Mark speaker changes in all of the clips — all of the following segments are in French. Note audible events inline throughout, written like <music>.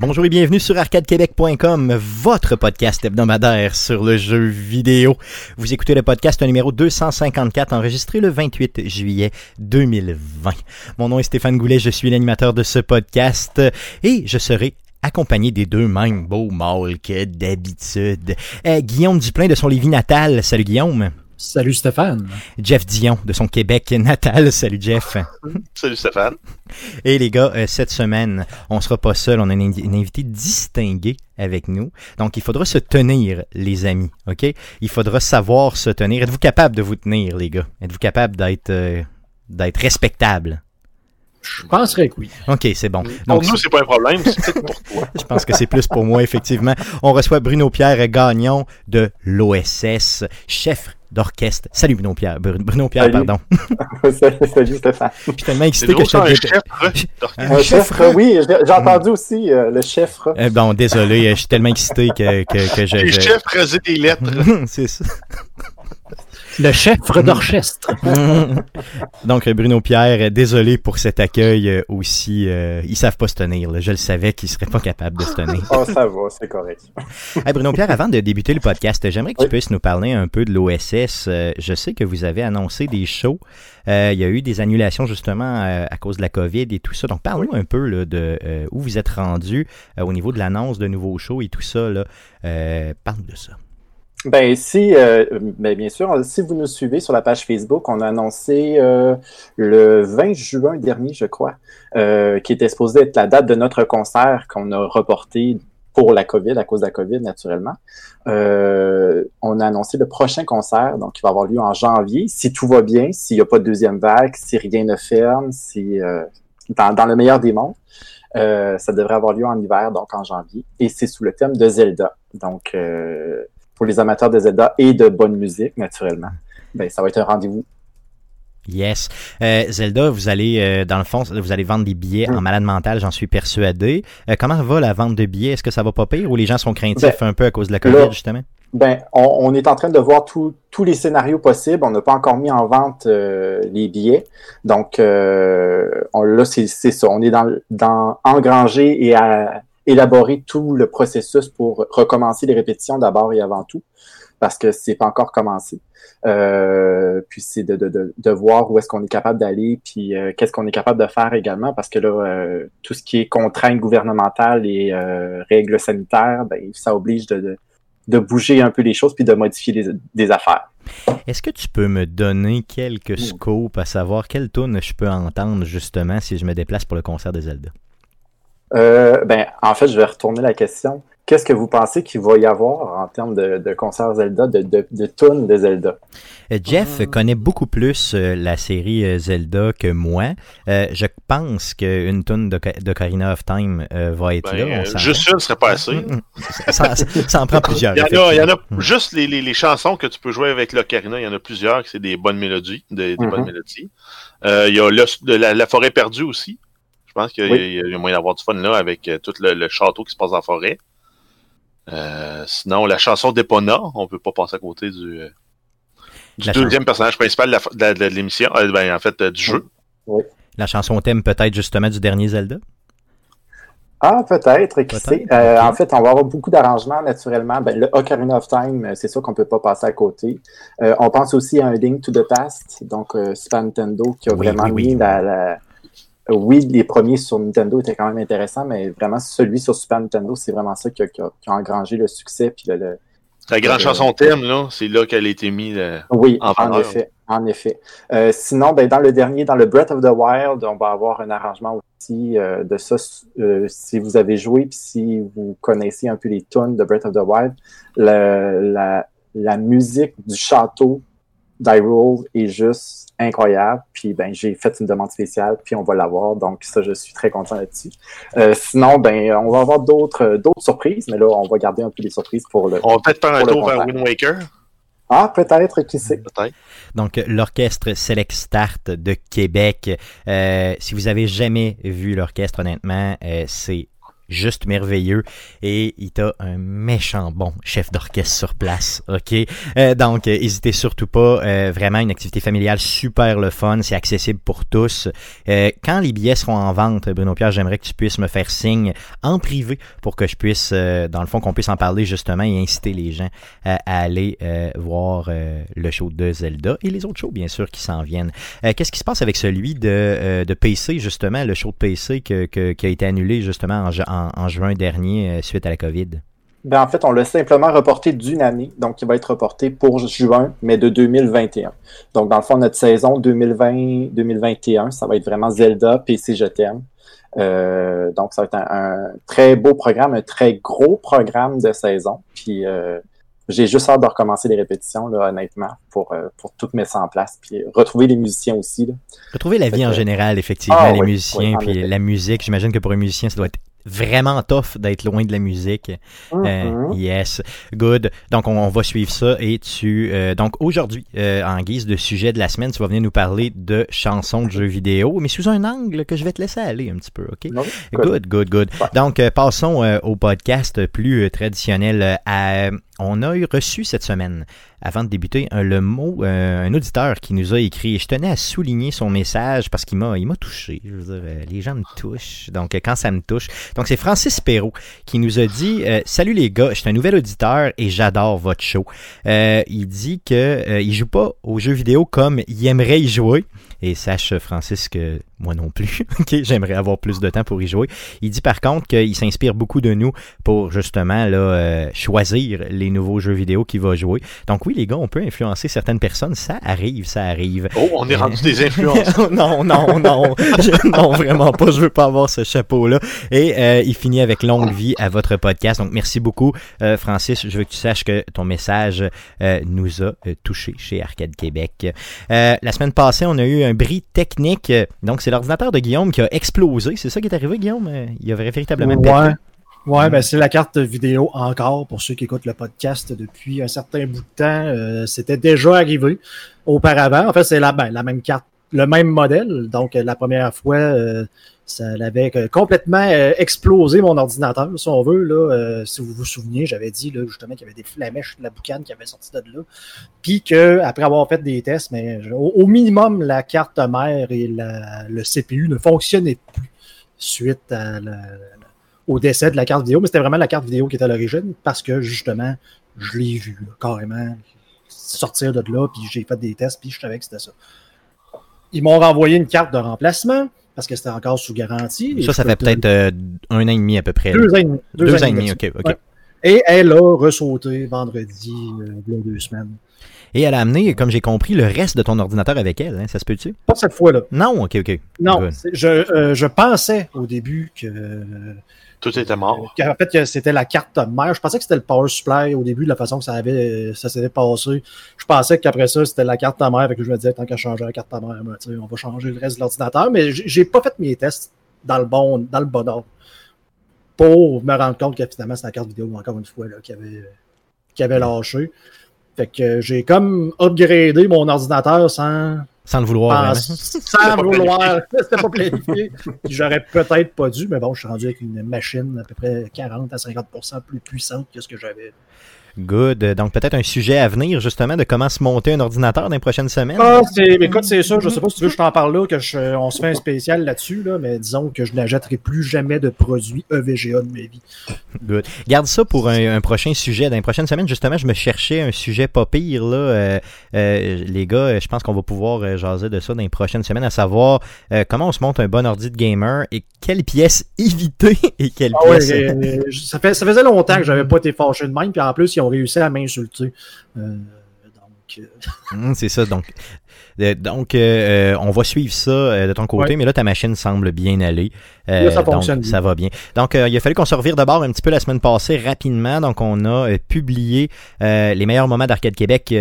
Speaker 1: Bonjour et bienvenue sur arcadequebec.com, votre podcast hebdomadaire sur le jeu vidéo. Vous écoutez le podcast numéro 254 enregistré le 28 juillet 2020. Mon nom est Stéphane Goulet, je suis l'animateur de ce podcast et je serai accompagné des deux mêmes beaux mâles que d'habitude. Euh, Guillaume Duplain de son Lévis natal. Salut Guillaume.
Speaker 2: Salut Stéphane.
Speaker 1: Jeff Dion de son Québec natal. <laughs> Salut Jeff. <laughs>
Speaker 3: Salut Stéphane.
Speaker 1: Et les gars, euh, cette semaine, on sera pas seul, on a une, une invité distinguée avec nous. Donc, il faudra se tenir, les amis, OK? Il faudra savoir se tenir. Êtes-vous capable de vous tenir, les gars? Êtes-vous capable d'être euh, d'être respectable?
Speaker 2: Je penserais que oui.
Speaker 1: OK, c'est bon.
Speaker 3: Pour
Speaker 1: Donc,
Speaker 3: nous, c'est pas un problème, c'est peut-être pour toi. <laughs>
Speaker 1: je pense que c'est plus pour moi, effectivement. On reçoit Bruno Pierre Gagnon de l'OSS, chef d'orchestre. Salut Bruno Pierre. Br- Bruno Pierre,
Speaker 4: Salut.
Speaker 1: pardon.
Speaker 4: Salut Stéphane.
Speaker 1: Je suis tellement excité que je
Speaker 3: ça, un
Speaker 1: te
Speaker 3: chef <laughs>
Speaker 1: Un chef,
Speaker 4: chef, oui, j'ai entendu aussi euh, le chef.
Speaker 1: Eh bon, désolé, je suis tellement excité que, que, que je...
Speaker 3: Les
Speaker 1: je-
Speaker 3: chefs rasaient des lettres. <laughs>
Speaker 1: c'est ça.
Speaker 2: Le chef d'orchestre. <laughs>
Speaker 1: Donc, Bruno Pierre, désolé pour cet accueil euh, aussi. euh, ils savent pas se tenir. là. Je le savais qu'ils seraient pas capables de se tenir.
Speaker 4: Oh, ça va, c'est correct. <laughs>
Speaker 1: Hey, Bruno Pierre, avant de débuter le podcast, j'aimerais que tu puisses nous parler un peu de l'OSS. Euh, je sais que vous avez annoncé des shows. Euh, il y a eu des annulations justement euh, à cause de la COVID et tout ça. Donc, parle-nous un peu là, de euh, où vous êtes rendu euh, au niveau de l'annonce de nouveaux shows et tout ça. Là. Euh, parle de ça.
Speaker 4: Ben, si, euh, ben, bien sûr, si vous nous suivez sur la page Facebook, on a annoncé euh, le 20 juin dernier, je crois, euh, qui était supposé être la date de notre concert qu'on a reporté pour la COVID, à cause de la COVID, naturellement. Euh, on a annoncé le prochain concert, donc il va avoir lieu en janvier, si tout va bien, s'il n'y a pas de deuxième vague, si rien ne ferme, si euh, dans, dans le meilleur des mondes. Euh, ça devrait avoir lieu en hiver, donc en janvier, et c'est sous le thème de Zelda. Donc, pour les amateurs de Zelda et de bonne musique, naturellement, ben, ça va être un rendez-vous.
Speaker 1: Yes. Euh, Zelda, vous allez, euh, dans le fond, vous allez vendre des billets en malade mental, j'en suis persuadé. Euh, comment va la vente de billets? Est-ce que ça va pas pire ou les gens sont craintifs un peu à cause de la COVID,
Speaker 4: là-
Speaker 1: justement?
Speaker 4: Ben, on, on est en train de voir tous tous les scénarios possibles. On n'a pas encore mis en vente les billets. Donc, on, là, c'est c'est ça. On est dans, dans engranger et à élaborer tout le processus pour recommencer les répétitions d'abord et avant tout, parce que c'est pas encore commencé. Euh, puis c'est de, de, de, de voir où est-ce qu'on est capable d'aller, puis euh, qu'est-ce qu'on est capable de faire également, parce que là, euh, tout ce qui est contraintes gouvernementales et règles sanitaires, ben, ça oblige de, de de bouger un peu les choses puis de modifier des, des affaires.
Speaker 1: Est-ce que tu peux me donner quelques scopes à savoir quelle tune je peux entendre justement si je me déplace pour le concert de Zelda?
Speaker 4: Euh, ben, en fait, je vais retourner la question. Qu'est-ce que vous pensez qu'il va y avoir en termes de, de concert Zelda, de, de, de tunes de Zelda?
Speaker 1: Euh, Jeff connaît beaucoup plus euh, la série euh, Zelda que moi. Euh, je pense qu'une tune de, d'Ocarina of Time euh, va être
Speaker 3: Ben,
Speaker 1: là. on
Speaker 3: juste une serait pas assez.
Speaker 1: Mm, mm. Ça, ça- ça en prend plusieurs.
Speaker 3: Il y en a, il y en a.
Speaker 1: Mm.
Speaker 3: juste les, les, les chansons que tu peux jouer avec l'Ocarina, il y en a plusieurs, c'est des bonnes mélodies, des, des bonnes mélodies. Euh, il y a le- de la, la forêt perdue aussi. Je pense qu'il y a-
Speaker 4: Oui.
Speaker 3: il y a moyen d'avoir du fun là avec euh, tout le, le château qui se passe en forêt. Euh, sinon, la chanson d'Epona, on peut pas passer à côté du, euh, du deuxième personnage principal de la- de la- de l'émission, euh, ben, en fait, euh, du jeu.
Speaker 1: La chanson thème peut-être justement du dernier Zelda?
Speaker 4: Ah, peut-être, qui
Speaker 1: Peut-être,
Speaker 4: sait? Euh. En fait, on va avoir beaucoup d'arrangements naturellement. Ben, le Ocarina of Time, c'est sûr qu'on peut pas passer à côté. Euh, on pense aussi à un Link to the Past, donc euh, Super Nintendo, qui a
Speaker 1: Oui,
Speaker 4: vraiment
Speaker 1: oui, oui.
Speaker 4: mis la, la- Oui, les premiers sur Nintendo étaient quand même intéressants, mais vraiment celui sur Super Nintendo, c'est vraiment ça qui a, qui a- qui a engrangé le succès. Puis le, le-
Speaker 3: La grande
Speaker 4: Euh,
Speaker 3: chanson thème, là, c'est là qu'elle a été mise. euh,
Speaker 4: Oui,
Speaker 3: En
Speaker 4: effet, en effet. Euh, sinon, ben, dans le dernier, dans le Breath of the Wild, on va avoir un arrangement aussi euh, de ça. si vous avez joué, puis si vous connaissez un peu les tunes de Breath of the Wild, le- la, la musique du château d'Hyrule est juste incroyable. Puis ben, j'ai fait une demande spéciale, puis on va l'avoir. Donc ça, je suis très content là-dessus. Euh, sinon, ben, on va avoir d'autres d'autres surprises, mais là, on va garder un peu les surprises pour le.
Speaker 3: On va peut-être faire un tour vers. Wind Waker,
Speaker 4: Ah, peut-être, qui sait?
Speaker 3: peut-être.
Speaker 1: Donc, euh, l'orchestre Select Start de Québec. Euh, si vous avez jamais vu l'orchestre, honnêtement, euh, c'est juste merveilleux et il t'a un méchant bon chef d'orchestre sur place, ok? Euh, donc, euh, hésitez surtout pas, euh, vraiment une activité familiale super le fun, c'est accessible pour tous. Euh, quand les billets seront en vente, Bruno Pierre, j'aimerais que tu puisses me faire signe en privé pour que je puisse, euh, dans le fond, qu'on puisse en parler justement et inciter les gens à, aller voir le show de Zelda et les autres shows, bien sûr, qui s'en viennent. Qu'est-ce qui se passe avec celui de, de PC, justement, le show de PC que, que- qui a été annulé justement en, ju- en- en juin dernier euh, suite à la COVID?
Speaker 4: Ben, en fait, on l'a simplement reporté d'une année, donc il va être reporté pour juin, mais de 2021. Donc, dans le fond, notre saison 2020-2021, ça va être vraiment Zelda, PC, je t'aime. Euh, donc, ça va être un, un très beau programme, un très gros programme de saison. Puis, euh, j'ai juste hâte de recommencer les répétitions, là, honnêtement, pour, euh, pour tout mettre ça en place. Puis, retrouver les musiciens aussi. Là.
Speaker 1: Retrouver la
Speaker 4: Fait
Speaker 1: vie en général, effectivement,
Speaker 4: Ah
Speaker 1: les
Speaker 4: oui,
Speaker 1: musiciens,
Speaker 4: oui,
Speaker 1: puis
Speaker 4: effet.
Speaker 1: la musique. J'imagine que pour un musicien, ça doit être vraiment tough d'être loin de la musique. Euh,
Speaker 4: Mhm.
Speaker 1: yes, good. Donc on, on va suivre ça et tu euh, donc aujourd'hui euh, en guise de sujet de la semaine, tu vas venir nous parler de chansons de jeux vidéo, mais sous un angle que je vais te laisser aller un petit peu, ok?
Speaker 4: Oui, good.
Speaker 1: Good, good, good.
Speaker 4: Ouais.
Speaker 1: Donc, euh, passons euh, au podcast plus euh, traditionnel. Euh, à- on a eu reçu cette semaine, avant de débuter, le mot, euh, un auditeur qui nous a écrit. Je tenais à souligner son message parce qu'il m'a, il touché. Je veux dire, euh, les gens me touchent. Donc, euh, quand ça me touche. Donc, c'est Francis Perrault qui nous a dit Salut les gars, je suis un nouvel auditeur et j'adore votre show. Il dit que euh, il joue pas aux jeux vidéo comme il aimerait y jouer. Et sache, Francis, que moi non plus. <laughs> j'aimerais avoir plus de temps pour y jouer. Il dit par contre qu'il s'inspire beaucoup de nous pour justement là, euh, choisir les nouveaux jeux vidéo qu'il va jouer. Donc oui, les gars, on peut influencer certaines personnes. Ça arrive, ça arrive.
Speaker 3: Oh, on est rendu des <laughs> influences. <laughs>
Speaker 1: non, non, non, Je- non, vraiment pas. Je veux pas avoir ce chapeau-là. Et euh, il finit avec longue vie à votre podcast. Donc merci beaucoup, euh, Francis. Je veux que tu saches que ton message euh, nous a euh, touché chez Arcade Québec. Euh, la semaine passée, on a eu un bris technique. Donc c'est l'ordinateur de Guillaume qui a explosé. C'est ça qui est arrivé, Guillaume? Euh, Il avait véritablement pété.
Speaker 2: Ouais. Ouais, ben c'est la carte vidéo encore pour ceux qui écoutent le podcast depuis un certain bout de temps. euh, C'était déjà arrivé auparavant. En fait, c'est la, ben, la même carte, le même modèle. Donc, euh, la première fois, euh, ça avait euh, complètement euh, explosé mon ordinateur, si on veut. Là, Euh, si vous vous souvenez, j'avais dit justement qu'il y avait des flamèches de la boucane qui avaient sorti de là. Puis que après avoir fait des tests, mais au, minimum, la carte mère et le CPU ne fonctionnaient plus suite au décès de la carte vidéo, mais c'était vraiment la carte vidéo qui était à l'origine parce que justement, je l'ai vu carrément sortir de là, puis j'ai fait des tests, puis je savais que c'était ça. Ils m'ont renvoyé une carte de remplacement parce que c'était encore sous garantie.
Speaker 1: Ça, ça fait peut-être euh, un an et demi à peu près. là.
Speaker 2: deux ans et demi.
Speaker 1: Deux ans et demi, ok, ok.
Speaker 2: Ouais. Et elle a ressauté vendredi, euh, il y a deux semaines.
Speaker 1: Et elle a amené, comme j'ai compris, le reste de ton ordinateur avec elle. hein. Ça se peut-tu?
Speaker 2: Pas cette fois-là.
Speaker 1: Non, ok, ok.
Speaker 2: Non, je, euh, je pensais au début que
Speaker 3: Tout était mort.
Speaker 2: En fait, c'était la carte mère. Je pensais que c'était le power supply au début, de la façon que ça avait, ça s'était passé. Je pensais qu'après ça, c'était la carte mère. Fait je me disais, tant qu'à changer la carte mère, ben, on va changer le reste de l'ordinateur. Mais j'ai pas fait mes tests dans le bon, dans le bon ordre. Pour me rendre compte que finalement, c'est la carte vidéo, encore une fois, là, qui avait, qui avait lâché. Fait que j'ai comme upgradé mon ordinateur sans,
Speaker 1: Sans le vouloir.
Speaker 2: sans, <laughs>
Speaker 3: pas
Speaker 2: vouloir. C'était pas planifié. J'aurais peut-être pas dû, mais bon, je suis rendu avec une machine à peu près 40 à 50% plus puissante que ce que j'avais.
Speaker 1: Good. Donc peut-être un sujet à venir justement de comment se monter un ordinateur dans les prochaines semaines.
Speaker 2: Ah, c'est, écoute, c'est ça. Je sais pas si tu veux que je t'en parle là, que je- on se fait un spécial là-dessus, là, mais disons que je n'achèterai plus jamais de produits EVGA de ma vie.
Speaker 1: Good. Garde ça pour un, un prochain sujet. Dans les prochaines semaines, justement, je me cherchais un sujet pas pire. Là. Euh, euh, les gars, je pense qu'on va pouvoir euh, jaser de ça dans les prochaines semaines, à savoir euh, comment on se monte un bon ordi de gamer et quelles pièces éviter et quelles
Speaker 2: Ah ouais,
Speaker 1: pièces...
Speaker 2: euh, ça, fait, ça faisait longtemps que j'avais pas été fâché de même, puis en plus, ils ont réussi à m'insulter. Euh, donc, euh,
Speaker 1: Hum, <laughs> c'est ça. Donc, euh, donc euh, on va suivre ça euh, de ton côté,
Speaker 2: Ouais.
Speaker 1: mais là, ta machine semble bien aller.
Speaker 2: Là, ça
Speaker 1: donc,
Speaker 2: fonctionne bien.
Speaker 1: ça va bien. Donc, il a fallu qu'on se revire de bord un petit peu la semaine passée rapidement. Donc, on a publié les meilleurs moments d'Arcade Québec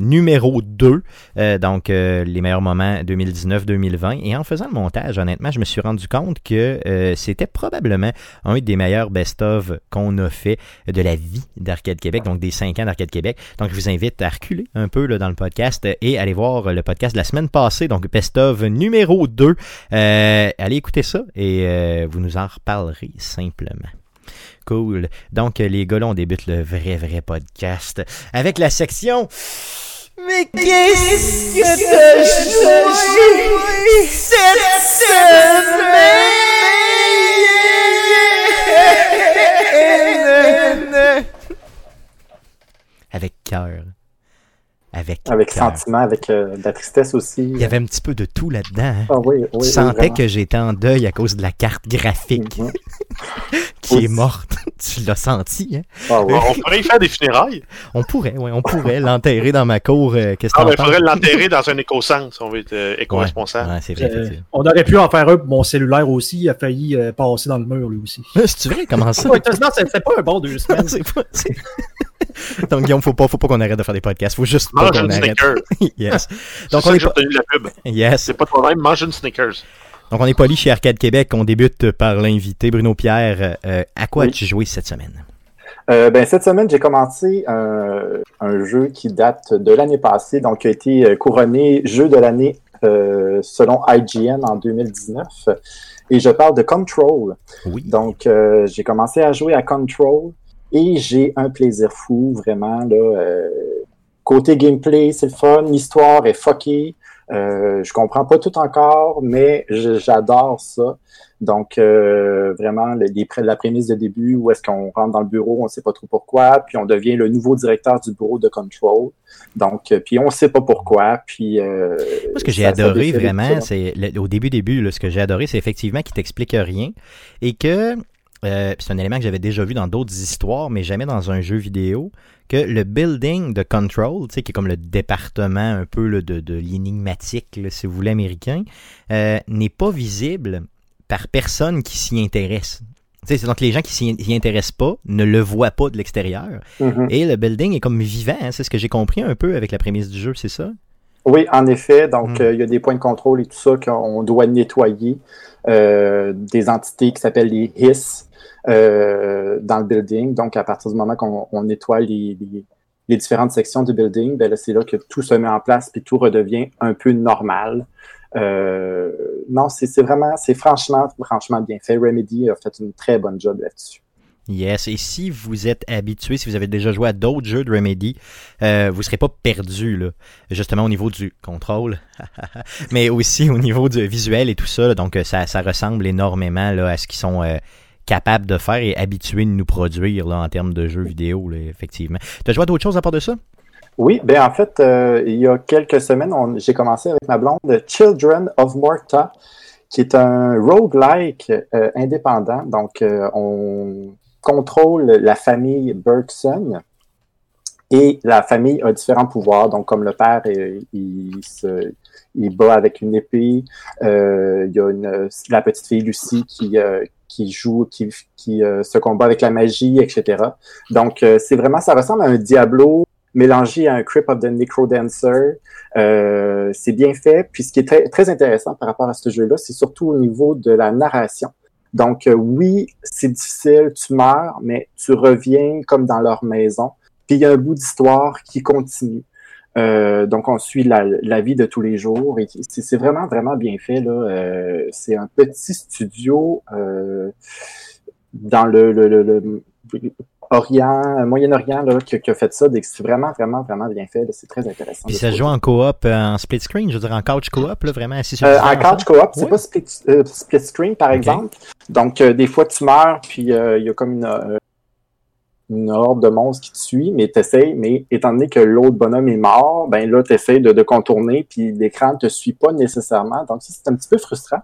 Speaker 1: numéro 2. Euh, donc, les meilleurs moments 2019-2020. Et en faisant le montage, honnêtement, je me suis rendu compte que c'était probablement un des meilleurs best-of qu'on a fait de la vie d'Arcade Québec, donc des 5 ans d'Arcade Québec. Donc, je vous invite à reculer un peu là, dans le podcast et aller voir le podcast podcast de la semaine passée, donc Best of numéro 2. Euh, allez écouter ça et euh, vous nous en reparlerez simplement. Cool. Donc, les gars, là, on débute le vrai, vrai podcast avec la section. Mais qu'est-ce que t'as joué cette semaine? <laughs> Avec cœur. Avec,
Speaker 4: Avec
Speaker 1: cœur.
Speaker 4: sentiment, avec euh, de la tristesse aussi.
Speaker 1: Il y avait un petit peu de tout là-dedans. hein.
Speaker 4: Ah oui, oui,
Speaker 1: Tu
Speaker 4: oui,
Speaker 1: sentais
Speaker 4: vraiment.
Speaker 1: que j'étais en deuil à cause de la carte graphique
Speaker 4: Mhm. <laughs>
Speaker 1: qui est morte. <laughs> tu l'as senti, hein?
Speaker 4: Ah oui.
Speaker 3: On pourrait y faire des funérailles.
Speaker 1: On pourrait, oui, on pourrait l'enterrer dans ma cour. euh, Qu'est-ce que
Speaker 3: Ah, ben, il faudrait l'enterrer dans un éco-sens. On va être euh, éco-responsable.
Speaker 1: Ouais, c'est vrai,
Speaker 2: Euh, on aurait pu en faire un pour mon cellulaire aussi. Il a failli euh, passer dans le mur, lui aussi. <laughs>
Speaker 1: C'est vrai, comment ça?
Speaker 2: Ouais, non, c'est c'est pas un bon deux semaines.
Speaker 1: Pas- <laughs> Donc, Guillaume, faut pas, faut pas qu'on arrête de faire des podcasts. Faut juste pas
Speaker 3: Mange
Speaker 1: qu'on
Speaker 3: une
Speaker 1: arrête.
Speaker 3: Snickers. <laughs>
Speaker 1: yes. <laughs>
Speaker 3: Donc,
Speaker 1: on est pas...
Speaker 3: obtenu de la pub.
Speaker 1: Yes.
Speaker 3: C'est pas toi-même, mange une Snickers.
Speaker 1: Donc, on est poli chez Arcade Québec. On débute par l'invité Bruno Pierre. Euh, à quoi
Speaker 4: Oui.
Speaker 1: as-tu joué cette semaine?
Speaker 4: Euh, ben, cette semaine, j'ai commencé un, un jeu qui date de l'année passée, donc qui a été euh, couronné jeu de l'année euh, selon IGN en 2019. Et je parle de Control.
Speaker 1: Oui.
Speaker 4: Donc, euh, j'ai commencé à jouer à Control et j'ai un plaisir fou, vraiment. Là, euh, côté gameplay, c'est le fun. L'histoire est fuckée. Euh, je comprends pas tout encore, mais j'adore ça. Donc, euh, vraiment, les la prémisse de début, où est-ce qu'on rentre dans le bureau, on ne sait pas trop pourquoi, puis on devient le nouveau directeur du bureau de control. Donc, euh, puis on ne sait pas pourquoi, puis... Euh,
Speaker 1: Moi, ce que j'ai adoré vraiment, c'est au début, début, là, ce que j'ai adoré, c'est effectivement qu'il t'explique rien et que euh, c'est un élément que j'avais déjà vu dans d'autres histoires, mais jamais dans un jeu vidéo, que le building de Control, tu sais, qui est comme le département un peu là, de, de l'énigmatique, si vous voulez, américain, euh, n'est pas visible par personne qui s'y intéresse. C'est donc les gens qui s'y intéressent pas ne le voient pas de l'extérieur.
Speaker 4: Mhm.
Speaker 1: Et le building est comme vivant, hein, c'est ce que j'ai compris un peu avec la prémisse du jeu, c'est ça?
Speaker 4: Oui, en effet. Donc,
Speaker 1: Mm.
Speaker 4: euh, il y a des points de contrôle et tout ça qu'on doit nettoyer. Euh, des entités qui s'appellent les HIS euh, dans le building. Donc, à partir du moment qu'on on nettoie les, les, les différentes sections du building, ben là, c'est là que tout se met en place puis tout redevient un peu normal. Euh, non, c'est c'est vraiment, c'est franchement, franchement bien fait. Remedy a fait une très bonne job là-dessus.
Speaker 1: Yes, et si vous êtes habitué, si vous avez déjà joué à d'autres jeux de Remedy, euh, vous serez pas perdu là, justement au niveau du contrôle, <laughs> mais aussi au niveau du visuel et tout ça. là. donc euh, ça, ça ressemble énormément là, à ce qu'ils sont euh, capables de faire et habitués de nous produire là, en termes de jeux vidéo, là, effectivement. Tu as joué à d'autres choses à part de ça?
Speaker 4: Oui, ben en fait, euh, il y a quelques semaines, j'ai commencé avec ma blonde Children of Morta, qui est un roguelike euh, indépendant. Donc, euh, on contrôle la famille Bergson et la famille a différents pouvoirs. Donc, comme le père, euh, il, se, bat avec une épée. Euh, il y a la petite fille Lucie qui, euh, joue, qui, se combat avec la magie, etc. Donc, c'est vraiment, ça ressemble à un Diablo mélangé à un Crypt of the Necrodancer. C'est bien fait. Puis ce qui est très intéressant par rapport à ce jeu-là, c'est surtout au niveau de la narration. Donc euh, oui, c'est difficile, tu meurs, mais tu reviens comme dans leur maison. Puis il y a un bout d'histoire qui continue. Euh, donc on suit la, vie de tous les jours et c'est vraiment vraiment bien fait là. Euh, c'est un petit studio dans le Orient, Moyen-Orient, là, qui, qui a fait ça. C'est vraiment, vraiment, vraiment bien fait. C'est très intéressant.
Speaker 1: Puis ça se joue en coop, euh, en split screen, je veux dire en couch coop, là, vraiment assis sur
Speaker 4: euh, en couch coop, c'est
Speaker 1: Oui.
Speaker 4: pas split, euh, split screen, par exemple. Donc, euh, des fois, tu meurs, puis euh, il y a comme une, euh, une horde de monstres qui te suit, mais t'essayes, mais étant donné que l'autre bonhomme est mort, ben là, t'essayes de, de contourner, puis l'écran ne te suit pas nécessairement. Donc, ça, c'est un petit peu frustrant.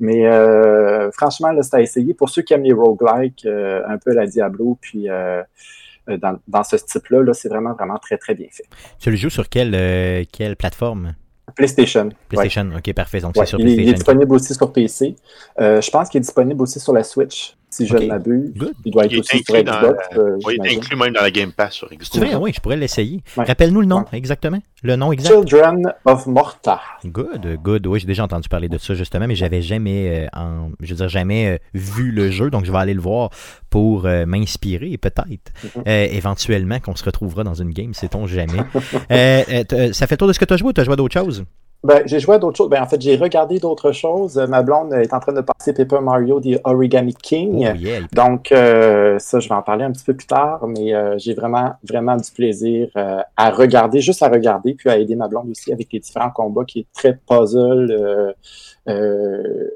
Speaker 4: Mais euh, franchement, là, c'est à essayer. Pour ceux qui aiment les roguelikes, euh, un peu la Diablo, puis euh, euh, dans, dans ce type-là, là, c'est vraiment, vraiment très, très bien fait.
Speaker 1: Tu le joues sur quelle, euh, quelle plateforme?
Speaker 4: PlayStation. ouais.
Speaker 1: PlayStation, ok, parfait, donc
Speaker 4: Ouais,
Speaker 1: c'est sur
Speaker 4: il, est- il est
Speaker 1: PlayStation.
Speaker 4: disponible aussi sur PC. Euh, je pense qu'il est disponible aussi sur la Switch, si je ne m'abuse.
Speaker 1: Good.
Speaker 4: Il doit être
Speaker 3: Il
Speaker 4: aussi sur euh,
Speaker 3: oui, il est
Speaker 4: j'imagine.
Speaker 3: inclus même dans la Game Pass sur Xbox.
Speaker 1: Vrai, oui, je pourrais l'essayer.
Speaker 4: Ouais.
Speaker 1: Rappelle-nous le nom,
Speaker 4: Ouais.
Speaker 1: exactement. Le nom exact.
Speaker 4: Children of Morta.
Speaker 1: Good, good. Oui, j'ai déjà entendu parler de ça justement, mais j'avais jamais, euh, en, je veux dire, jamais euh, vu le jeu, donc je vais aller le voir pour euh, m'inspirer et peut-être,
Speaker 4: Mhm.
Speaker 1: euh, éventuellement, qu'on se retrouvera dans une game, sait-on jamais. Euh, euh, euh, ça fait le tour de ce que tu as joué ou tu as joué à d'autres choses?
Speaker 4: Ben, j'ai joué à d'autres choses. Ben, en fait, j'ai regardé d'autres choses. Ma blonde est en train de passer Paper Mario The Origami King.
Speaker 1: Oh, yeah.
Speaker 4: Donc, euh, ça, je vais en parler un petit peu plus tard, mais euh, j'ai vraiment, vraiment du plaisir euh, à regarder, juste à regarder, puis à aider ma blonde aussi avec les différents combats qui est très puzzle, euh, euh,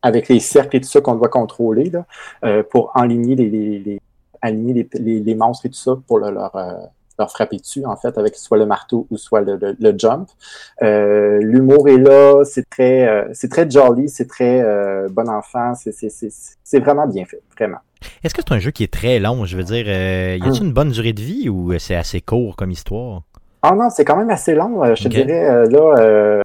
Speaker 4: avec les cercles et tout ça qu'on doit contrôler là, euh, pour enligner les, les, les aligner les, les, les monstres et tout ça pour le- leur, euh, leur frapper dessus, en fait, avec soit le marteau ou soit le, le, le jump. Euh, L'humour est là, c'est très, euh, c'est très jolly, c'est très euh, bon enfant, c'est- vraiment bien fait, vraiment.
Speaker 1: Est-ce que c'est un jeu qui est très long? Je veux dire, y a-t-il
Speaker 4: Hmm.
Speaker 1: une bonne durée de vie ou c'est assez court comme histoire?
Speaker 4: Ah non, c'est quand même assez long. Je te dirais, là, euh,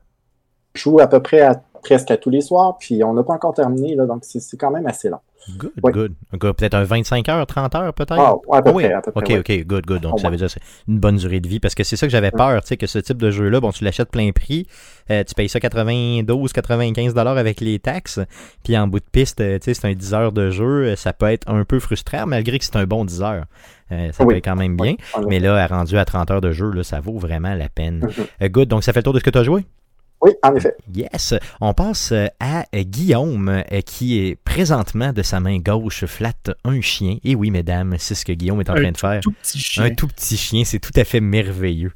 Speaker 4: je joue à peu près à presque à tous les soirs, puis on n'a pas encore terminé, là, donc c'est quand même assez long.
Speaker 1: Good, good. Donc, Peut-être un 25 heures, 30 heures peut-être?
Speaker 4: Ah, ouais, à peu
Speaker 1: Ah oui.
Speaker 4: près, à peu près.
Speaker 1: Ok, ok, good, good. Donc, ça veut dire que c'est une bonne durée de vie parce que c'est ça que j'avais peur, tu sais, que ce type de jeu-là, bon, tu l'achètes plein prix, euh, tu payes ça 92, 95 dollars avec les taxes, puis en bout de piste, euh, tu sais, c'est un 10 heures de jeu, euh, ça peut être un peu frustrant malgré que c'est un bon 10 heures. Euh, ça être quand même bien. Mais là, rendu à 30 heures de jeu, là, ça vaut vraiment la peine.
Speaker 4: Mhm.
Speaker 1: Euh, good, donc ça fait le tour de ce que tu as joué?
Speaker 4: Oui, en effet.
Speaker 1: Yes. On passe euh, à euh, Guillaume, euh, qui est présentement de sa main gauche flatte un chien. Et oui, mesdames, c'est ce que Guillaume est en
Speaker 2: Un
Speaker 1: train de faire.
Speaker 2: Tout petit chien.
Speaker 1: Un tout petit chien, c'est tout à fait merveilleux.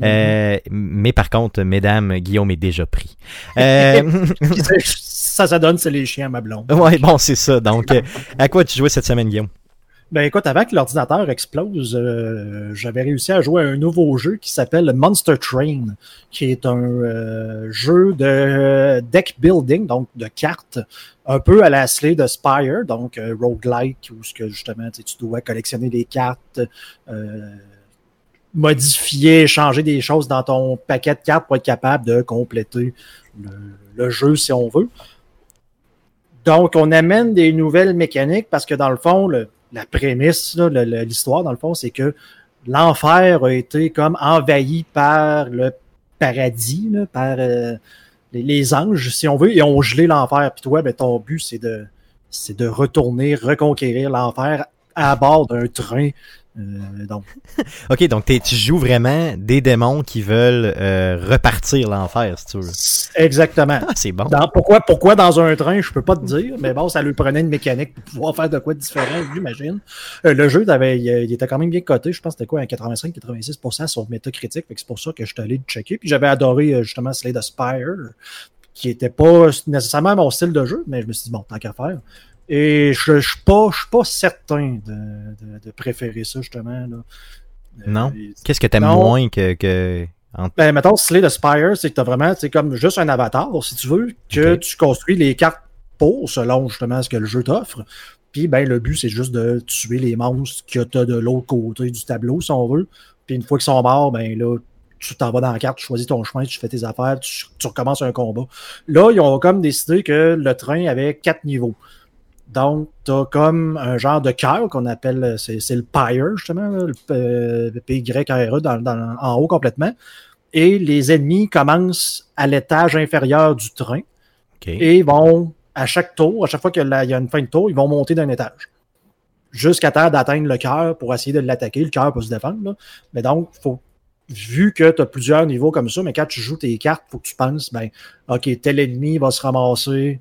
Speaker 2: Mhm.
Speaker 1: Euh, mais par contre, mesdames, Guillaume est déjà pris. <laughs> Euh, <laughs>
Speaker 2: ça, ça, donne, c'est les chiens à ma blonde.
Speaker 1: ouais, bon, c'est ça. Donc, à quoi tu jouais cette semaine, Guillaume?
Speaker 2: Ben écoute, avant que l'ordinateur explose, euh, j'avais réussi à jouer à un nouveau jeu qui s'appelle Monster Train, qui est un euh, jeu de deck building, donc de cartes, un peu à la Slay de Spire, donc euh, roguelike, où ce que justement tu dois collectionner des cartes, euh, modifier, changer des choses dans ton paquet de cartes pour être capable de compléter le, le jeu si on veut. Donc, on amène des nouvelles mécaniques parce que dans le fond, le, la prémisse, l'histoire, dans le fond, c'est que l'enfer a été comme envahi par le paradis, par euh, les, les anges, si on veut, et ont gelé l'enfer. Puis toi, ben, ton but, c'est de, c'est de retourner, reconquérir l'enfer à bord d'un train. Euh, donc, <laughs>
Speaker 1: Ok, donc tu joues vraiment des démons qui veulent euh, repartir l'enfer, si tu veux.
Speaker 2: exactement.
Speaker 1: Ah, c'est bon.
Speaker 2: Dans- pourquoi, pourquoi dans un train, je peux pas te dire, mais bon, ça lui prenait une mécanique pour pouvoir faire de quoi de différent, j'imagine. Euh, le jeu, il, il était quand même bien coté, je pense que c'était quoi, un 85-86% sur Metacritic, c'est pour ça que je suis allé le checker. Puis j'avais adoré justement Slade Spire, qui était pas nécessairement mon style de jeu, mais je me suis dit, bon, tant qu'à faire. Et je, je suis pas, pas certain de, de- de préférer ça, justement. Là.
Speaker 1: Non?
Speaker 2: Euh,
Speaker 1: Qu'est-ce que t'aimes
Speaker 2: Non.
Speaker 1: moins que, que en-
Speaker 2: ben, mettons, Slay the Spire, c'est que t'as vraiment, c'est comme juste un avatar, si tu veux, que tu construis les cartes pour, selon justement ce que le jeu t'offre. Puis, ben, le but, c'est juste de tuer les monstres que t'as de l'autre côté du tableau, si on veut. Puis, une fois qu'ils sont morts, ben, là, tu t'en vas dans la carte, tu choisis ton chemin, tu fais tes affaires, tu, tu recommences un combat. Là, ils ont comme décidé que le train avait quatre niveaux. Donc, t'as comme un genre de cœur qu'on appelle, c'est le Pyre, justement, le euh, P-Y-R-E dans, dans- en haut complètement. Et les ennemis commencent à l'étage inférieur du train
Speaker 1: Ok.
Speaker 2: et vont, à chaque tour, à chaque fois qu'il y a une fin de tour, ils vont monter d'un étage. Jusqu'à terre d'atteindre le cœur pour essayer de l'attaquer. Le cœur peut se défendre. Là. Mais donc, faut, vu que tu as plusieurs niveaux comme ça, mais quand tu joues tes cartes, faut que tu penses, ben, OK, tel ennemi va se ramasser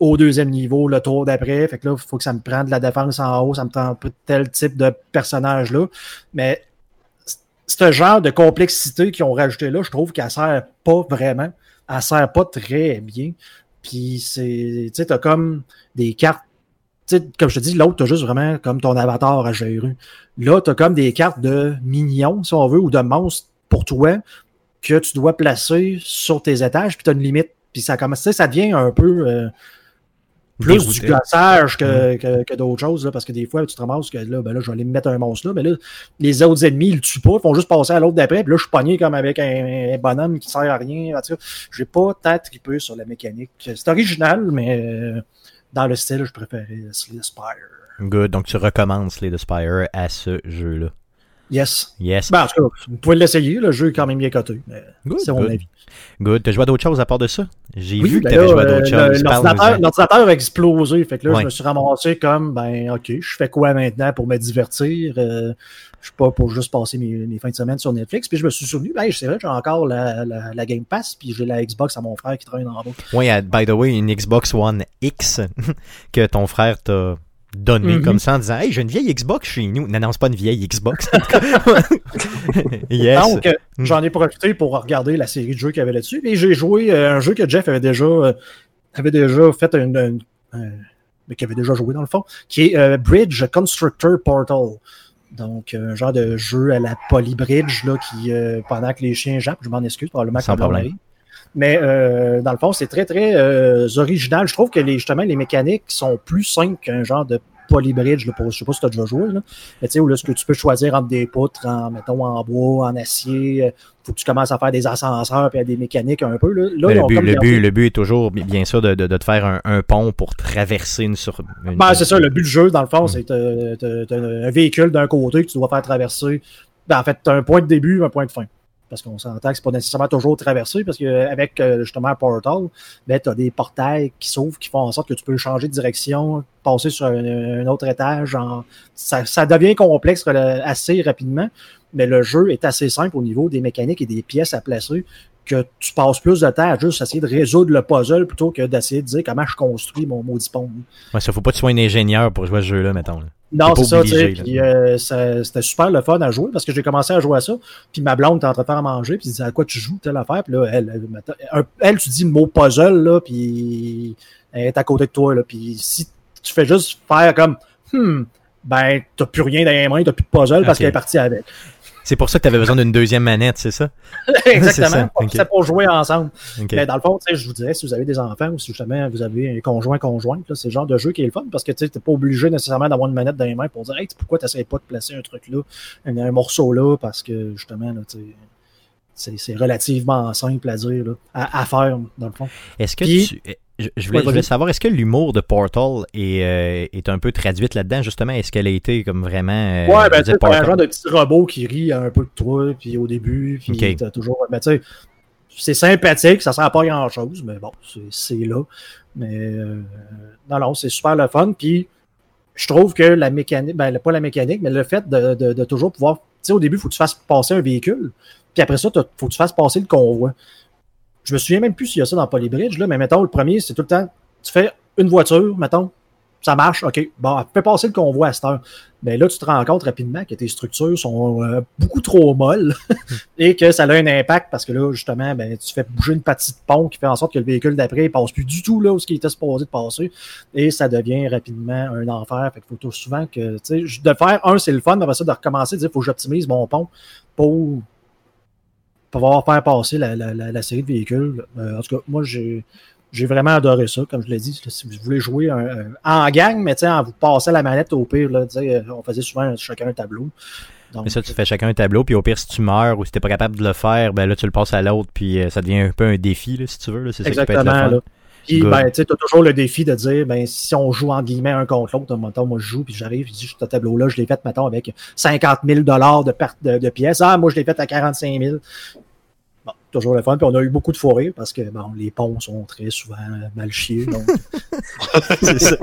Speaker 2: au deuxième niveau, le tour d'après. Fait que là, il faut que ça me prenne de la défense en haut, ça me prend tel type de personnage-là. Mais ce genre de complexité qu'ils ont rajouté là, je trouve qu'elle sert pas vraiment. Elle sert pas très bien. Puis c'est, tu sais, comme des cartes. Tu sais, comme je te dis, l'autre, t'as juste vraiment comme ton avatar à gérer. Là, t'as comme des cartes de minions, si on veut, ou de monstres pour toi que tu dois placer sur tes étages, puis t'as une limite. Puis ça commence, ça devient un peu euh, plus
Speaker 1: Dérouté.
Speaker 2: du glaçage que, que, que d'autres choses, là, parce que des fois, tu te ramasses que là, ben là, je vais aller me mettre un monstre là, mais là, les autres ennemis, ils le tuent pas, ils font juste passer à l'autre d'après, puis là, je suis pogné comme avec un, un bonhomme qui sert à rien. J'ai pas tant trippé sur la mécanique. C'est original, mais euh, dans le style, je préférais Slay the Spire.
Speaker 1: Good. Donc, tu recommences les The Spire à ce jeu-là.
Speaker 2: Yes.
Speaker 1: Yes.
Speaker 2: Ben, en tout cas, vous pouvez l'essayer, le jeu est quand même bien coté. C'est mon
Speaker 1: good.
Speaker 2: avis.
Speaker 1: Good. T'as joué à d'autres choses à part de ça? J'ai
Speaker 2: Oui,
Speaker 1: vu que
Speaker 2: ben
Speaker 1: t'avais joué à
Speaker 2: euh,
Speaker 1: d'autres
Speaker 2: le-
Speaker 1: choses.
Speaker 2: l'ordinateur- a explosé. Fait que là,
Speaker 1: Ouais.
Speaker 2: je me suis ramassé comme, ben, OK, je fais quoi maintenant pour me divertir? Euh, je suis pas pour juste passer mes, mes fins de semaine sur Netflix. Puis je me suis souvenu, ben, c'est vrai, j'ai encore la, la, la Game Pass, puis j'ai la Xbox à mon frère qui traîne en bas.
Speaker 1: Oui, by the way, une Xbox One X <laughs> que ton frère t'a donné
Speaker 2: Mhm.
Speaker 1: comme ça en disant Hey, j'ai une vieille Xbox chez nous. Non, non, c'est pas une vieille Xbox. <laughs> yes.
Speaker 2: Donc, euh,
Speaker 1: Mm.
Speaker 2: j'en ai profité pour regarder la série de jeux qu'il y avait là-dessus. Et j'ai joué euh, un jeu que Jeff avait déjà, euh, avait déjà fait, une, une- un- mais qu'il avait déjà joué dans le fond, qui est euh, Bridge Constructor Portal. Donc, un genre de jeu à la Polybridge, là, qui, euh, pendant que les chiens jappent, je m'en excuse, probablement que Mais euh, dans le fond, c'est très, très euh, original. Je trouve que les, justement, les mécaniques sont plus simples qu'un genre de polybridge. Là, pour, je sais pas si tu as déjà joué. Là. Mais tu sais, où là, ce que tu peux choisir entre des poutres, en, mettons, en bois, en acier. euh, faut que tu commences à faire des ascenseurs puis à des mécaniques un peu. Là,
Speaker 1: le, but, le, but, le but est toujours, bi- bien sûr, de, de, de te faire un, un pont pour traverser une sur. une-
Speaker 2: Ben, c'est ça, le but du jeu, dans le fond,
Speaker 1: Mm.
Speaker 2: c'est que t'as- t'as un véhicule d'un côté que tu dois faire traverser. Ben, en fait, tu as un point de début, un point de fin. Parce qu'on s'entend que c'est pas nécessairement toujours traversé, parce qu'avec justement Portal, ben, tu as des portails qui s'ouvrent, qui font en sorte que tu peux changer de direction, passer sur un, autre étage. Ça, ça devient complexe assez rapidement, mais le jeu est assez simple au niveau des mécaniques et des pièces à placer que tu passes plus de temps à juste essayer de résoudre le puzzle plutôt que d'essayer de dire comment je construis mon maudit pont.
Speaker 1: Ouais, ça faut pas que tu sois un ingénieur pour jouer à ce jeu-là, mettons. là.
Speaker 2: Non, c'est ça, tu sais. Puis euh, c'était super le fun à jouer parce que j'ai commencé à jouer à ça. Puis ma blonde était en train de faire à manger, puis elle disait à quoi tu joues, telle affaire. Puis là, elle, elle, elle, tu dis le mot puzzle, là, puis elle est à côté de toi, là. Puis si tu fais juste faire comme, hmm, ben, t'as plus rien dans les mains, t'as plus de puzzle parce qu'elle est partie avec.
Speaker 1: C'est pour ça que tu avais besoin d'une deuxième manette, c'est ça? <laughs>
Speaker 2: Exactement. C'est pour jouer ensemble. Mais dans le fond, je vous dirais, si vous avez des enfants ou si justement vous avez un conjoint conjointe, c'est le genre de jeu qui est le fun parce que tu n'es pas obligé nécessairement d'avoir une manette dans les mains pour dire Hey, pourquoi tu n'essayes pas de placer un truc là, un, un morceau là, parce que justement, là, c'est c'est relativement simple à dire, là, à, à faire, dans le fond.
Speaker 1: Est-ce que
Speaker 2: Puis-
Speaker 1: tu. Je, je voulais,
Speaker 2: Ouais,
Speaker 1: je voulais
Speaker 2: vas-y.
Speaker 1: savoir, est-ce que l'humour de Portal est, euh, est un peu traduite là-dedans, justement? Est-ce qu'elle a été comme vraiment. euh,
Speaker 2: ouais, ben, tu sais, un genre de petit robot qui rit un peu de toi, puis au début, puis t'as toujours. Ben, tu sais, c'est sympathique, ça sert à pas grand-chose, mais bon, c'est- c'est là. Mais euh, non, non, c'est super le fun. Puis je trouve que la mécanique, ben pas la mécanique, mais le fait de, de- de toujours pouvoir. Tu sais, au début, il faut que tu fasses passer un véhicule, puis après ça, il faut que tu fasses passer le convoi. Je me souviens même plus s'il y a ça dans Polybridge, là, mais mettons, le premier, c'est tout le temps, tu fais une voiture, mettons, ça marche, OK, bon, fais passer le convoi à cette heure. Ben là, tu te rends compte rapidement que tes structures sont euh, beaucoup trop molles <laughs> et que ça a un impact parce que là, justement, ben, tu fais bouger une partie de pont qui fait en sorte que le véhicule d'après ne passe plus du tout là où il était supposé de passer et ça devient rapidement un enfer. Fait qu'il faut souvent que, tu sais, de faire un, c'est le fun, mais après ça, de recommencer, de dire, faut que j'optimise mon pont pour pouvoir faire passer la, la, la, la série de véhicules. Euh, en tout cas, moi, j'ai. J'ai vraiment adoré ça, comme je l'ai dit. Si vous voulez jouer un- un- en gang, mais tu en vous passant la manette au pire, là, tu euh, on faisait souvent chacun un tableau. Donc,
Speaker 1: Mais ça, tu fais chacun un tableau, puis au pire, si tu meurs ou si t'es pas capable de le faire, ben là, tu le passes à l'autre, puis euh, ça devient un peu un défi, là, si tu veux. C'est ça qui peut être le
Speaker 2: Exactement.
Speaker 1: fun.
Speaker 2: Là. Puis, ben, tu t'as toujours le défi de dire, ben, si on joue en guillemets un contre l'autre, mettons, moi, je joue, puis j'arrive, je dis, ce tableau-là, je l'ai fait, mettons, avec 50 000 de perte de, de pièces. Ah, moi, je l'ai fait à 45 000. Bon, toujours le fun. Puis on a eu beaucoup de fourrés parce que, bon, les ponts sont très souvent mal chiés. Donc, <laughs> <laughs>
Speaker 1: C'est ça.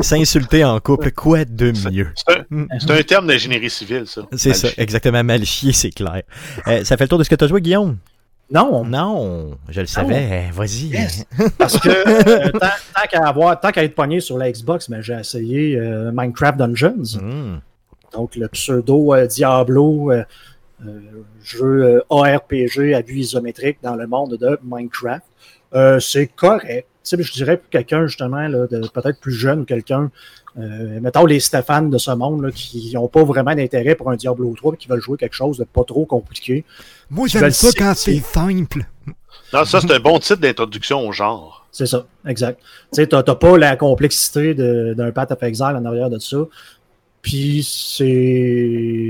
Speaker 1: S'insulter en couple, quoi de mieux?
Speaker 3: C'est un, c'est un terme d'ingénierie civile, ça.
Speaker 1: C'est ça, exactement, mal chier, c'est clair. Euh, ça fait le tour de ce que tu as joué, Guillaume?
Speaker 2: Non,
Speaker 1: Non, je le savais. Vas-y.
Speaker 2: Yes. <laughs> Parce que euh, tant, tant qu'à avoir, tant qu'à être pogné sur la Xbox, mais j'ai essayé euh, Minecraft Dungeons,
Speaker 1: Hmm.
Speaker 2: donc le pseudo euh, Diablo, jeu ARPG à vue isométrique dans le monde de Minecraft. C'est correct. Tu sais, je dirais pour quelqu'un justement là, de peut-être plus jeune ou quelqu'un, euh, mettons les Stéphane de ce monde là, qui n'ont pas vraiment d'intérêt pour un Diablo 3 qui veulent jouer quelque chose de pas trop compliqué.
Speaker 1: Moi,
Speaker 2: j'aime ça quand
Speaker 1: c'est simple.
Speaker 3: Non, ça, c'est un bon titre d'introduction au genre.
Speaker 2: C'est ça, exact. Tu sais, t'as pas la complexité de- d'un Path of Exile en arrière de ça. Puis c'est.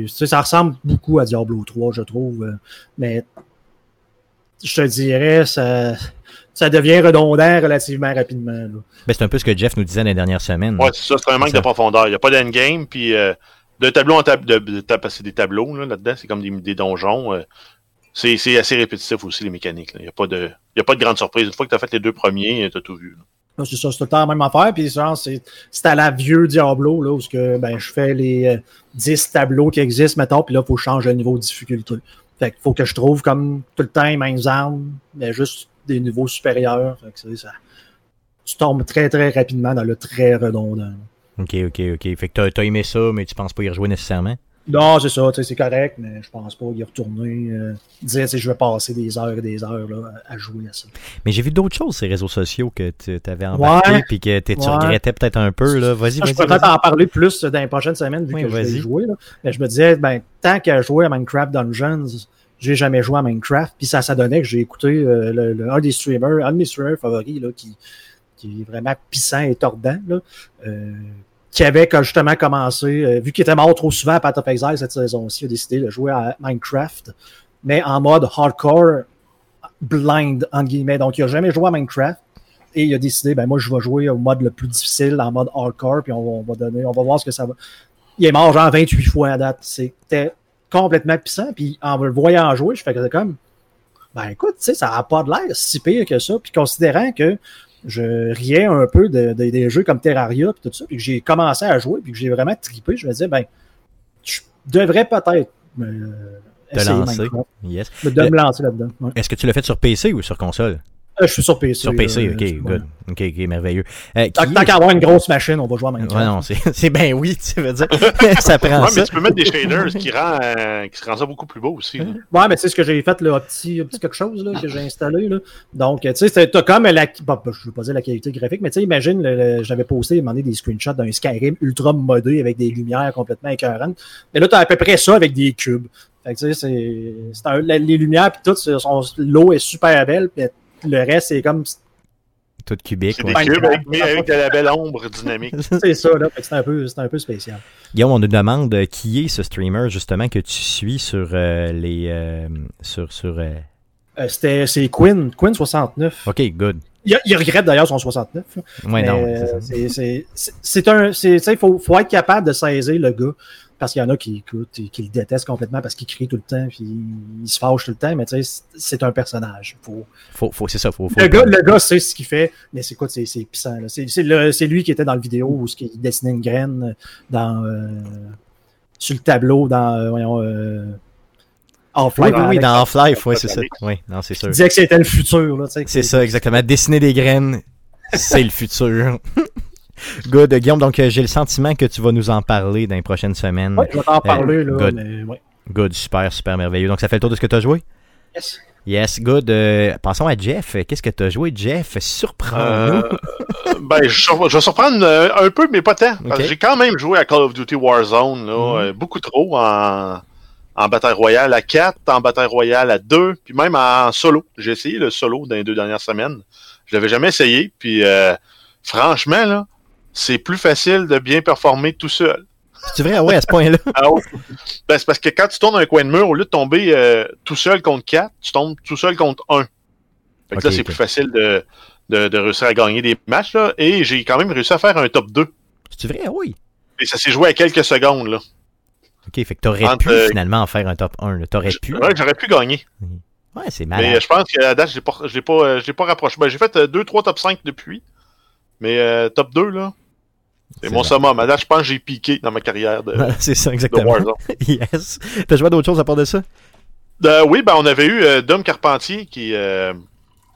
Speaker 2: tu sais, ça ressemble beaucoup à Diablo 3, je trouve. euh, Mais je te dirais, ça, ça devient redondant relativement rapidement. là.
Speaker 1: Ben, c'est un peu ce que Jeff nous disait les dernières semaines.
Speaker 3: Ouais, c'est ça, c'est un manque
Speaker 1: Ça.
Speaker 3: de profondeur. Il n'y a pas d'endgame, puis euh, de tableau en tableau, de, de, c'est des tableaux là, là-dedans, c'est comme des, des donjons. euh, c'est, c'est assez répétitif aussi, les mécaniques. Il n'y a, pas de- y a pas de grande surprise. Une fois que tu as fait les deux premiers, tu as tout vu. là.
Speaker 2: C'est ça, c'est tout le temps la même affaire. Puis c'est c'est à la vieux Diablo, là, où ce que, ben, je fais les euh, 10 tableaux qui existent, mettons, puis là, il faut changer le niveau de difficulté. Fait qu'il faut que je trouve comme tout le temps les mêmes armes, mais juste des niveaux supérieurs. Fait que c'est ça. Tu tombes très, très rapidement dans le très redondant.
Speaker 1: Ok, ok, ok. Fait que t'as, t'as aimé ça, mais tu penses pas y rejouer nécessairement?
Speaker 2: Non, c'est ça, c'est correct, mais je pense pas y retourner. Euh, dire, je vais passer des heures et des heures là, à jouer à ça.
Speaker 1: Mais j'ai vu d'autres choses les réseaux sociaux que tu avais embarqué puis que tu
Speaker 2: Ouais.
Speaker 1: regrettais peut-être un peu. Là. Vas-y,
Speaker 2: je peux peut-être en parler plus dans les prochaines semaines vu
Speaker 1: Oui,
Speaker 2: que je vais jouer. Là. Mais je me disais, ben, tant qu'à jouer à Minecraft Dungeons, j'ai jamais joué à Minecraft. Puis ça, ça donnait que j'ai écouté euh, le, le- un des streamers, un de mes streamers favoris, là, qui, qui est vraiment pissant et tordant, là, euh, qui avait justement commencé, euh, vu qu'il était mort trop souvent à Path of Exile cette saison-ci, a décidé de jouer à Minecraft, mais en mode hardcore, blind, entre guillemets. Donc, il a jamais joué à Minecraft. Et il a décidé, ben moi, je vais jouer au mode le plus difficile, en mode hardcore, puis on va, on va donner, on va voir ce que ça va. Il est mort genre 28 fois à date. C'était complètement puissant. Puis en le voyant jouer, je fais comme, ben écoute, tu sais, ça n'a pas de l'air si pire que ça. Puis considérant que je riais un peu de, de- des jeux comme Terraria puis tout ça, puis que j'ai commencé à jouer, puis que j'ai vraiment trippé, je me disais, ben, je devrais peut-être me
Speaker 1: lancer. Yes.
Speaker 2: de me lancer là-dedans. ouais.
Speaker 1: Est-ce que tu l'as fait sur PC ou sur console?
Speaker 2: Euh, je suis sur PC.
Speaker 1: Sur PC,
Speaker 2: euh,
Speaker 1: ok, good. Ok, ok, merveilleux. Euh,
Speaker 2: Tant,
Speaker 1: qui-
Speaker 2: tant qu'à avoir une grosse machine, on va jouer à Minecraft.
Speaker 1: Ouais, non, c'est, <laughs> c'est ben oui, tu veux dire. <laughs> <laughs> ça prend
Speaker 3: Ouais,
Speaker 1: ça.
Speaker 3: mais tu peux mettre des shaders qui rend, euh, qui rend ça beaucoup plus beau aussi. là.
Speaker 2: Ouais, mais c'est ce que j'ai fait, le petit, petit quelque chose là, que j'ai installé. Là. Donc, tu sais, c'est- t'as comme la. Bon, je veux pas dire la qualité graphique, mais tu sais, imagine, j'avais posté, demandé des screenshots d'un Skyrim ultra modé avec des lumières complètement écœurantes. Mais là, t'as à peu près ça avec des cubes. Fait que tu sais, c'est. un- les lumières, puis tout, l'eau est super belle, puis le reste, c'est comme.
Speaker 1: Tout cubique.
Speaker 3: C'est
Speaker 1: ouais.
Speaker 3: des cubes avec, mais avec de la belle ombre dynamique. <laughs>
Speaker 2: C'est ça, là. C'est un, peu- c'est un peu spécial.
Speaker 1: Guillaume, on nous demande euh, qui est ce streamer justement que tu suis sur euh, les euh, sur sur. euh,
Speaker 2: Euh, c'était, c'est Quinn, Quinn 69.
Speaker 1: Ok, good.
Speaker 2: Il, il regrette d'ailleurs son 69. là.
Speaker 1: Ouais,
Speaker 2: Mais,
Speaker 1: non. c'est ça.
Speaker 2: c'est- c'est- c'est c'est un. c'est- Tu sais, il faut, faut être capable de saisir le gars. Parce qu'il y en a qui écoutent et qui le détestent complètement parce qu'il crie tout le temps puis il se fâche tout le temps, mais tu sais, c'est- un personnage. Faut...
Speaker 1: Faut, faut, c'est ça, faut. faut
Speaker 2: Le, gars, le gars sait ce qu'il fait, mais c'est quoi, c'est c'est puissant. là. C'est c'est le- c'est lui qui était dans le vidéo où ce qu'il dessinait une graine dans euh, sur le tableau dans euh, voyons, euh,
Speaker 1: Oui,
Speaker 2: Half-Life.
Speaker 1: oui, oui,
Speaker 2: avec-
Speaker 1: dans Half-Life, ouais, c'est ça. Oui, non, c'est sûr.
Speaker 2: Il disait que c'était le futur. Là, tu sais, que
Speaker 1: C'est ça, exactement. Dessiner des graines, c'est le futur. Good, Guillaume. Donc, euh, j'ai le sentiment que tu vas nous en parler dans les prochaines semaines.
Speaker 2: Ouais, je vais t'en parler, là,
Speaker 1: good.
Speaker 2: mais ouais.
Speaker 1: Good, super, super merveilleux. Donc, ça fait le tour de ce que tu as joué?
Speaker 2: Yes.
Speaker 1: Yes, good. Euh, passons à Jeff. Qu'est-ce que tu as joué, Jeff? Surprends-nous.
Speaker 3: Euh, ben, je, vais surprendre euh, un peu, mais pas tant. J'ai quand même joué à Call of Duty Warzone, là,
Speaker 1: Mhm.
Speaker 3: euh, beaucoup trop en, en bataille royale à 4, en bataille royale à 2, puis même en solo. J'ai essayé le solo dans les deux dernières semaines. Je l'avais jamais essayé, puis euh, franchement, là, c'est plus facile de bien performer tout seul.
Speaker 1: C'est vrai, ouais, à ce point-là. <laughs>
Speaker 3: Ah ouais. Ben, c'est parce que quand tu tournes un coin de mur, au lieu de tomber euh, tout seul contre 4, tu tombes tout seul contre 1. Fait que là, c'est plus facile de, de, de réussir à gagner des matchs. Là, et j'ai quand même réussi à faire un top 2.
Speaker 1: C'est vrai, oui.
Speaker 3: Et ça s'est joué à quelques secondes. Là.
Speaker 1: Ok, fait que t'aurais
Speaker 3: Entre,
Speaker 1: pu
Speaker 3: euh,
Speaker 1: finalement en faire un top 1. là. T'aurais pu.
Speaker 3: Ouais, J'aurais pu gagner.
Speaker 1: Ouais, c'est
Speaker 3: Mais
Speaker 1: malade.
Speaker 3: euh, je pense qu'à la date, je l'ai pas, euh, pas rapproché. Ben, j'ai fait 2-3 top 5 depuis. Mais euh, top 2, là, c'est mon summum. À date, je pense que j'ai piqué dans ma carrière de, <laughs>
Speaker 1: c'est ça,
Speaker 3: de
Speaker 1: exactement.
Speaker 3: Warzone. <laughs>
Speaker 1: yes. T'as joué à d'autres choses à part de ça?
Speaker 3: Euh, oui, ben on avait eu euh, Dom Carpentier qui, euh,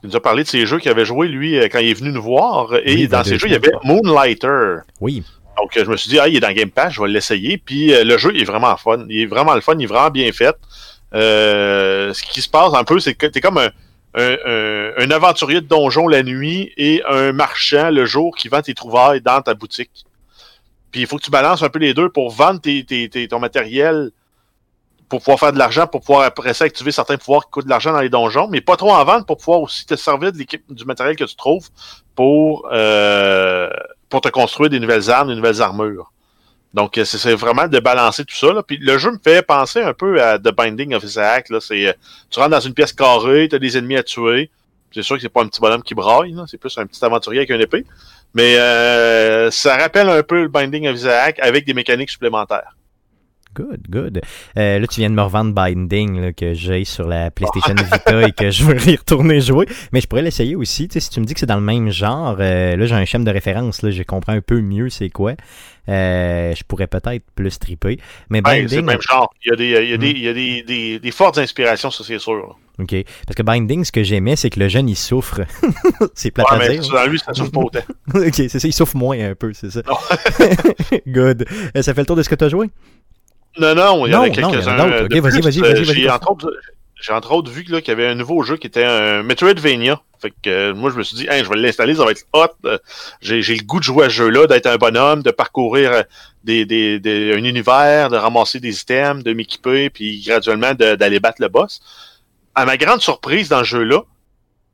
Speaker 3: qui nous a parlé de ses jeux qu'il avait joué lui euh, quand il est venu nous voir. Et
Speaker 1: Oui,
Speaker 3: dans
Speaker 1: dans
Speaker 3: ses jeux, il y avait Moonlighter.
Speaker 1: Oui.
Speaker 3: Donc je me suis dit, ah, il est dans Game Pass, je vais l'essayer. Puis le jeu il est vraiment fun. Il est vraiment le fun, il est vraiment bien fait. Ce qui se passe un peu, c'est que t'es comme un, un, un- un aventurier de donjon la nuit et un marchand le jour qui vend tes trouvailles dans ta boutique. Puis il faut que tu balances un peu les deux pour vendre tes, tes- tes- ton matériel pour pouvoir faire de l'argent, pour pouvoir après ça activer certains pouvoirs qui coûtent de l'argent dans les donjons, mais pas trop en vendre pour pouvoir aussi te servir de l'équipe du matériel que tu trouves pour, euh, pour te construire des nouvelles armes, des nouvelles armures. Donc, euh, c'est vraiment de balancer tout ça. Là. Puis le jeu me fait penser un peu à The Binding of Isaac. Là. Euh, tu rentres dans une pièce carrée, tu as des ennemis à tuer. C'est sûr que c'est pas un petit bonhomme qui braille, c'est plus un petit aventurier avec une épée. Mais euh, ça rappelle un peu le Binding of Isaac avec des mécaniques supplémentaires.
Speaker 1: Good, good. Euh, là, tu viens de me revendre Binding que j'ai sur la PlayStation <laughs> Vita et que je veux y retourner jouer. Mais je pourrais l'essayer aussi. Si tu me dis que c'est dans le même genre, euh, là, j'ai un schéma de référence. Là, je comprends un peu mieux c'est quoi. Euh, je pourrais peut-être plus triper. Mais
Speaker 3: Ouais,
Speaker 1: Binding.
Speaker 3: c'est le même genre. Il y a des, il y a des,
Speaker 1: Mm.
Speaker 3: il y a des, des, des fortes inspirations, ça c'est sûr. là.
Speaker 1: OK. Parce que Binding, ce que j'aimais, c'est que le jeune, il souffre. <laughs> c'est plate
Speaker 3: Ouais,
Speaker 1: à
Speaker 3: mais
Speaker 1: dire.
Speaker 3: dans lui, ça souffre pas autant. <laughs>
Speaker 1: ok, c'est ça. Il souffre moins un peu, c'est ça. <laughs> Good. Euh, ça fait le tour de ce que tu as joué?
Speaker 3: Non, non, il y en a quelques-uns. euh,
Speaker 1: vas-y, vas-y,
Speaker 3: Euh,
Speaker 1: vas-y, vas-y,
Speaker 3: J'ai entre autres, vu qu'il y avait un nouveau jeu qui était un Metroidvania. Fait que euh, moi, je me suis dit, Hein, je vais l'installer, ça va être hot. Euh, J'ai le goût de jouer à ce jeu-là, d'être un bonhomme, de parcourir euh, des, des, des- un univers, de ramasser des items, de m'équiper, puis graduellement d'aller battre le boss. À ma grande surprise dans ce jeu-là,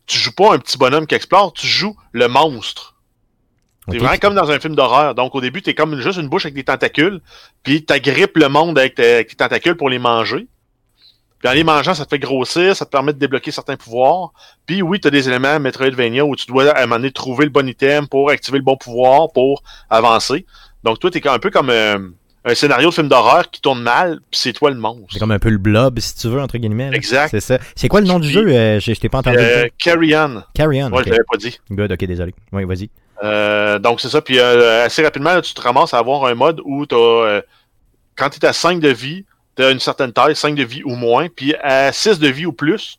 Speaker 3: tu joues pas un petit bonhomme qui explore, tu joues le monstre. C'est vraiment comme dans un film d'horreur. Donc, au début, t'es comme juste une bouche avec des tentacules, puis t'agrippes le monde avec tes tentacules pour les manger. Puis en les mangeant, ça te fait grossir, ça te permet de débloquer certains pouvoirs. Puis oui, t'as des éléments Metroidvania où tu dois à un moment donné trouver le bon item pour activer le bon pouvoir pour avancer. Donc toi, t'es un peu comme euh, un scénario de film d'horreur qui tourne mal, puis c'est toi le monstre.
Speaker 1: C'est comme un peu le blob, si tu veux, entre guillemets. là.
Speaker 3: Exact.
Speaker 1: C'est ça. C'est quoi le nom du jeu? Euh, je je t'ai pas entendu.
Speaker 3: Euh. Carry On.
Speaker 1: Carry on.
Speaker 3: Ouais,
Speaker 1: ok.
Speaker 3: je l'avais pas dit.
Speaker 1: Good, ok, désolé. Oui, vas-y.
Speaker 3: Euh, donc c'est ça. Puis euh, assez rapidement, là, tu te ramasses à avoir un mode où t'as, euh, quand tu es à 5 de vie, tu as une certaine taille, 5 de vie ou moins. Puis à 6 de vie ou plus,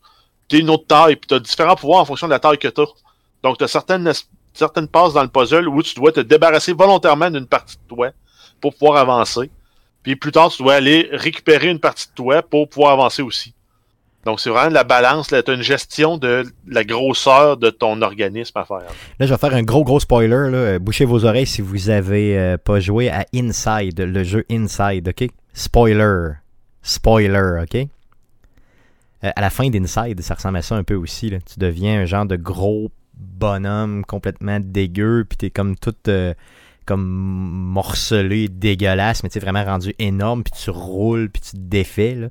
Speaker 3: tu une autre taille. Puis tu as différents pouvoirs en fonction de la taille que tu as. Donc tu as certaines, certaines passes dans le puzzle où tu dois te débarrasser volontairement d'une partie de toi pour pouvoir avancer. Puis plus tard, tu dois aller récupérer une partie de toi pour pouvoir avancer aussi. Donc c'est vraiment de la balance. Tu as une gestion de la grosseur de ton organisme à faire.
Speaker 1: Là, je vais faire un gros, gros spoiler. Là. Euh, Bouchez vos oreilles si vous avez euh, pas joué à Inside, le jeu Inside, ok? Spoiler. Spoiler, ok? Euh, à la fin d'Inside, ça ressemble à ça un peu aussi. Là. Tu deviens un genre de gros bonhomme complètement dégueu, puis t'es comme tout euh, comme morcelé, dégueulasse, mais tu sais, vraiment rendu énorme, puis tu roules, puis tu te défais. Là.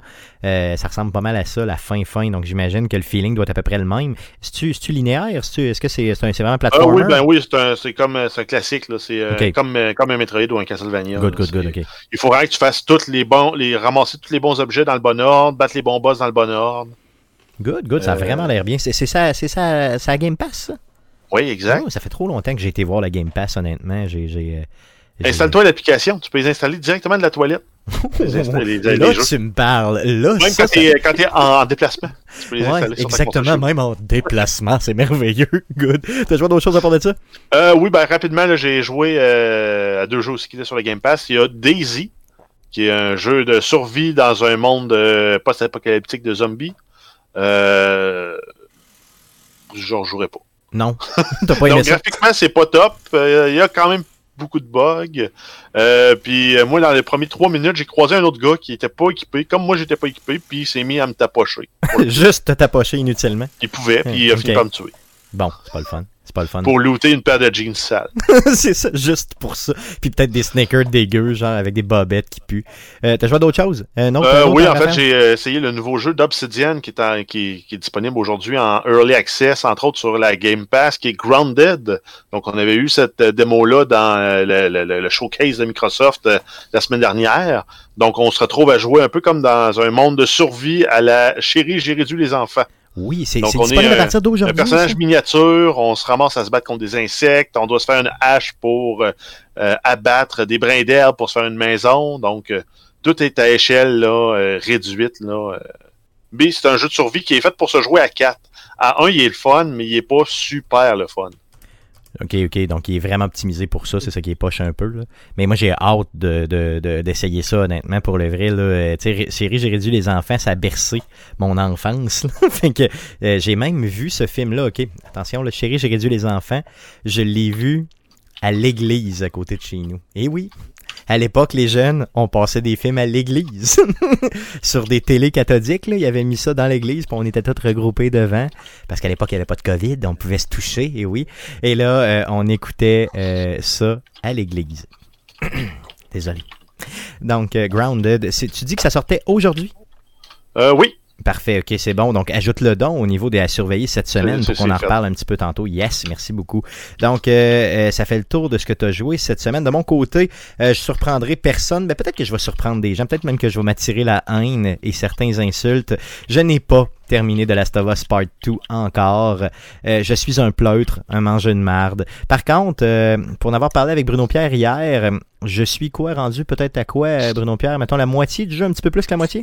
Speaker 1: Euh, ça ressemble pas mal à ça, la fin-fin. Donc j'imagine que le feeling doit être à peu près le même. Est-ce linéaire? Est-ce est-ce que c'est vraiment
Speaker 3: Ah
Speaker 1: plateforme?
Speaker 3: oui, ben oui, c'est comme euh, un classique c'est euh, comme euh, comme un Metroid ou un Castlevania.
Speaker 1: Good,
Speaker 3: là.
Speaker 1: good, good,
Speaker 3: C'est-
Speaker 1: ok.
Speaker 3: Il faudrait que tu fasses tous les bons, les ramasser tous les bons objets dans le bon ordre, battre les bons boss dans le bon ordre.
Speaker 1: Good, good, ça a
Speaker 3: Euh,
Speaker 1: vraiment l'air bien. C'est c'est ça, c'est ça, ça Game Pass, ça?
Speaker 3: Oui, exact.
Speaker 1: Oh, ça fait trop longtemps que j'ai été voir la Game Pass, honnêtement. J'ai, euh,
Speaker 3: Installe-toi l'application, tu peux les installer directement de la toilette. <laughs> les installer, les-
Speaker 1: là,
Speaker 3: les
Speaker 1: tu me parles. Là,
Speaker 3: Même
Speaker 1: ça,
Speaker 3: quand
Speaker 1: ça-
Speaker 3: t'es quand t'es en déplacement, tu peux les
Speaker 1: Ouais, exactement, même en déplacement, c'est merveilleux. <laughs> Good. T'as joué à d'autres choses à part de ça?
Speaker 3: Euh, oui, ben rapidement, j'ai joué euh, à deux jeux aussi qui étaient sur le Game Pass. Il y a Daisy, qui est un jeu de survie dans un monde euh, post-apocalyptique de zombies. Euh... Je ne jouerai pas.
Speaker 1: Non. <laughs> T'as pas aimé
Speaker 3: Donc,
Speaker 1: ça?
Speaker 3: graphiquement, c'est pas top. Euh, Il y a quand même beaucoup de bugs. Euh, puis euh, moi, dans les premiers trois minutes, j'ai croisé un autre gars qui était pas équipé, comme moi, j'étais pas équipé, puis il s'est mis à me tapocher. <laughs>
Speaker 1: Juste te tapocher inutilement.
Speaker 3: Il pouvait, puis il a fini par me tuer.
Speaker 1: Bon, c'est pas le fun. C'est pas le fun.
Speaker 3: Pour looter une paire de jeans sales. <laughs>
Speaker 1: c'est ça, juste pour ça. Puis peut-être des sneakers dégueux, genre avec des bobettes qui puent. Euh, T'as joué à d'autres choses? Euh, non,
Speaker 3: Euh, oui, en fait, j'ai euh, essayé le nouveau jeu d'Obsidian qui, est en- qui, qui est disponible aujourd'hui en Early Access, entre autres sur la Game Pass, qui est Grounded. Donc, on avait eu cette euh, démo-là dans euh, le, le- le- le showcase de Microsoft la semaine dernière. Donc, on se retrouve à jouer un peu comme dans un monde de survie à la Chérie, j'ai réduit les enfants.
Speaker 1: Oui, c'est disponible à partir
Speaker 3: Un
Speaker 1: d'aujourd'hui.
Speaker 3: personnage
Speaker 1: ça?
Speaker 3: miniature, on se ramasse à se battre contre des insectes, on doit se faire une hache pour euh, euh, abattre des brins d'herbe pour se faire une maison. Donc, euh, tout est à échelle là, euh, réduite. Là, euh. Mais c'est un jeu de survie qui est fait pour se jouer à 4. À 1, il est le fun, mais il est pas super le fun.
Speaker 1: Ok, ok, donc il est vraiment optimisé pour ça, c'est ça qui est poche un peu. Mais moi j'ai hâte de, de, de- d'essayer ça honnêtement pour le vrai. Là. Euh, série J'ai réduit les enfants, ça a bercé mon enfance. <laughs> fait que euh, j'ai même vu ce film-là, ok. Attention, le chéri, j'ai réduit les enfants. Je l'ai vu à l'église à côté de chez nous. Et oui. À l'époque, les jeunes, on passait des films à l'église. <laughs> Sur des télés cathodiques, là, ils avaient mis ça dans l'église, puis on était tous regroupés devant. Parce qu'à l'époque, il n'y avait pas de COVID, on pouvait se toucher, et oui. Et là, euh, on écoutait euh, ça à l'église. <coughs> Désolé. Donc, euh, Grounded, tu dis que ça sortait aujourd'hui?
Speaker 3: Oui,
Speaker 1: Parfait, ok, c'est bon. Donc, ajoute le don au niveau des à surveiller cette semaine pour qu'on en reparle un petit peu tantôt. Yes, merci beaucoup. Donc, euh, euh, ça fait le tour de ce que tu as joué cette semaine. De mon côté, euh, je surprendrai personne, mais peut-être que je vais surprendre des gens, peut-être même que je vais m'attirer la haine et certains insultes. Je n'ai pas terminé de Last of Us Part 2 encore. Euh, je suis un pleutre, un mangeur de marde. Par contre, euh, pour en avoir parlé avec Bruno Pierre hier, je suis quoi? Rendu peut-être à quoi, Bruno Pierre? Mettons la moitié du jeu, un petit peu plus que la moitié?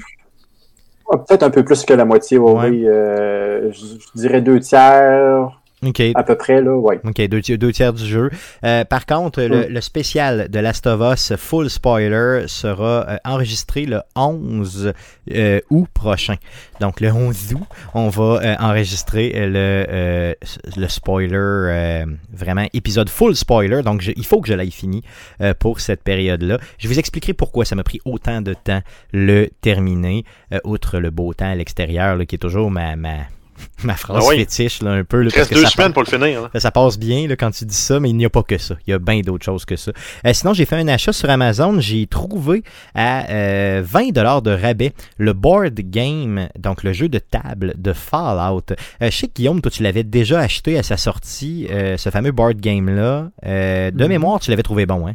Speaker 4: Peut-être un peu plus que la moitié, oui.
Speaker 1: Ouais.
Speaker 4: euh, je, je dirais deux tiers,
Speaker 1: Ok,
Speaker 4: à peu près, là, oui.
Speaker 1: OK, deux, tiers- deux tiers du jeu. Euh, par contre, le,
Speaker 4: Mm.
Speaker 1: le spécial de Last of Us Full Spoiler sera euh, enregistré le 11 euh, août prochain. Donc, le 11 août, on va euh, enregistrer le, euh, le spoiler, euh, vraiment épisode full spoiler. Donc, je- il faut que je l'aille fini euh, pour cette période-là. Je vous expliquerai pourquoi ça m'a pris autant de temps le terminer, euh, outre le beau temps à l'extérieur, là, qui est toujours ma, ma, <laughs> ma phrase
Speaker 3: Ah oui.
Speaker 1: fétiche, là, un peu. là,
Speaker 3: Il
Speaker 1: parce
Speaker 3: reste
Speaker 1: que
Speaker 3: deux
Speaker 1: ça
Speaker 3: semaines pour le finir. hein.
Speaker 1: ça passe bien là, quand tu dis ça, mais il n'y a pas que ça. Il y a bien d'autres choses que ça. Euh, sinon, j'ai fait un achat sur Amazon. J'ai trouvé à euh, 20 dollars de rabais le board game, donc le jeu de table de Fallout. Euh, je sais que Guillaume, toi, tu l'avais déjà acheté à sa sortie, euh, ce fameux board game-là. Euh, de
Speaker 2: Mhm.
Speaker 1: mémoire, tu l'avais trouvé bon, hein?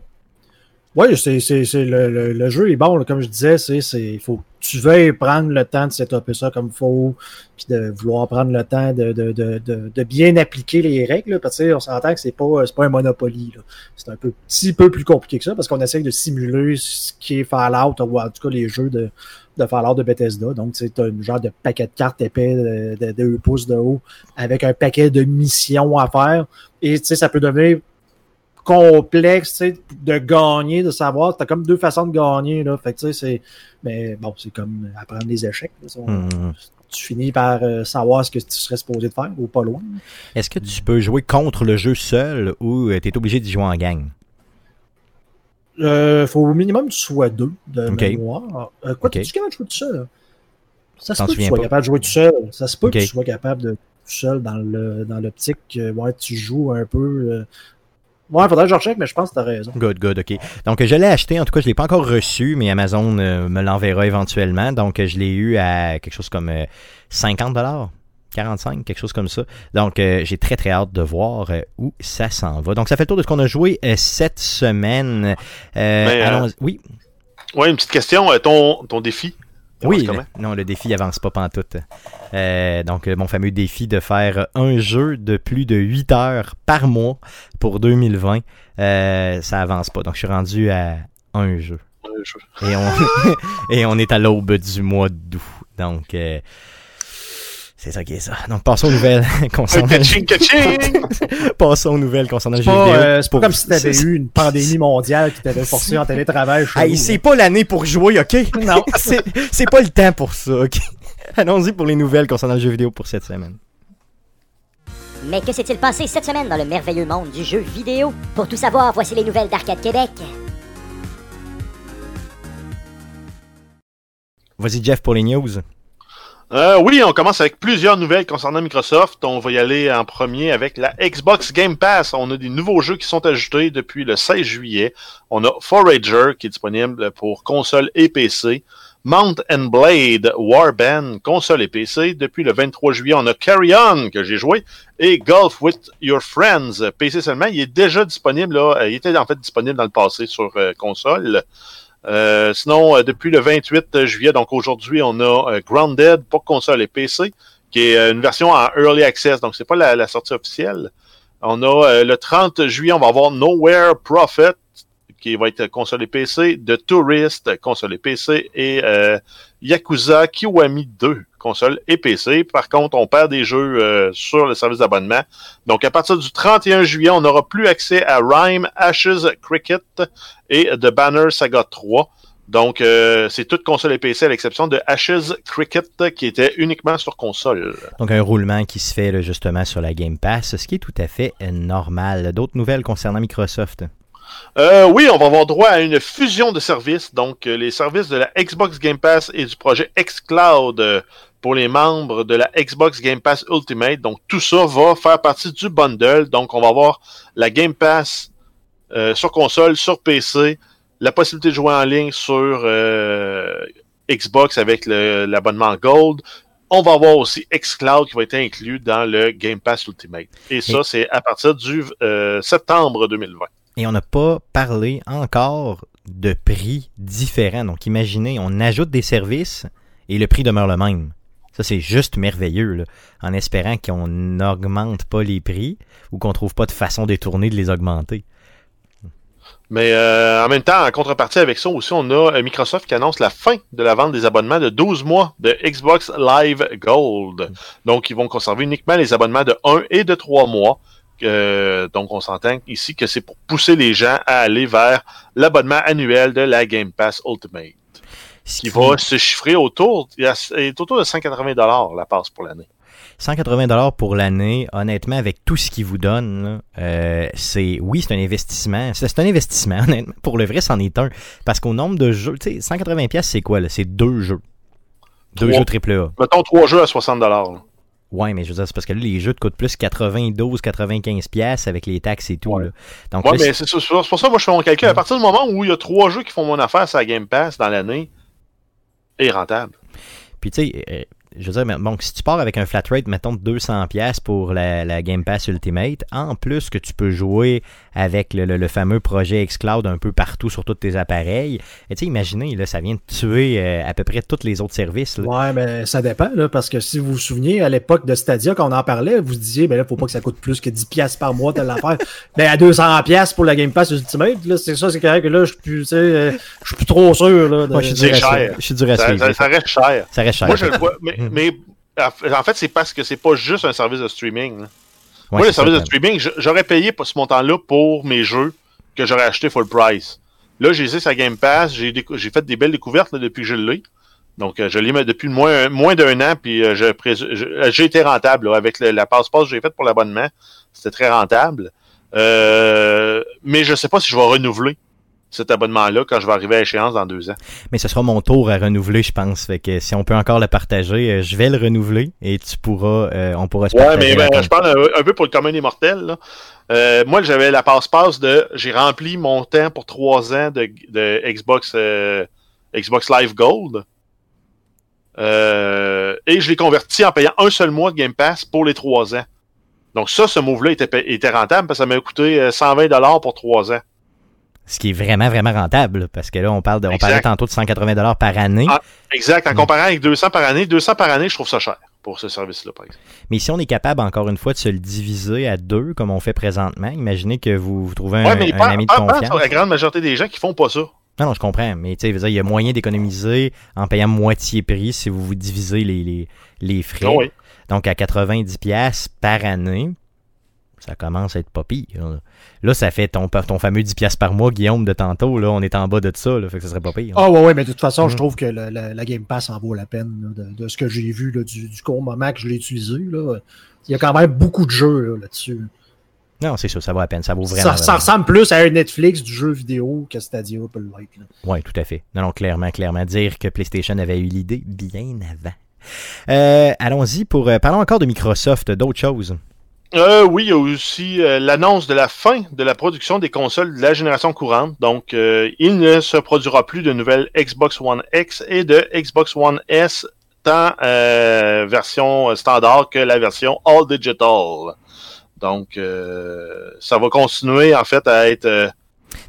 Speaker 2: Oui, c'est, le, le, le jeu est bon, là, comme je disais, c'est, il faut tu veuilles prendre le temps de setuper ça comme il faut, puis de vouloir prendre le temps de, de, de, de, bien appliquer les règles, là, parce que tu sais, on s'entend que c'est pas, c'est pas un Monopoly. C'est un peu, petit peu plus compliqué que ça, parce qu'on essaie de simuler ce qui est Fallout, ou en tout cas les jeux de, de Fallout de Bethesda. Donc, tu t'as un genre de paquet de cartes épais de, de, de 2 pouces de haut, avec un paquet de missions à faire, et ça peut devenir complexe tu sais, de gagner, de savoir. T'as comme deux façons de gagner. Là. Fait que, tu sais, c'est. Mais bon, c'est comme apprendre des échecs. là. On-
Speaker 1: Hmm.
Speaker 2: Tu finis par euh, savoir ce que tu serais supposé de faire ou pas loin.
Speaker 1: Est-ce que tu peux jouer contre le jeu seul ou tu es obligé d'y jouer en gang?
Speaker 2: Euh, faut au minimum que tu sois deux de
Speaker 1: Ok.
Speaker 2: mémoire. Euh, quoi, tu es capable de jouer tout seul? Ça se peut que tu sois
Speaker 1: pas?
Speaker 2: capable de jouer tout seul. Ça se peut que tu sois capable de tout seul dans le dans l'optique. euh, ouais, tu joues un peu. euh, Ouais, faudrait que je recheck, mais je pense que t'as raison.
Speaker 1: Good, good, ok. Donc je l'ai acheté, en tout cas je l'ai pas encore reçu, mais Amazon euh, me l'enverra éventuellement. Donc je l'ai eu à quelque chose comme euh, 50 dollars. 45, quelque chose comme ça. Donc, euh, j'ai très, très hâte de voir euh, où ça s'en va. Donc, ça fait le tour de ce qu'on a joué euh, cette semaine. Euh,
Speaker 3: Mais, euh,
Speaker 1: allons- oui,
Speaker 3: Ouais, une petite question. euh, ton, ton défi?
Speaker 1: Oui. Le- non, le défi avance pas pantoute. Euh, donc, euh, mon fameux défi de faire un jeu de plus de 8 heures par mois pour 2020, euh, ça avance pas. Donc, je suis rendu à un jeu.
Speaker 3: Je-
Speaker 1: Et on, <laughs> et on est à l'aube du mois d'août. Donc, euh, c'est ça qui est ça. Donc, passons aux nouvelles <laughs> concernant,
Speaker 3: Kaching, kaching! <laughs>
Speaker 1: passons aux nouvelles concernant le jeu vidéo.
Speaker 2: euh, c'est pas comme si t'avais eu une pandémie mondiale qui t'avait forcé en télétravail
Speaker 1: Hey, c'est pas l'année pour jouer, ok?
Speaker 2: Non. <laughs>
Speaker 1: c'est, c'est pas le temps pour ça, ok? Allons-y pour les nouvelles concernant le jeu vidéo pour cette semaine.
Speaker 5: Mais que s'est-il passé cette semaine dans le merveilleux monde du jeu vidéo? Pour tout savoir, voici les nouvelles d'Arcade Québec.
Speaker 1: Vas-y, Jeff, pour les news.
Speaker 3: Euh, oui, on commence avec plusieurs nouvelles concernant Microsoft. On va y aller en premier avec la Xbox Game Pass. On a des nouveaux jeux qui sont ajoutés depuis le 16 juillet. On a Forager qui est disponible pour console et PC. Mount and Blade Warband, console et PC. Depuis le 23 juillet, on a Carry On que j'ai joué et Golf with Your Friends, PC seulement. Il est déjà disponible là. Euh, Il était en fait disponible dans le passé sur euh, console. Euh, sinon, euh, depuis le 28 juillet, donc aujourd'hui, on a euh, Grounded pour console et PC, qui est euh, une version en Early Access, donc c'est pas la, la sortie officielle. On a euh, le 30 juillet, on va avoir Nowhere Prophet, qui va être console et PC, The Tourist, console et PC, et euh, Yakuza Kiwami 2, console et PC. Par contre, on perd des jeux euh, sur le service d'abonnement. Donc, à partir du 31 juillet, on n'aura plus accès à Rhyme, Ashes, Cricket et The Banner Saga 3. Donc, euh, c'est toute console et PC à l'exception de Ashes Cricket qui était uniquement sur console.
Speaker 1: Donc, un roulement qui se fait justement sur la Game Pass, ce qui est tout à fait normal. D'autres nouvelles concernant Microsoft?
Speaker 3: Euh, oui, on va avoir droit à une fusion de services. Donc, euh, les services de la Xbox Game Pass et du projet xCloud euh, pour les membres de la Xbox Game Pass Ultimate. Donc, tout ça va faire partie du bundle. Donc, on va avoir la Game Pass euh, sur console, sur PC, la possibilité de jouer en ligne sur euh, Xbox avec l'abonnement Gold, on va avoir aussi xCloud qui va être inclus dans le Game Pass Ultimate. Et ça, c'est à partir du euh, septembre 2020.
Speaker 1: Et on n'a pas parlé encore de prix différents. Donc imaginez, on ajoute des services et le prix demeure le même. Ça, c'est juste merveilleux, là, en espérant qu'on n'augmente pas les prix ou qu'on trouve pas de façon détournée de les augmenter.
Speaker 3: Mais euh, en même temps, en contrepartie avec ça aussi, on a euh, Microsoft qui annonce la fin de la vente des abonnements de 12 mois de Xbox Live Gold. Donc, ils vont conserver uniquement les abonnements de 1 et de 3 mois. Euh, donc, on s'entend ici que c'est pour pousser les gens à aller vers l'abonnement annuel de la Game Pass Ultimate,
Speaker 1: Ce
Speaker 3: qui va se chiffrer autour, est autour de 180 la passe pour l'année.
Speaker 1: 180 dollars pour l'année, honnêtement, avec tout ce qu'ils vous donnent, là, euh, c'est oui, c'est un investissement. C'est un investissement, <laughs> honnêtement. Pour le vrai, c'en est un. Parce qu'au nombre de jeux, tu sais, 180 pièces, c'est quoi là? C'est deux jeux, deux
Speaker 3: Trois.
Speaker 1: jeux triple A.
Speaker 3: Mettons trois jeux à 60 là.
Speaker 1: Ouais, mais je veux dire, c'est parce que là, les jeux te coûtent plus 92, 95 pièces avec les taxes et tout.
Speaker 3: Ouais.
Speaker 1: Là. Donc
Speaker 3: Ouais,
Speaker 1: là,
Speaker 3: mais c'est pour ça que moi je fais mon calcul. À partir du moment où il y a trois jeux qui font mon affaire sur la Game Pass dans l'année, est rentable.
Speaker 1: Puis tu sais, euh, je veux dire, mais bon, si tu pars avec un flat rate, mettons, de 200$ piastres pour la, la Game Pass Ultimate, en plus que tu peux jouer avec le, le- le fameux projet xCloud un peu partout sur tous tes appareils, et tu sais, imaginez, là, ça vient de tuer euh, à peu près tous les autres services. là.
Speaker 2: Ouais, mais ça dépend, là, parce que si vous vous souvenez, à l'époque de Stadia, quand on en parlait, vous disiez, ben là, faut pas que ça coûte plus que 10$ piastres par mois, telle affaire. <laughs> ben, à 200$ piastres pour la Game Pass Ultimate, là, c'est ça, c'est correct que là, je suis plus, euh, je suis plus trop sûr, là. de-
Speaker 1: Moi, je suis dur à
Speaker 3: Ça,
Speaker 1: suivre.
Speaker 3: ça- ça reste cher.
Speaker 1: Ça reste cher.
Speaker 3: Moi je le vois, mais. <laughs> mais en fait c'est parce que c'est pas juste un service de streaming. là.
Speaker 1: Ouais,
Speaker 3: Moi le service
Speaker 1: ça,
Speaker 3: de streaming, j'aurais payé pour ce montant-là pour mes jeux que j'aurais acheté full price. Là j'ai essayé sa Game Pass, j'ai fait des belles découvertes là, depuis que je l'ai. Donc euh, je l'ai depuis moins, moins d'un an, puis euh, je- j'ai été rentable là, avec le- la passe-passe que j'ai faite pour l'abonnement. C'était très rentable. Euh, mais je sais pas si je vais renouveler cet abonnement-là quand je vais arriver à échéance dans deux ans.
Speaker 1: Mais ce sera mon tour à renouveler, je pense. Fait que si on peut encore le partager, euh, je vais le renouveler et tu pourras, euh, on pourra se
Speaker 3: Ouais, mais ben, je parle un, un peu pour le commun des mortels. là. Euh, moi, j'avais la passe-passe de. J'ai rempli mon temps pour trois ans de, de Xbox, euh, Xbox Live Gold. Et je l'ai converti en payant un seul mois de Game Pass pour les trois ans. Donc ça, ce move-là était, était rentable parce que ça m'a coûté euh, 120$ pour trois ans.
Speaker 1: Ce qui est vraiment, vraiment rentable. Parce que là, on parle de, on parlait tantôt de 180 dollars par année.
Speaker 3: Ah. Exact. En
Speaker 1: Mm.
Speaker 3: comparant avec 200 par année, 200 par année, je trouve ça cher pour ce service-là, par exemple.
Speaker 1: Mais si on est capable, encore une fois, de se le diviser à deux, comme on fait présentement, imaginez que vous, vous trouvez un,
Speaker 3: Ouais, mais
Speaker 1: un ami de confiance.
Speaker 3: la grande majorité des gens qui font pas ça.
Speaker 1: Non, non, je comprends. Mais tu sais, il y a moyen d'économiser en payant moitié prix si vous vous divisez les, les, les frais.
Speaker 3: Ah oui.
Speaker 1: Donc, à 90$ piastres par année, ça commence à être pas pire. Là, ça fait ton, ton fameux 10$ piastres par mois, Guillaume, de tantôt. Là, on est en bas de ça. Là, fait que ça serait pas pire.
Speaker 2: Ah ouais, ouais, mais de toute façon, je
Speaker 1: Mhm.
Speaker 2: trouve que le- la Game Pass en vaut la peine là, de, de ce que j'ai vu là, du, du court moment que je l'ai utilisé. Là. Il y a quand même beaucoup de jeux là, là-dessus.
Speaker 1: Non, c'est sûr, ça vaut la peine. Ça vaut vraiment.
Speaker 2: ça, ça ressemble plus à un Netflix du jeu vidéo que Stadia peut l'être.
Speaker 1: Oui, tout à fait. Non, non, clairement, clairement. Dire que PlayStation avait eu l'idée bien avant. Euh, Allons-y pour. euh, parlons encore de Microsoft, d'autres choses.
Speaker 3: Euh, oui, il y a aussi euh, l'annonce de la fin de la production des consoles de la génération courante. Donc, euh, il ne se produira plus de nouvelles Xbox One X et de Xbox One S, tant euh, version standard que la version All Digital. Donc, ça va continuer en fait à être...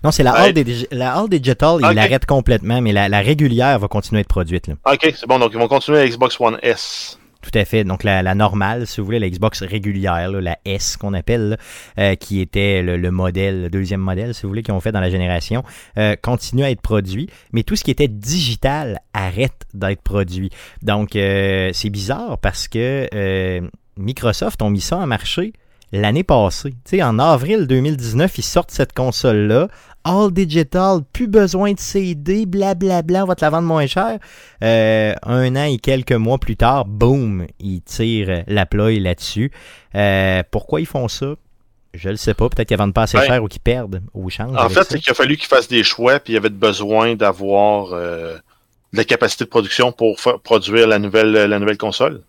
Speaker 1: Non, c'est la. All Digi- la All Digital, il
Speaker 3: Ok.
Speaker 1: l'arrête complètement, mais la, la régulière va continuer à être produite. Là.
Speaker 3: ok, c'est bon, donc ils vont continuer à Xbox One S.
Speaker 1: Tout à fait. Donc la, normale, si vous voulez, la Xbox régulière, la S qu'on appelle, euh, qui était le, le modèle, le deuxième modèle, si vous voulez, qu'ils ont fait dans la génération, euh, continue à être produit. Mais tout ce qui était digital arrête d'être produit. Donc euh, c'est bizarre parce que Microsoft ont mis ça en marché l'année passée. Tu sais, en avril 2019, ils sortent cette console-là. All digital, plus besoin de CD, blablabla, on va te la vendre moins cher. Euh, un an et quelques mois plus tard, boum, ils tirent la ploie là-dessus. Euh, pourquoi ils font ça? Je le sais pas. Peut-être qu'ils vendent pas assez
Speaker 3: Ouais.
Speaker 1: cher ou qu'ils perdent ou changent.
Speaker 3: En fait, c'est qu'il a fallu qu'ils fassent des choix, puis il y avait besoin d'avoir euh, de la capacité de production pour faire produire la nouvelle, la nouvelle console.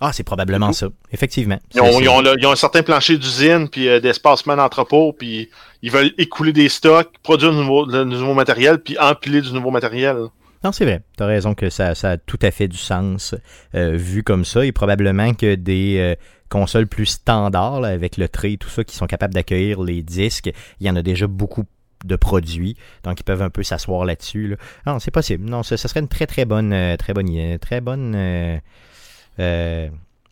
Speaker 1: Ah, c'est probablement ça. Effectivement.
Speaker 3: Ils ont, ils ont le- ils ont un certain plancher d'usine, puis euh, d'espacement d'entrepôt, puis ils veulent écouler des stocks, produire du nouveau, matériel, puis empiler du nouveau matériel.
Speaker 1: Non, c'est vrai. Tu as raison que ça, ça, a tout à fait du sens euh, vu comme ça. Et probablement que des euh, consoles plus standards, avec le trait et tout ça, qui sont capables d'accueillir les disques, il y en a déjà beaucoup de produits. Donc, ils peuvent un peu s'asseoir là-dessus. Là. Non, c'est possible. Non, ce, serait une très, très bonne, très bonne, très bonne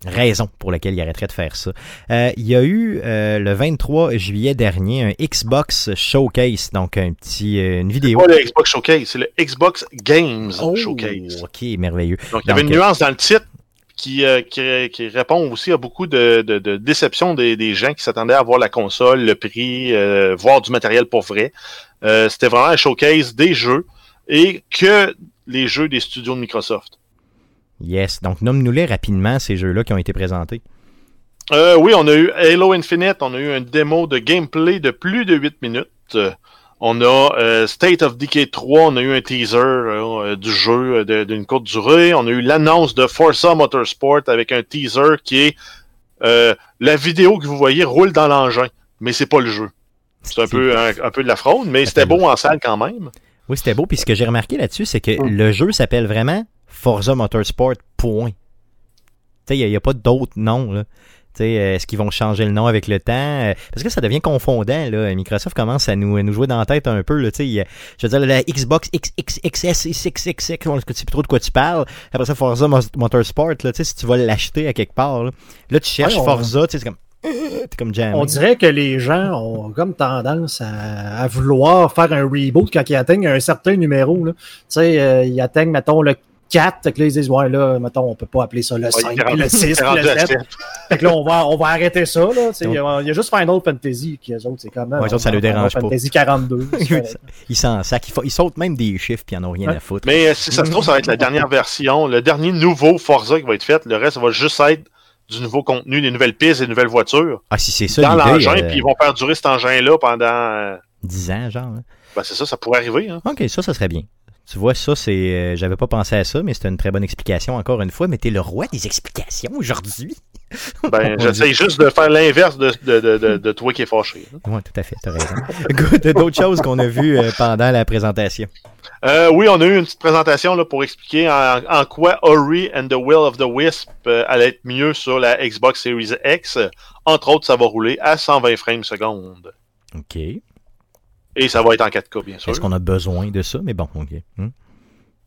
Speaker 1: raison pour laquelle il arrêterait de faire ça. Euh, il y a eu euh, le 23 juillet dernier un Xbox Showcase, donc un petit, euh, une vidéo.
Speaker 3: C'est pas le Xbox Showcase, c'est le Xbox Games oh, Showcase.
Speaker 1: Ok, merveilleux.
Speaker 3: Donc, il y avait une nuance dans le titre qui, qui, répond aussi à beaucoup de, de, déceptions des, des, gens qui s'attendaient à voir la console, le prix, voir du matériel pour vrai. C'était vraiment un showcase des jeux et que les jeux des studios de Microsoft.
Speaker 1: Yes. Donc, nomme-nous-les rapidement, ces jeux-là qui ont été présentés.
Speaker 3: Euh, oui, on a eu Halo Infinite, on a eu un démo de gameplay de plus de 8 minutes. on a euh, State of Decay 3, on a eu un teaser euh, du jeu d'une courte durée. On a eu l'annonce de Forza Motorsport avec un teaser qui est la vidéo que vous voyez roule dans l'engin, mais c'est pas le jeu. C'est un peu, un, peu de la fraude, mais c'était beau en salle quand même.
Speaker 1: Oui, c'était beau. Puis ce que j'ai remarqué là-dessus, c'est que le jeu s'appelle vraiment Forza Motorsport, point. Il n'y a, pas d'autres noms. Là. Euh, est-ce qu'ils vont changer le nom avec le temps? Euh, parce que ça devient confondant. Là. Microsoft commence à nous, nous jouer dans la tête un peu. Là, je veux dire, la Xbox XXXS, XXX, on ne sait plus trop de quoi tu parles. Après ça, Forza Motorsport, là, si tu vas l'acheter à quelque part, là, tu cherches Forza, c'est comme... <laughs> Comme
Speaker 2: on dirait que les gens ont comme tendance à, vouloir faire un reboot quand ils atteignent un certain numéro. Tu sais, euh, ils atteignent, mettons, le 4. Fait que là, ils disent, ouais, là, mettons, on peut pas appeler ça le 5, le 6, le 7. Fait que là, on va, on va arrêter ça. Là. Il, y a, il y a juste Final Fantasy qui, eux autres, c'est quand même.
Speaker 1: Ouais, ça ne dérange
Speaker 2: Final Fantasy 42. <laughs>
Speaker 1: ils s'en sac. Ils, sautent même des chiffres puis ils n'en ont rien à foutre.
Speaker 3: Mais euh, si ça se trouve, ça va être la dernière version, le dernier nouveau Forza qui va être fait. Le reste, ça va juste être du nouveau contenu, des nouvelles pistes, des nouvelles voitures.
Speaker 1: Ah, si c'est ça,
Speaker 3: Dans l'engin, euh... puis ils vont faire durer cet engin-là pendant.
Speaker 1: 10 euh, ans, genre. Hein.
Speaker 3: Ben, c'est ça, ça pourrait arriver. Hein.
Speaker 1: OK, ça, ça serait bien. Tu vois, ça, c'est. Euh, j'avais pas pensé à ça, mais c'est une très bonne explication encore une fois. Mais t'es le roi des explications aujourd'hui. <laughs>
Speaker 3: Ben, j'essaie juste de faire l'inverse de, de, de, de, toi qui est fâché.
Speaker 1: Oui, tout à fait, t'as raison. <laughs> D'autres choses qu'on a vues euh, pendant la présentation?
Speaker 3: Euh, oui, on a eu une petite présentation là, pour expliquer en, quoi Ori and the Will of the Wisp allait être mieux sur la Xbox Series X. Entre autres, ça va rouler à 120 frames secondes.
Speaker 1: OK.
Speaker 3: Et ça va être en 4K, bien sûr.
Speaker 1: Est-ce qu'on a besoin de ça? Mais bon, OK.
Speaker 3: Hmm.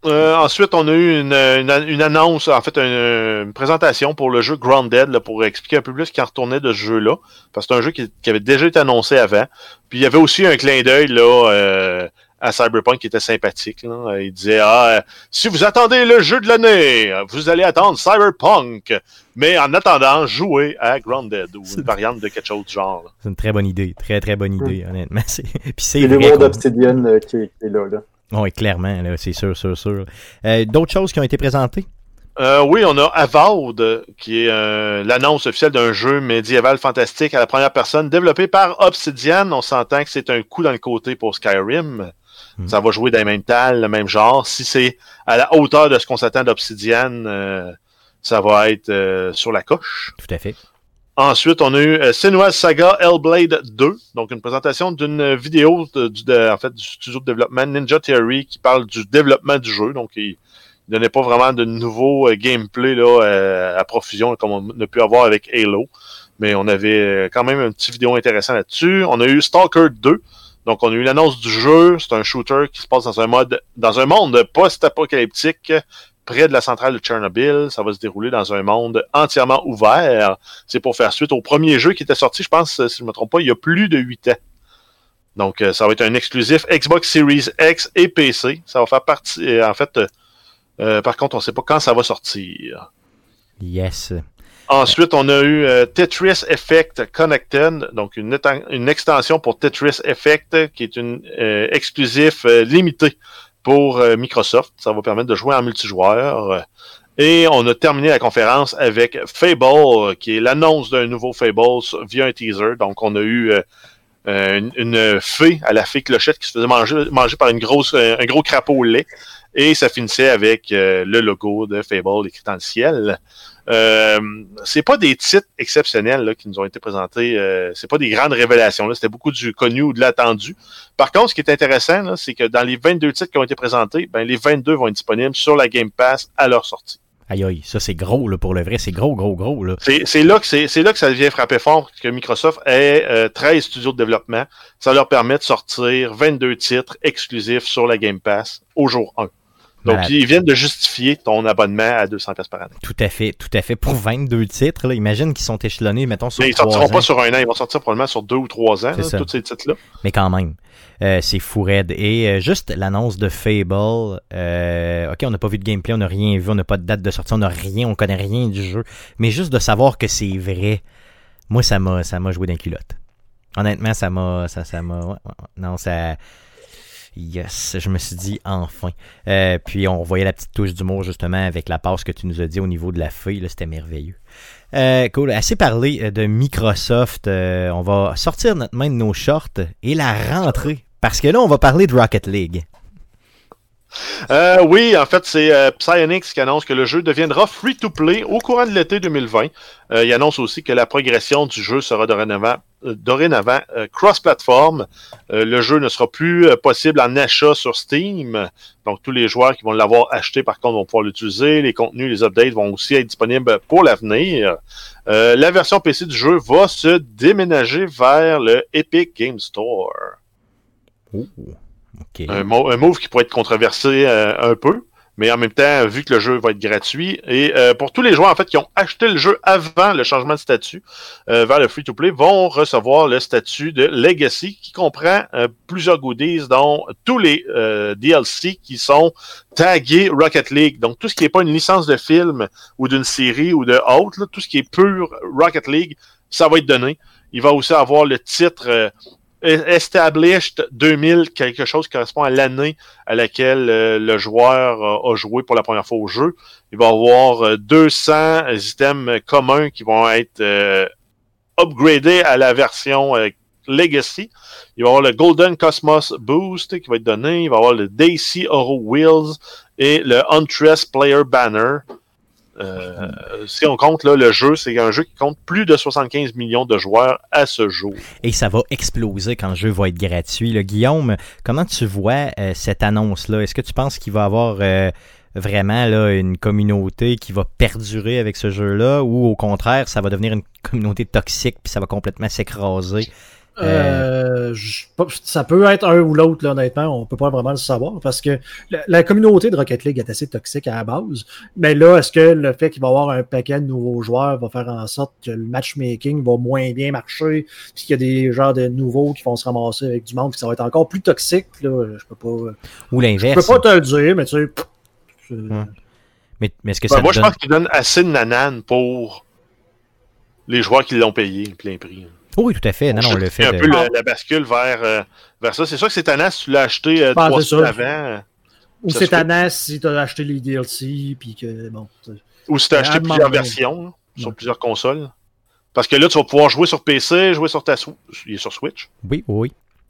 Speaker 3: Euh, ensuite, on a eu une, une, annonce, en fait, une, présentation pour le jeu Grounded, là, pour expliquer un peu plus ce qui en retournait de ce jeu-là. Parce que c'est un jeu qui, avait déjà été annoncé avant. Puis il y avait aussi un clin d'œil là euh, à Cyberpunk qui était sympathique. Là. Il disait Ah, si vous attendez le jeu de l'année, vous allez attendre Cyberpunk. Mais en attendant, jouez à Grounded ou une variante de quelque chose du genre.
Speaker 1: C'est une très bonne idée. Très, très bonne idée, honnêtement. <laughs>
Speaker 4: Puis c'est le monde d'Obsidian euh, qui, est là. là.
Speaker 1: Oui, clairement, c'est sûr, sûr, sûr. Euh, d'autres choses qui ont été présentées?
Speaker 3: Euh, oui, on a Avowed, qui est euh, l'annonce officielle d'un jeu médiéval fantastique à la première personne, développé par Obsidian. On s'entend que c'est un coup dans le côté pour Skyrim. Hmm. Ça va jouer dans les mêmes tales, le même genre. Si c'est à la hauteur de ce qu'on s'attend d'Obsidian, euh, ça va être euh, sur la coche.
Speaker 1: Tout à fait.
Speaker 3: Ensuite, on a eu euh, Saga Hellblade 2, donc une présentation d'une vidéo de, en fait, du studio de développement Ninja Theory qui parle du développement du jeu. Donc, il, ne donnait pas vraiment de nouveau gameplay là, à profusion comme on a pu avoir avec Halo. Mais on avait quand même un petit vidéo intéressant là-dessus. On a eu Stalker 2, donc, on a eu l'annonce du jeu. C'est un shooter qui se passe dans un mode, dans un monde post-apocalyptique près de la centrale de Tchernobyl. Ça va se dérouler dans un monde entièrement ouvert. C'est pour faire suite au premier jeu qui était sorti, je pense, si je ne me trompe pas, il y a plus de 8 ans. Donc, euh, ça va être un exclusif Xbox Series X et PC. Ça va faire partie, euh, en fait, euh, par contre, on ne sait pas quand ça va sortir.
Speaker 1: Yes.
Speaker 3: Ensuite, on a eu euh, Tetris Effect Connected, donc une, extension pour Tetris Effect qui est une euh, exclusif euh, limité pour Microsoft. Ça va permettre de jouer en multijoueur. Et on a terminé la conférence avec Fable, qui est l'annonce d'un nouveau Fable via un teaser. Donc, on a eu euh, une, une fée à la fée clochette qui se faisait manger, manger par une grosse, un gros crapaud au lait. Et ça finissait avec euh, le logo de Fable écrit dans le ciel. Euh, c'est pas des titres exceptionnels là, qui nous ont été présentés. Euh, c'est pas des grandes révélations. C'était beaucoup du connu ou de l'attendu. Par contre, ce qui est intéressant, c'est que dans les 22 titres qui ont été présentés, ben, les 22 vont être disponibles sur la Game Pass à leur sortie.
Speaker 1: Aïe aïe, ça c'est gros là, pour le vrai, c'est gros, gros, gros. Là.
Speaker 3: C'est, c'est, là que c'est, c'est là que ça vient frapper fort que Microsoft ait euh, 13 studios de développement. Ça leur permet de sortir 22 titres exclusifs sur la Game Pass au jour 1. Donc,
Speaker 1: Malade.
Speaker 3: ils viennent de justifier ton abonnement à 200 pièces par année.
Speaker 1: Tout à fait, tout à fait. Pour 22 titres, là, imagine qu'ils sont échelonnés, mettons, sur
Speaker 3: Mais ils
Speaker 1: trois
Speaker 3: sortiront
Speaker 1: ans.
Speaker 3: pas sur un an, ils vont sortir probablement sur deux ou trois ans, là, tous ces titres-là.
Speaker 1: Mais quand même, euh, c'est fou raide. Et euh, juste l'annonce de Fable, euh, ok, on n'a pas vu de gameplay, on n'a rien vu, on n'a pas de date de sortie, on n'a rien, on connaît rien du jeu. Mais juste de savoir que c'est vrai, moi, ça m'a, joué d'un culotte. Honnêtement, ça m'a, ça, ça ouais, ouais. non, ça, yes, je me suis dit enfin. Euh, puis on voyait la petite touche d'humour justement avec la passe que tu nous as dit au niveau de la feuille, c'était merveilleux. Euh, cool. Assez parlé euh, de Microsoft. on va sortir notre main de nos shorts et la rentrer. Parce que là, on va parler de Rocket League.
Speaker 3: Euh, oui, en fait, c'est euh, Psyonix qui annonce que le jeu deviendra free-to-play au courant de l'été 2020. Euh, il annonce aussi que la progression du jeu sera dorénavant, euh, dorénavant euh, cross-platform. Le jeu ne sera plus possible en achat sur Steam. Donc, tous les joueurs qui vont l'avoir acheté, par contre, vont pouvoir l'utiliser. Les contenus, les updates vont aussi être disponibles pour l'avenir. La version PC du jeu va se déménager vers le Epic Game Store. Un, mo- un move qui pourrait être controversé euh, un peu, mais en même temps, vu que le jeu va être gratuit, et euh, pour tous les joueurs en fait qui ont acheté le jeu avant le changement de statut euh, vers le free-to-play, vont recevoir le statut de Legacy qui comprend euh, plusieurs goodies, dont tous les euh, DLC qui sont tagués Rocket League. Donc tout ce qui n'est pas une licence de film ou d'une série ou de autre, là, tout ce qui est pur Rocket League, ça va être donné. Il va aussi avoir le titre euh, Established 2000, quelque chose qui correspond à l'année à laquelle euh, le joueur euh, a joué pour la première fois au jeu. Il va avoir euh, 200 items communs qui vont être euh, upgradés à la version euh, Legacy. Il va avoir le Golden Cosmos Boost qui va être donné. Il va avoir le Daisy Oro Wheels et le Huntress Player Banner. Euh, si on compte le jeu, c'est un jeu qui compte plus de 75 millions de joueurs à ce jour.
Speaker 1: Et ça va exploser quand le jeu va être gratuit. là. Guillaume, comment tu vois euh, cette annonce-là? Est-ce que tu penses qu'il va avoir euh, vraiment là, une communauté qui va perdurer avec ce jeu-là ou au contraire, ça va devenir une communauté toxique puis ça va complètement s'écraser?
Speaker 2: Euh, je- ça peut être un ou l'autre, là, honnêtement. On peut pas vraiment le savoir parce que la, la communauté de Rocket League est assez toxique à la base. Mais là, est-ce que le fait qu'il va y avoir un paquet de nouveaux joueurs va faire en sorte que le matchmaking va moins bien marcher, puis qu'il y a des genres de nouveaux qui vont se ramasser avec du monde, puis ça va être encore plus toxique, là, je peux pas,
Speaker 1: Ou
Speaker 2: je peux
Speaker 1: l'inverse?
Speaker 2: pas te le dire, mais tu sais,
Speaker 1: Ouais. Mais, mais est-ce que
Speaker 3: Ben,
Speaker 1: ça
Speaker 3: moi, je
Speaker 1: donne-
Speaker 3: pense qu'ils donnent assez de nananes pour les joueurs qui l'ont payé plein prix.
Speaker 1: Oui, tout à fait. Non, le fait
Speaker 3: un
Speaker 1: de...
Speaker 3: peu la, la bascule vers, euh, vers ça. C'est sûr que c'est tannant si tu l'as acheté euh,
Speaker 2: Ah,
Speaker 3: trois semaines
Speaker 2: ça.
Speaker 3: avant.
Speaker 2: ou
Speaker 3: ça
Speaker 2: c'est tannant si tu as acheté les DLC, puis que, bon,
Speaker 3: Ou si tu as acheté plusieurs versions là, sur plusieurs consoles. Parce que là, tu vas pouvoir jouer sur PC, jouer sur ta Sw- il est sur Switch.
Speaker 1: Oui, oui.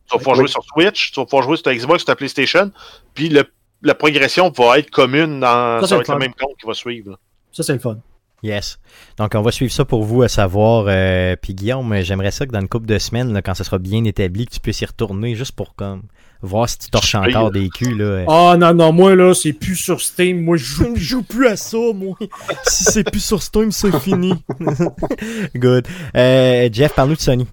Speaker 3: Tu vas pouvoir
Speaker 2: Oui.
Speaker 3: jouer sur Switch, tu vas pouvoir jouer sur ta Xbox, sur ta PlayStation. Puis le- la progression va être commune dans.
Speaker 2: Ça,
Speaker 3: va
Speaker 2: le
Speaker 3: être le même compte qui va suivre. là.
Speaker 2: ça, c'est le fun.
Speaker 1: Yes. Donc, on va suivre ça pour vous à savoir. euh, puis Guillaume, j'aimerais ça que dans une couple de semaines, là, quand ça sera bien établi, que tu puisses y retourner juste pour comme voir si tu torches encore des culs. Là.
Speaker 2: Ah non, non, moi là, c'est plus sur Steam. Moi, je joue.
Speaker 1: Joue plus à ça, moi. <laughs> si c'est plus sur Steam, c'est fini. <laughs> Good. Euh, Jeff, parle-nous de Sony.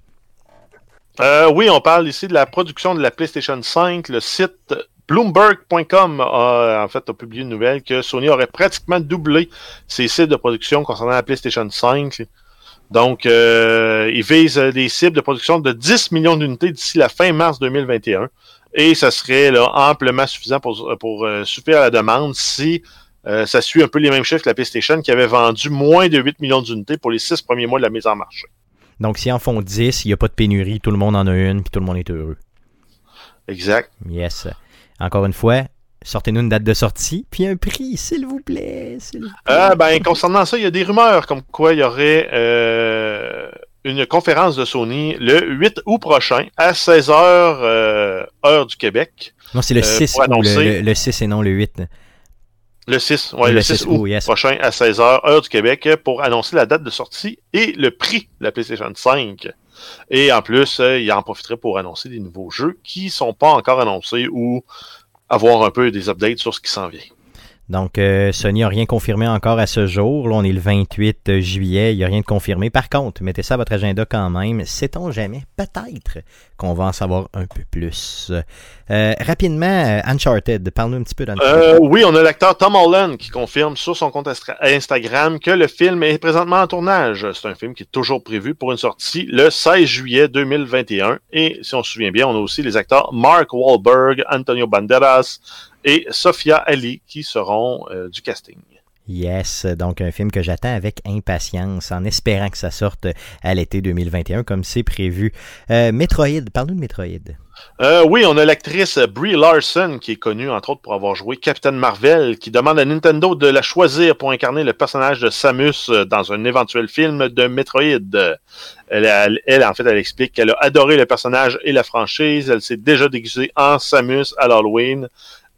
Speaker 3: Euh, oui, on parle ici de la production de la PlayStation 5. Le site Bloomberg.com a en fait a publié une nouvelle que Sony aurait pratiquement doublé ses sites de production concernant la PlayStation 5. Donc, euh, ils visent des cibles de production de 10 millions d'unités d'ici la fin mars 2021. Et ça serait là, amplement suffisant pour, pour euh, suffire à la demande si euh, ça suit un peu les mêmes chiffres que la PlayStation qui avait vendu moins de 8 millions d'unités pour les 6 premiers mois de la mise en marché.
Speaker 1: Donc, s'ils en font 10, il n'y a pas de pénurie, tout le monde en a une, puis tout le monde est heureux.
Speaker 3: Exact.
Speaker 1: Yes. Encore une fois, sortez-nous une date de sortie, puis un prix, s'il vous plaît. s'il vous plaît.
Speaker 3: Euh, ben, concernant ça, il y a des rumeurs comme quoi il y aurait euh, une conférence de Sony le 8 août prochain à 16h euh, heure du Québec.
Speaker 1: Non, c'est le
Speaker 3: Euh,
Speaker 1: 6
Speaker 3: pour
Speaker 1: ou le,
Speaker 3: annoncer-
Speaker 1: le- le 6 et non le 8.
Speaker 3: Le 6, ouais,
Speaker 1: Le
Speaker 3: le
Speaker 1: 6
Speaker 3: 6 août
Speaker 1: août, yes.
Speaker 3: prochain à 16h heure du Québec pour annoncer la date de sortie et le prix de la PlayStation 5. Et en plus, euh, il en profiterait pour annoncer des nouveaux jeux qui sont pas encore annoncés ou avoir un peu des updates sur ce qui s'en vient.
Speaker 1: Donc, euh, Sony n'a rien confirmé encore à ce jour. Là, on est le 28 juillet. Il n'y a rien de confirmé. Par contre, mettez ça à votre agenda quand même. Sait-on jamais? Peut-être qu'on va en savoir un peu plus. Euh, rapidement, euh, Uncharted. Parle-nous un petit peu d'Uncharted.
Speaker 3: Euh, oui, on a l'acteur Tom Holland qui confirme sur son compte Instagram que le film est présentement en tournage. C'est un film qui est toujours prévu pour une sortie le 16 juillet 2021. Et si on se souvient bien, on a aussi les acteurs Mark Wahlberg, Antonio Banderas et Sophia Ali qui seront euh, du casting.
Speaker 1: Yes, donc un film que j'attends avec impatience, en espérant que ça sorte à l'été 2021 comme c'est prévu. Euh, Metroid, parle-nous de Metroid.
Speaker 3: Euh, oui, on a l'actrice Brie Larson qui est connue entre autres pour avoir joué Captain Marvel qui demande à Nintendo de la choisir pour incarner le personnage de Samus dans un éventuel film de Metroid. Elle, elle, elle, en fait, elle explique qu'elle a adoré le personnage et la franchise. Elle s'est déjà déguisée en Samus à l'Halloween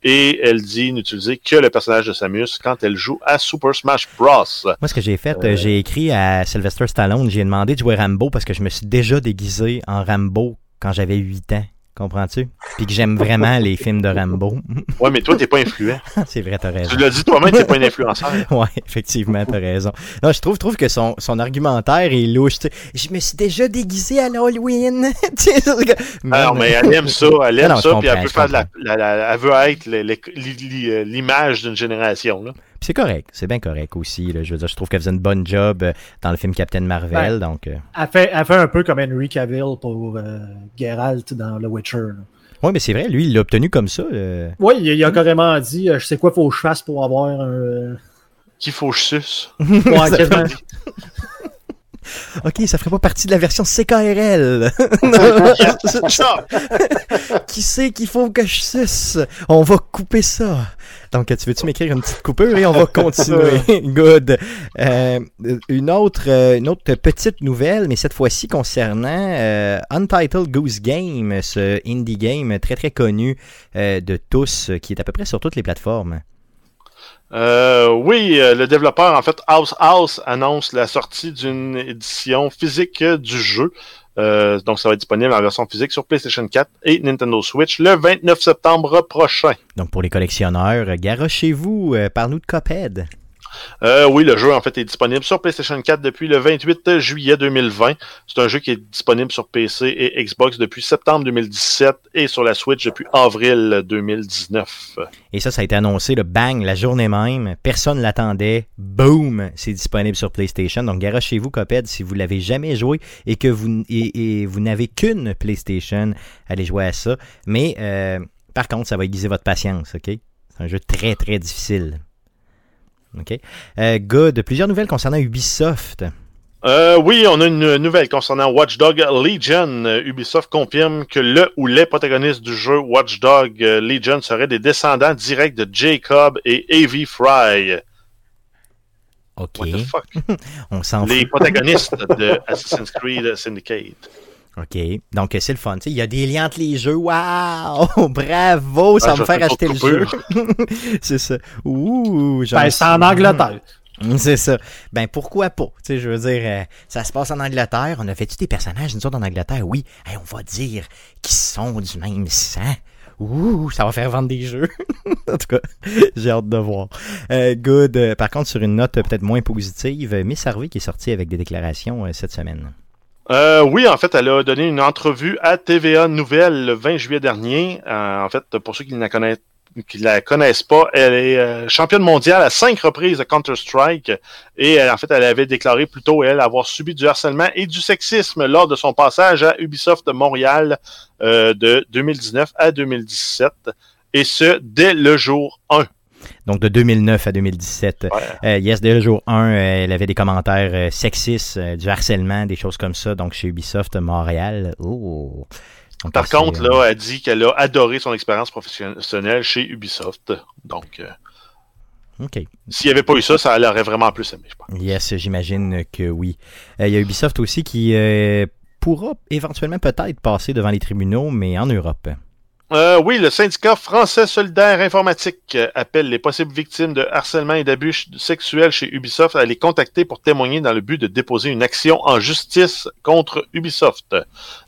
Speaker 3: et elle dit n'utiliser que le personnage de Samus quand elle joue à Super Smash Bros.
Speaker 1: Moi, ce que j'ai fait, euh, j'ai écrit à Sylvester Stallone, j'ai demandé de jouer Rambo parce que je me suis déjà déguisé en Rambo quand j'avais 8 ans. Comprends-tu? Puis que j'aime vraiment les films de Rambo. <laughs>
Speaker 3: Ouais, mais toi, t'es pas influent. <laughs>
Speaker 1: c'est vrai, t'as raison.
Speaker 3: Tu l'as dit toi-même, t'es pas un influenceur. <laughs>
Speaker 1: ouais, effectivement, t'as raison. Non, je trouve, trouve que son, son argumentaire est louche. Je me suis déjà déguisé à l'Halloween. Que-
Speaker 3: Alors, mais elle aime ça, elle aime
Speaker 1: Non, non,
Speaker 3: ça, puis elle
Speaker 1: je
Speaker 3: faire de la, la- la- elle veut être l'image d'une génération. Là.
Speaker 1: Puis c'est correct, c'est bien correct aussi. là. Je veux dire, je trouve qu'elle faisait une bonne job euh, dans le film Captain Marvel.
Speaker 2: Ouais.
Speaker 1: Donc, euh,
Speaker 2: Elle fait, elle fait un peu comme Henry Cavill pour euh, Geralt dans The Witcher.
Speaker 1: ouais, mais c'est vrai, lui, il l'a obtenu comme ça. euh.
Speaker 2: Oui, il, il a carrément dit euh, Je sais quoi faut que je fasse pour avoir un.
Speaker 3: Qu'il faut que je suce.
Speaker 2: ouais, <laughs> quasiment.
Speaker 1: Ok, ça ferait pas partie de la version CKRL. <laughs> <laughs> Qui sait qu'il faut que je suce? On va couper ça. Donc, tu veux-tu m'écrire une petite coupure et on va <laughs> continuer? Good. Euh, une, autre, euh, une autre petite nouvelle, mais cette fois-ci concernant euh, Untitled Goose Game, ce indie game très très connu euh, de tous, qui est à peu près sur toutes les plateformes.
Speaker 3: Euh, oui, euh, le développeur, en fait, House House, annonce la sortie d'une édition physique du jeu. Euh, donc, ça va être disponible en version physique sur PlayStation 4 et Nintendo Switch le 29 septembre prochain.
Speaker 1: Donc, pour les collectionneurs, garochez-vous, euh, parle-nous de Cuphead.
Speaker 3: Euh, oui, le jeu en fait est disponible sur PlayStation 4 depuis le 28 juillet 2020. C'est un jeu qui est disponible sur PC et Xbox depuis septembre 2017 et sur la Switch depuis avril 2019.
Speaker 1: Et ça, ça a été annoncé, le bang, la journée même. Personne l'attendait. Boom! C'est disponible sur PlayStation. Donc, garochez-vous, Cuphead, si vous l'avez jamais joué et que vous, et, et vous n'avez qu'une PlayStation, allez jouer à ça. Mais, euh, par contre, ça va aiguiser votre patience, OK? C'est un jeu très, très difficile. OK? Euh, good. Plusieurs nouvelles concernant Ubisoft.
Speaker 3: Euh, oui, on a une nouvelle concernant Watch Dog Legion. Euh, Ubisoft confirme que le ou les protagonistes du jeu Watch Dog euh, Legion seraient des descendants directs de Jacob et Avi Fry.
Speaker 1: OK.
Speaker 3: What the fuck? <laughs>
Speaker 1: On s'en
Speaker 3: Les protagonistes de Assassin's Creed Syndicate.
Speaker 1: OK. Donc, c'est le fun. Tu sais, Il y a des liens entre les jeux. Waouh! <laughs> Bravo! Ça
Speaker 3: Ah,
Speaker 1: va me faire acheter le jeu. <laughs> c'est ça. Ouh!
Speaker 2: Ben, c'est en Angleterre. <laughs>
Speaker 1: C'est ça. Ben pourquoi pas? Tu sais, je veux dire, euh, ça se passe en Angleterre. On a fait-tu des personnages, nous autres, en Angleterre? Oui. Hey, on va dire qu'ils sont du même sang. Ouh, ça va faire vendre des jeux. en tout cas, j'ai hâte de voir. Euh, good. Euh, par contre, sur une note peut-être moins positive, Miss Harvey qui est sortie avec des déclarations euh, cette semaine.
Speaker 3: Euh, oui, en fait, elle a donné une entrevue à TVA Nouvelle le 20 juillet dernier. Euh, en fait, pour ceux qui ne la connaissent, pas, elle est euh, championne mondiale à cinq reprises de Counter-Strike. Et euh, en fait, elle avait déclaré plutôt, elle, avoir subi du harcèlement et du sexisme lors de son passage à Ubisoft Montréal euh, de 2019 à 2017. Et ce, dès le jour 1.
Speaker 1: Donc de 2009 à 2017.
Speaker 3: Ouais.
Speaker 1: Euh, yes, dès le jour 1, euh, elle avait des commentaires euh, sexistes, du harcèlement, des choses comme ça. Donc chez Ubisoft Montréal. Oh. Donc,
Speaker 3: Par contre, là, elle dit qu'elle a adoré son expérience professionnelle chez Ubisoft. Donc, euh,
Speaker 1: OK.
Speaker 3: S'il n'y avait pas eu ça, ça l'aurait vraiment plus aimé, je pense.
Speaker 1: Yes, j'imagine que oui. Euh, Il y a Ubisoft aussi qui euh, pourra éventuellement peut-être passer devant les tribunaux, mais en Europe.
Speaker 3: Euh, oui, le syndicat français solidaire informatique euh, appelle les possibles victimes de harcèlement et d'abus sexuels chez Ubisoft à les contacter pour témoigner dans le but de déposer une action en justice contre Ubisoft.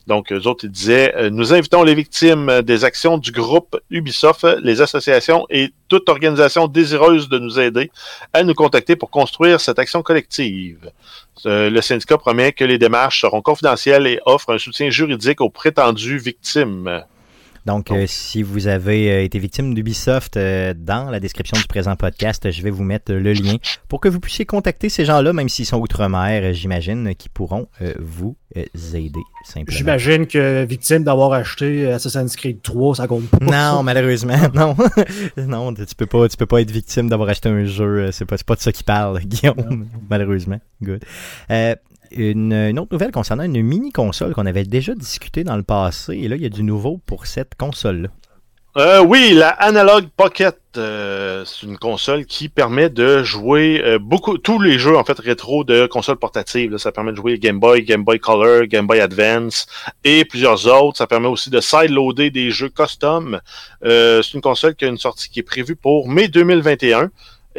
Speaker 3: Donc, eux autres, ils disaient, euh, nous invitons les victimes des actions du groupe Ubisoft, les associations et toute organisation désireuse de nous aider à nous contacter pour construire cette action collective. Le syndicat promet que les démarches seront confidentielles et offre un soutien juridique aux prétendues victimes.
Speaker 1: Donc, euh, si vous avez euh, été victime d'Ubisoft, euh, dans la description du présent podcast, je vais vous mettre le lien pour que vous puissiez contacter ces gens-là, même s'ils sont outre-mer, euh, j'imagine, qui pourront euh, vous aider, simplement.
Speaker 2: J'imagine que victime d'avoir acheté Assassin's Creed 3, ça compte pas.
Speaker 1: Non, malheureusement, <laughs> non. non, tu peux pas, tu peux pas être victime d'avoir acheté un jeu. C'est pas, pas de ça qui parle, <laughs> Guillaume. malheureusement. Good. Une, autre nouvelle concernant une mini console qu'on avait déjà discuté dans le passé. Et là, il y a du nouveau pour cette console-là.
Speaker 3: Euh, oui, la Analog Pocket, euh, c'est une console qui permet de jouer euh, beaucoup tous les jeux en fait rétro de consoles portatives. Ça permet de jouer Game Boy, Game Boy Color, Game Boy Advance et plusieurs autres. Ça permet aussi de side-loader des jeux custom. C'est une console qui a une sortie qui est prévue pour mai 2021.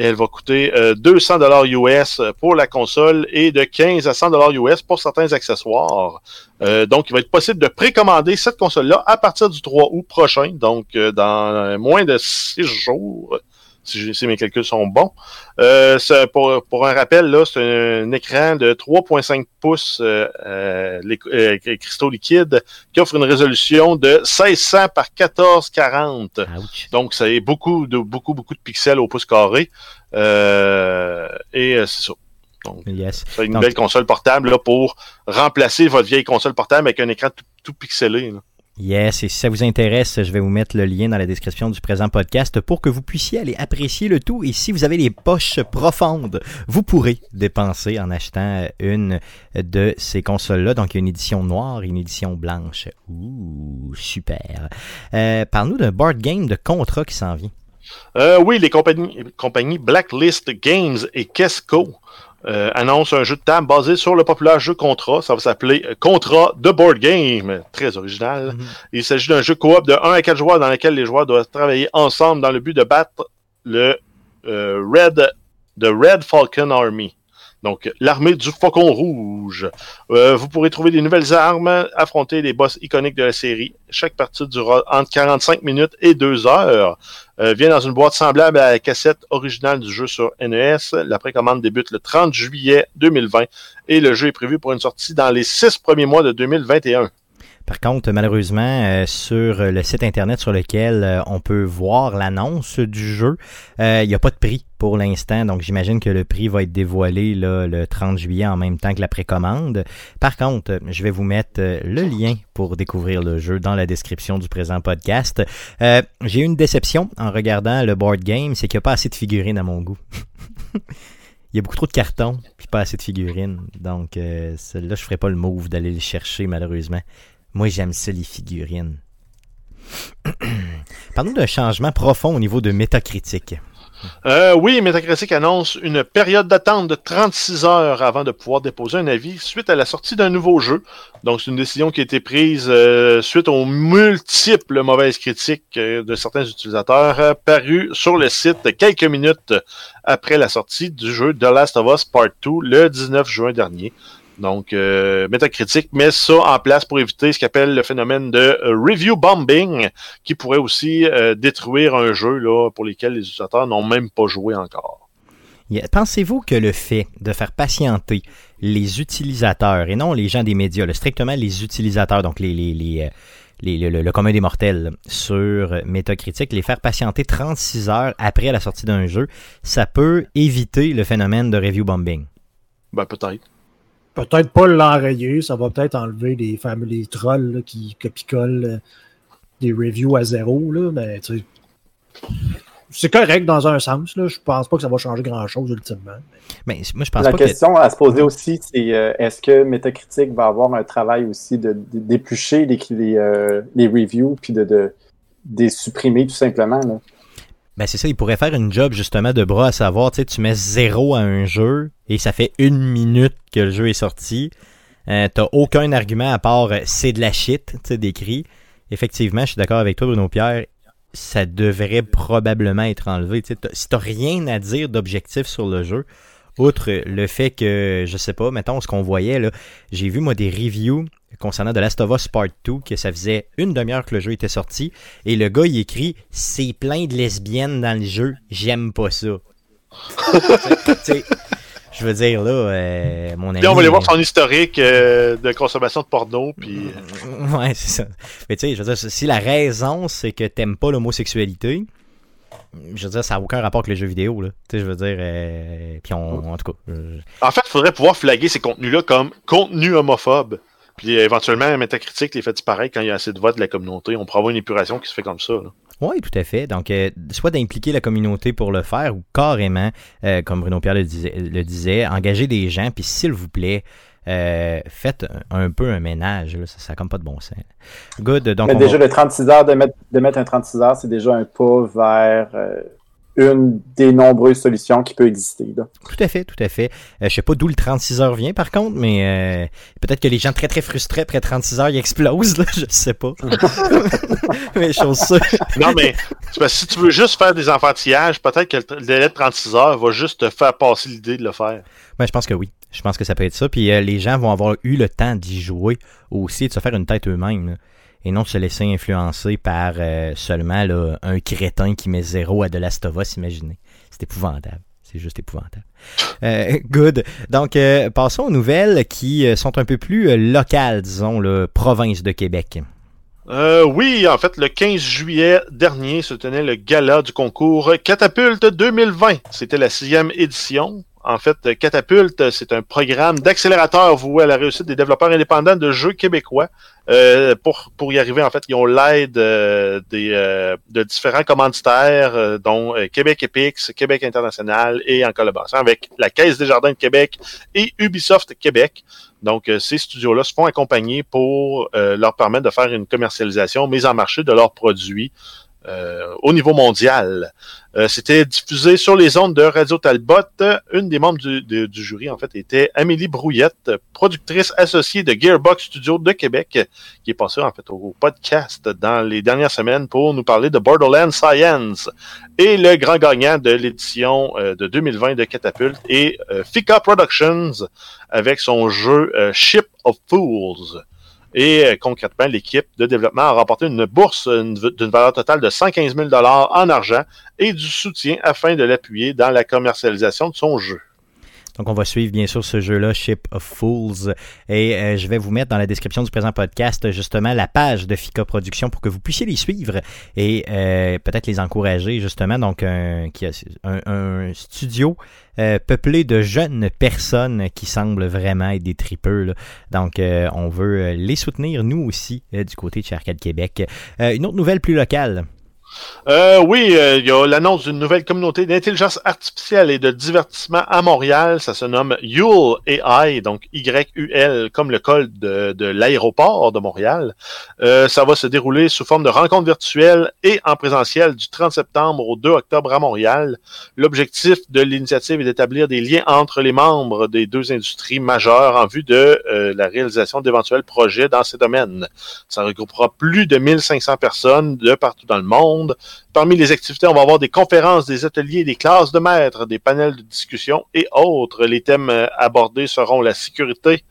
Speaker 3: Elle va coûter euh, 200 dollars US pour la console et de 15 à 100 dollars US pour certains accessoires. Euh, donc, il va être possible de précommander cette console-là à partir du 3 août prochain, donc euh, dans moins de 6 jours, si, si mes calculs sont bons. Euh, pour, pour un rappel, là, c'est un, écran de 3.5 pouces euh, euh, les- euh, cristaux liquides qui offre une résolution de 1600 par 1440.
Speaker 1: Ouch.
Speaker 3: Donc, ça est beaucoup de beaucoup beaucoup de pixels au pouce carré. Euh, et euh, c'est ça. Donc,
Speaker 1: Yes.
Speaker 3: c'est une
Speaker 1: Donc-
Speaker 3: belle console portable là, pour remplacer votre vieille console portable avec un écran tout, tout pixelé. là.
Speaker 1: Yes, et si ça vous intéresse, je vais vous mettre le lien dans la description du présent podcast pour que vous puissiez aller apprécier le tout. Et si vous avez les poches profondes, vous pourrez dépenser en achetant une de ces consoles-là. Donc, il y a une édition noire et une édition blanche. Ouh, super. Euh, Parle-nous d'un board game de contrat qui s'en vient.
Speaker 3: Euh, oui, les compagnies, compagnies Blacklist Games et Kesco euh, annoncent un jeu de table basé sur le populaire jeu Contra. Ça va s'appeler euh, Contra The Board Game. Très original.
Speaker 1: Mhm.
Speaker 3: Il s'agit d'un jeu coop de 1 à 4 joueurs dans lequel les joueurs doivent travailler ensemble dans le but de battre le euh, Red, The Red Falcon Army. Donc, l'armée du Faucon Rouge. Euh, vous pourrez trouver des nouvelles armes, affronter les boss iconiques de la série. Chaque partie durera entre 45 minutes et 2 heures. Euh, vient dans une boîte semblable à la cassette originale du jeu sur NES. La précommande débute le 30 juillet 2020 et le jeu est prévu pour une sortie dans les six premiers mois de 2021.
Speaker 1: Par contre, malheureusement, euh, sur le site internet sur lequel euh, on peut voir l'annonce du jeu, euh, il n'y a pas de prix pour l'instant. Donc, j'imagine que le prix va être dévoilé là, le 30 juillet en même temps que la précommande. Par contre, euh, je vais vous mettre euh, le lien pour découvrir le jeu dans la description du présent podcast. Euh, J'ai eu une déception en regardant le board game, c'est qu'il n'y a pas assez de figurines à mon goût. <laughs> Il y a beaucoup trop de cartons, puis pas assez de figurines. Donc, euh, celle-là, je ferai pas le move d'aller les chercher, malheureusement. Moi, j'aime ça, les figurines. <clears throat> Parlons d'un changement profond au niveau de métacritique.
Speaker 3: Euh, oui, Metacritic annonce une période d'attente de 36 heures avant de pouvoir déposer un avis suite à la sortie d'un nouveau jeu. Donc, c'est une décision qui a été prise euh, suite aux multiples mauvaises critiques euh, de certains utilisateurs parues sur le site quelques minutes après la sortie du jeu The Last of Us Part 2 le 19 juin dernier. Donc, euh, Metacritic met ça en place pour éviter ce qu'appelle le phénomène de euh, review bombing, qui pourrait aussi euh, détruire un jeu là, pour lequel les utilisateurs n'ont même pas joué encore.
Speaker 1: Pensez-vous que le fait de faire patienter les utilisateurs, et non les gens des médias, strictement les utilisateurs, donc les, les, les, euh, les- le, le- commun des mortels sur Metacritic, les faire patienter 36 heures après la sortie d'un jeu, ça peut éviter le phénomène de review bombing?
Speaker 3: Ben, peut-être.
Speaker 2: Peut-être pas l'enrayer, ça va peut-être enlever les fameux les trolls là, qui copicolent euh, des reviews à zéro, là, mais tu sais, c'est correct dans un sens. Là. Je pense pas que ça va changer grand-chose ultimement.
Speaker 1: Mais moi, je pense
Speaker 4: La
Speaker 1: pas
Speaker 4: question à se poser aussi, c'est euh, est-ce que Metacritic va avoir un travail aussi de, de- d'éplucher les, les, euh, les reviews puis de, de, de les supprimer tout simplement? Là?
Speaker 1: Ben c'est ça, il pourrait faire une job justement de bras à savoir, tu sais, tu mets zéro à un jeu et ça fait une minute que le jeu est sorti. Euh, T'as aucun argument à part euh, c'est de la shit, tu sais, décrit. Effectivement, je suis d'accord avec toi, Bruno Pierre. Ça devrait probablement être enlevé. Tu sais, t'as- si t'as rien à dire d'objectif sur le jeu, outre le fait que, je sais pas, mettons ce qu'on voyait là, j'ai vu moi des reviews concernant The Last of Us Part 2 que ça faisait une demi-heure que le jeu était sorti et le gars il écrit c'est plein de lesbiennes dans le jeu, j'aime pas ça. <laughs> Je veux dire là, euh, mon ami.
Speaker 3: Puis on va aller voir son historique euh, de consommation de porno, puis <laughs>
Speaker 1: Ouais, c'est ça. Mais tu sais, je veux dire, si la raison c'est que t'aimes pas l'homosexualité, je veux dire, ça n'a aucun rapport avec les jeux vidéo, là. Tu sais, je veux dire, euh, puis on, en tout cas, euh,
Speaker 3: En fait, il faudrait pouvoir flaguer ces contenus-là comme contenu homophobe. Puis euh, éventuellement, Metacritic les fait disparaître quand il y a assez de votes de la communauté. On pourrait avoir une épuration qui se fait comme ça. là.
Speaker 1: Oui, tout à fait. Donc, euh, soit d'impliquer la communauté pour le faire ou carrément, euh, comme Bruno Pierre le disait, le disait, engager des gens, puis s'il vous plaît, euh, faites un, un peu un ménage. là. Ça n'a comme pas de bon sens. Good. Donc,
Speaker 4: Mais déjà,
Speaker 1: va-
Speaker 4: le 36 heures, de mettre, de mettre un 36 heures, c'est déjà un pas vers euh, une des nombreuses solutions qui peut exister. là.
Speaker 1: Tout à fait, tout à fait. Euh, je sais pas d'où le 36 heures vient, par contre, mais euh, peut-être que les gens très très frustrés après 36 heures, ils explosent, là, <laughs> je sais pas. <laughs> mais chose sûre.
Speaker 3: Non, mais c'est parce que si tu veux juste faire des enfantillages, peut-être que le le délai de 36 heures va juste te faire passer l'idée de le faire.
Speaker 1: Ben, je pense que oui. Je pense que ça peut être ça. Puis euh, les gens vont avoir eu le temps d'y jouer aussi, de se faire une tête eux-mêmes. Et non de se laisser influencer par euh, seulement là, un crétin qui met zéro à de Last of Us, imaginez. C'est épouvantable. C'est juste épouvantable. <laughs> Euh, good. Donc, euh, passons aux nouvelles qui sont un peu plus locales, disons, le province de Québec.
Speaker 3: Euh, oui, en fait, le 15 juillet dernier se tenait le gala du concours Catapulte 2020. C'était la sixième édition. En fait, Catapulte, c'est un programme d'accélérateur voué à la réussite des développeurs indépendants de jeux québécois. Euh, pour, y arriver, en fait, ils ont l'aide euh, euh, de différents commanditaires, euh, dont euh, Québec Epix, Québec International et en collaboration avec la Caisse des Jardins de Québec et Ubisoft Québec. Donc, euh, ces studios-là se font accompagner pour euh, leur permettre de faire une commercialisation, mise en marché de leurs produits euh, au niveau mondial. Euh, C'était diffusé sur les ondes de Radio Talbot. Une des membres du, jury, en fait, était Amélie Brouillette, productrice associée de Gearbox Studio de Québec, qui est passée, en fait, au podcast dans les dernières semaines pour nous parler de Borderlands Science. Et le grand gagnant de l'édition euh, de 2020 de Catapult est euh, Fika Productions avec son jeu euh, Ship of Fools. Et euh, concrètement, l'équipe de développement a remporté une bourse une- d'une valeur totale de 115 000 en argent et du soutien afin de l'appuyer dans la commercialisation de son jeu.
Speaker 1: Donc, on va suivre bien sûr ce jeu-là, Ship of Fools. Et euh, je vais vous mettre dans la description du présent podcast justement la page de FICA Productions pour que vous puissiez les suivre et euh, peut-être les encourager justement. Donc, un, studio euh, peuplé de jeunes personnes qui semblent vraiment être des tripeux. Donc, on veut les soutenir, nous aussi, du côté de chez Arcade Québec. Une autre nouvelle plus locale.
Speaker 3: Euh, oui, euh, il y a l'annonce d'une nouvelle communauté d'intelligence artificielle et de divertissement à Montréal. Ça se nomme Yule AI, donc Y-U-L, comme le code de, l'aéroport de Montréal. Euh, ça va se dérouler sous forme de rencontre virtuelle et en présentiel du 30 septembre au 2 octobre à Montréal. L'objectif de l'initiative est d'établir des liens entre les membres des deux industries majeures en vue de euh, la réalisation d'éventuels projets dans ces domaines. Ça regroupera plus de 1500 personnes de partout dans le monde. Parmi les activités, on va avoir des conférences, des ateliers, des classes de maîtres, des panels de discussion et autres. Les thèmes euh, abordés seront la sécurité,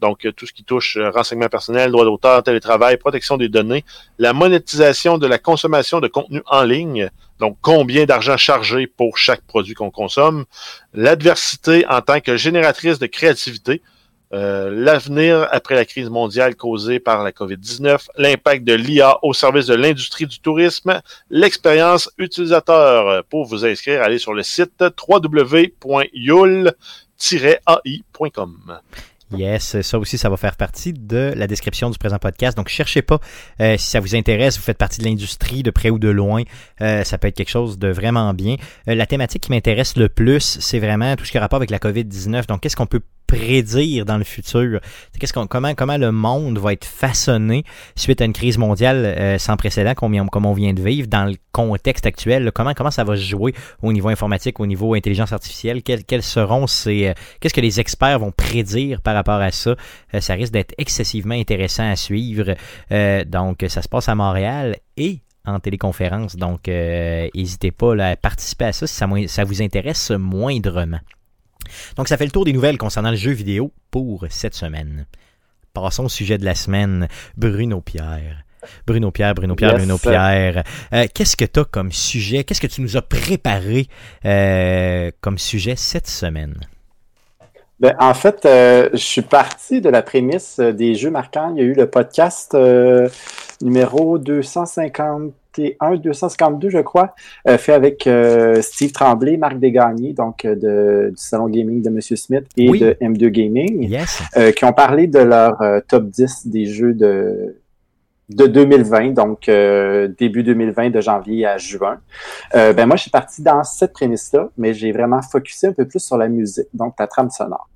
Speaker 3: donc euh, tout ce qui touche euh, renseignement personnel, droit d'auteur, télétravail, protection des données, la monétisation de la consommation de contenu en ligne, donc combien d'argent chargé pour chaque produit qu'on consomme, l'adversité en tant que génératrice de créativité, euh, l'avenir après la crise mondiale causée par la COVID-19, l'impact de l'IA au service de l'industrie du tourisme, l'expérience utilisateur. Pour vous inscrire, allez sur le site www.yul-ai.com.
Speaker 1: Yes, ça aussi, ça va faire partie de la description du présent podcast. Donc, cherchez pas euh, si ça vous intéresse, vous faites partie de l'industrie de près ou de loin, euh, ça peut être quelque chose de vraiment bien. Euh, la thématique qui m'intéresse le plus, c'est vraiment tout ce qui a rapport avec la COVID-19. Donc, qu'est-ce qu'on peut prédire dans le futur? Qu'est-ce qu'on, comment, comment le monde va être façonné suite à une crise mondiale euh, sans précédent comme, on vient de vivre dans le contexte actuel? Comment, comment ça va se jouer au niveau informatique, au niveau intelligence artificielle? Quels, quels seront ces... Euh, qu'est-ce que les experts vont prédire par rapport à ça? Euh, ça risque d'être excessivement intéressant à suivre. donc, ça se passe à Montréal et en téléconférence. Donc, n'hésitez pas à participer à ça si ça, ça vous intéresse moindrement. Donc, ça fait le tour des nouvelles concernant le jeu vidéo pour cette semaine. Passons au sujet de la semaine. Bruno Pierre. Bruno Pierre, Bruno Pierre, Bruno Pierre. Euh, qu'est-ce que tu as comme sujet? Qu'est-ce que tu nous as préparé euh, comme sujet cette semaine?
Speaker 4: Ben, en fait, euh, je suis parti de la prémisse des jeux marquants. Il y a eu le podcast numéro 250 1 252, je crois, euh, fait avec euh, Steve Tremblay, Marc Desgagnés, donc euh, de, du Salon Gaming de M. Smith et de M2 Gaming, qui ont parlé de leur top 10 des jeux de, de 2020, donc début 2020, de janvier à juin. ben moi, je suis parti dans cette prémisse-là, mais j'ai vraiment focusé un peu plus sur la musique, donc la trame sonore.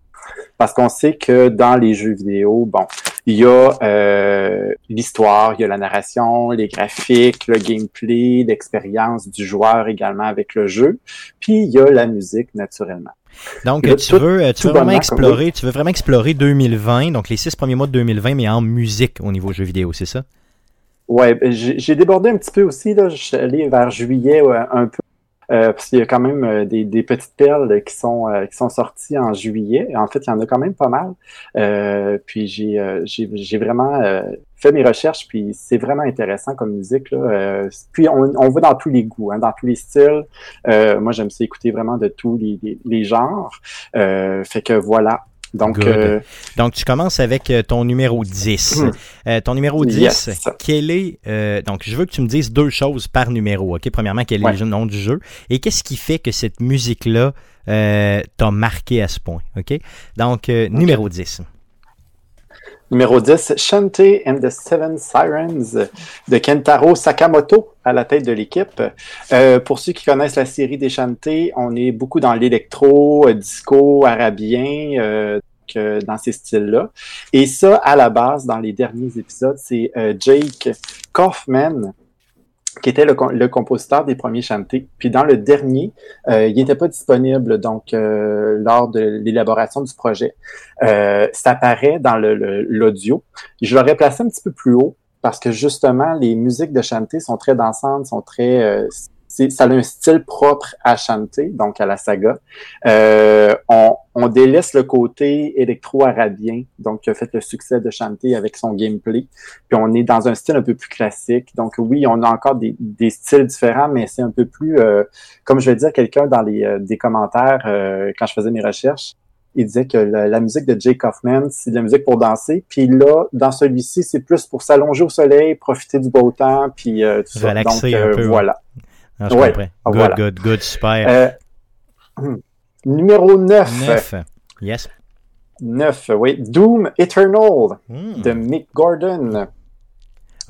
Speaker 4: Parce qu'on sait que dans les jeux vidéo, bon, il y a euh, l'histoire, il y a la narration, les graphiques, le gameplay, l'expérience du joueur également avec le jeu, puis il y a la musique naturellement.
Speaker 1: Donc, tu, veux, tu veux vraiment explorer, tu veux vraiment explorer 2020, donc les six premiers mois de 2020, mais en musique au niveau jeux vidéo, c'est ça?
Speaker 4: Ouais, ben, j'ai débordé un petit peu aussi, là. Je suis allé vers juillet un peu euh, parce y a quand même euh, des, des, petites perles qui sont euh, qui sont sorties en juillet. En fait, il y en a quand même pas mal. puis j'ai j'ai vraiment fait mes recherches, puis c'est vraiment intéressant comme musique. Là. puis on, on va dans tous les goûts, hein, dans tous les styles. moi, j'aime ça écouter vraiment de tous les, les, les genres. fait que voilà. Donc,
Speaker 1: euh, donc, tu commences avec euh, ton numéro 10. Hmm. Euh, ton numéro 10, quel est... donc, je veux que tu me dises deux choses par numéro. OK? Premièrement, quel est le nom du jeu? Et qu'est-ce qui fait que cette musique-là t'a marqué à ce point? OK? Donc, numéro 10.
Speaker 4: Numéro 10, Shantae and the Seven Sirens de Kentaro Sakamoto à la tête de l'équipe. pour ceux qui connaissent la série des Shantae, on est beaucoup dans l'électro, disco, arabien, dans ces styles-là. Et ça, à la base, dans les derniers épisodes, c'est euh, Jake Kaufman qui était le, compositeur des premiers chantés. Puis dans le dernier, euh, il n'était pas disponible donc euh, lors de l'élaboration du projet. ça apparaît dans l'audio. Je l'aurais placé un petit peu plus haut parce que justement, les musiques de chanter sont très dansantes, sont très ça a un style propre à chanter, donc à la saga. Euh, on, on, délaisse le côté électro-arabien, donc qui a fait le succès de chanter avec son gameplay. Puis on est dans un style un peu plus classique. Donc oui, on a encore des, des styles différents, mais c'est un peu plus, euh, comme je vais dire quelqu'un dans les euh, des commentaires euh, quand je faisais mes recherches, il disait que la, musique de Jake Kaufman, c'est de la musique pour danser. Puis là, dans celui-ci, c'est plus pour s'allonger au soleil, profiter du beau temps, puis tout ça. Donc, un peu, voilà.
Speaker 1: Ah, je comprends. Good, good, good, super.
Speaker 4: Euh, numéro 9.
Speaker 1: 9. Yes.
Speaker 4: 9, oui. Doom Eternal hmm. de Mick Gordon.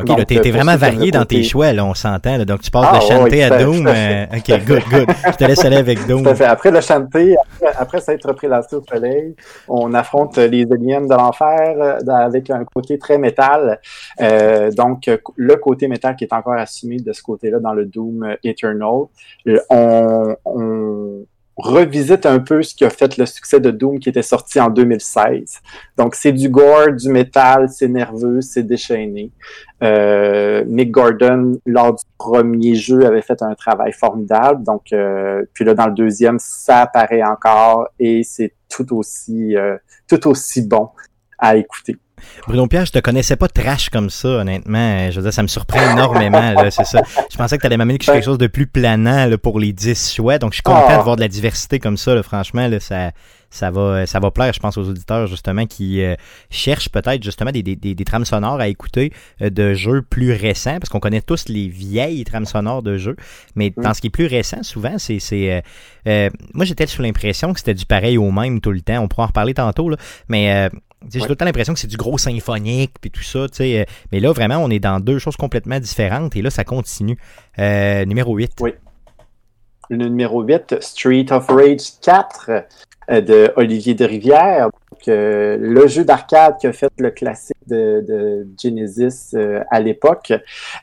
Speaker 1: OK, là, t'es vraiment varié dans tes choix, là, on s'entend. Donc, tu passes de ah, chanter <laughs> à Doom. Euh, OK, good, good. Je te laisse aller avec <laughs> Doom.
Speaker 4: Après le chanter, après, après s'être repris la au soleil, on affronte les aliens de l'enfer euh, avec un côté très métal. Euh, donc, le côté métal qui est encore assumé de ce côté-là dans le Doom Eternal. on, on revisite un peu ce qui a fait le succès de Doom qui était sorti en 2016. Donc c'est du gore, du métal, c'est nerveux, c'est déchaîné. Euh, Nick Gordon, lors du premier jeu, avait fait un travail formidable. Donc euh, puis là dans le deuxième, ça apparaît encore et c'est tout aussi euh, tout aussi bon à écouter.
Speaker 1: Bruno Pierre, je te connaissais pas trash comme ça, honnêtement. Je veux dire, ça me surprend énormément, c'est ça. Je pensais que tu allais m'amener quelque chose de plus planant pour les 10 choix. Donc, je suis content de ah. voir de la diversité comme ça, franchement. ça, ça va, ça va plaire, je pense, aux auditeurs, justement, qui euh, cherchent peut-être, justement, des, des, des, trames sonores à écouter euh, de jeux plus récents, parce qu'on connaît tous les vieilles trames sonores de jeux, mais dans ce qui est plus récent, souvent, c'est... Euh, moi, j'étais sous l'impression que c'était du pareil au même tout le temps. On pourra en reparler tantôt, là, mais j'ai tout le temps l'impression que c'est du gros symphonique puis tout ça, tu sais. Euh, mais là, vraiment, on est dans deux choses complètement différentes et là, ça continue. Euh, numéro 8.
Speaker 4: Oui. le numéro 8, Street of Rage 4 euh, de Olivier de Rivière. Donc, euh, le jeu d'arcade qui a fait le classique de, de Genesis à l'époque.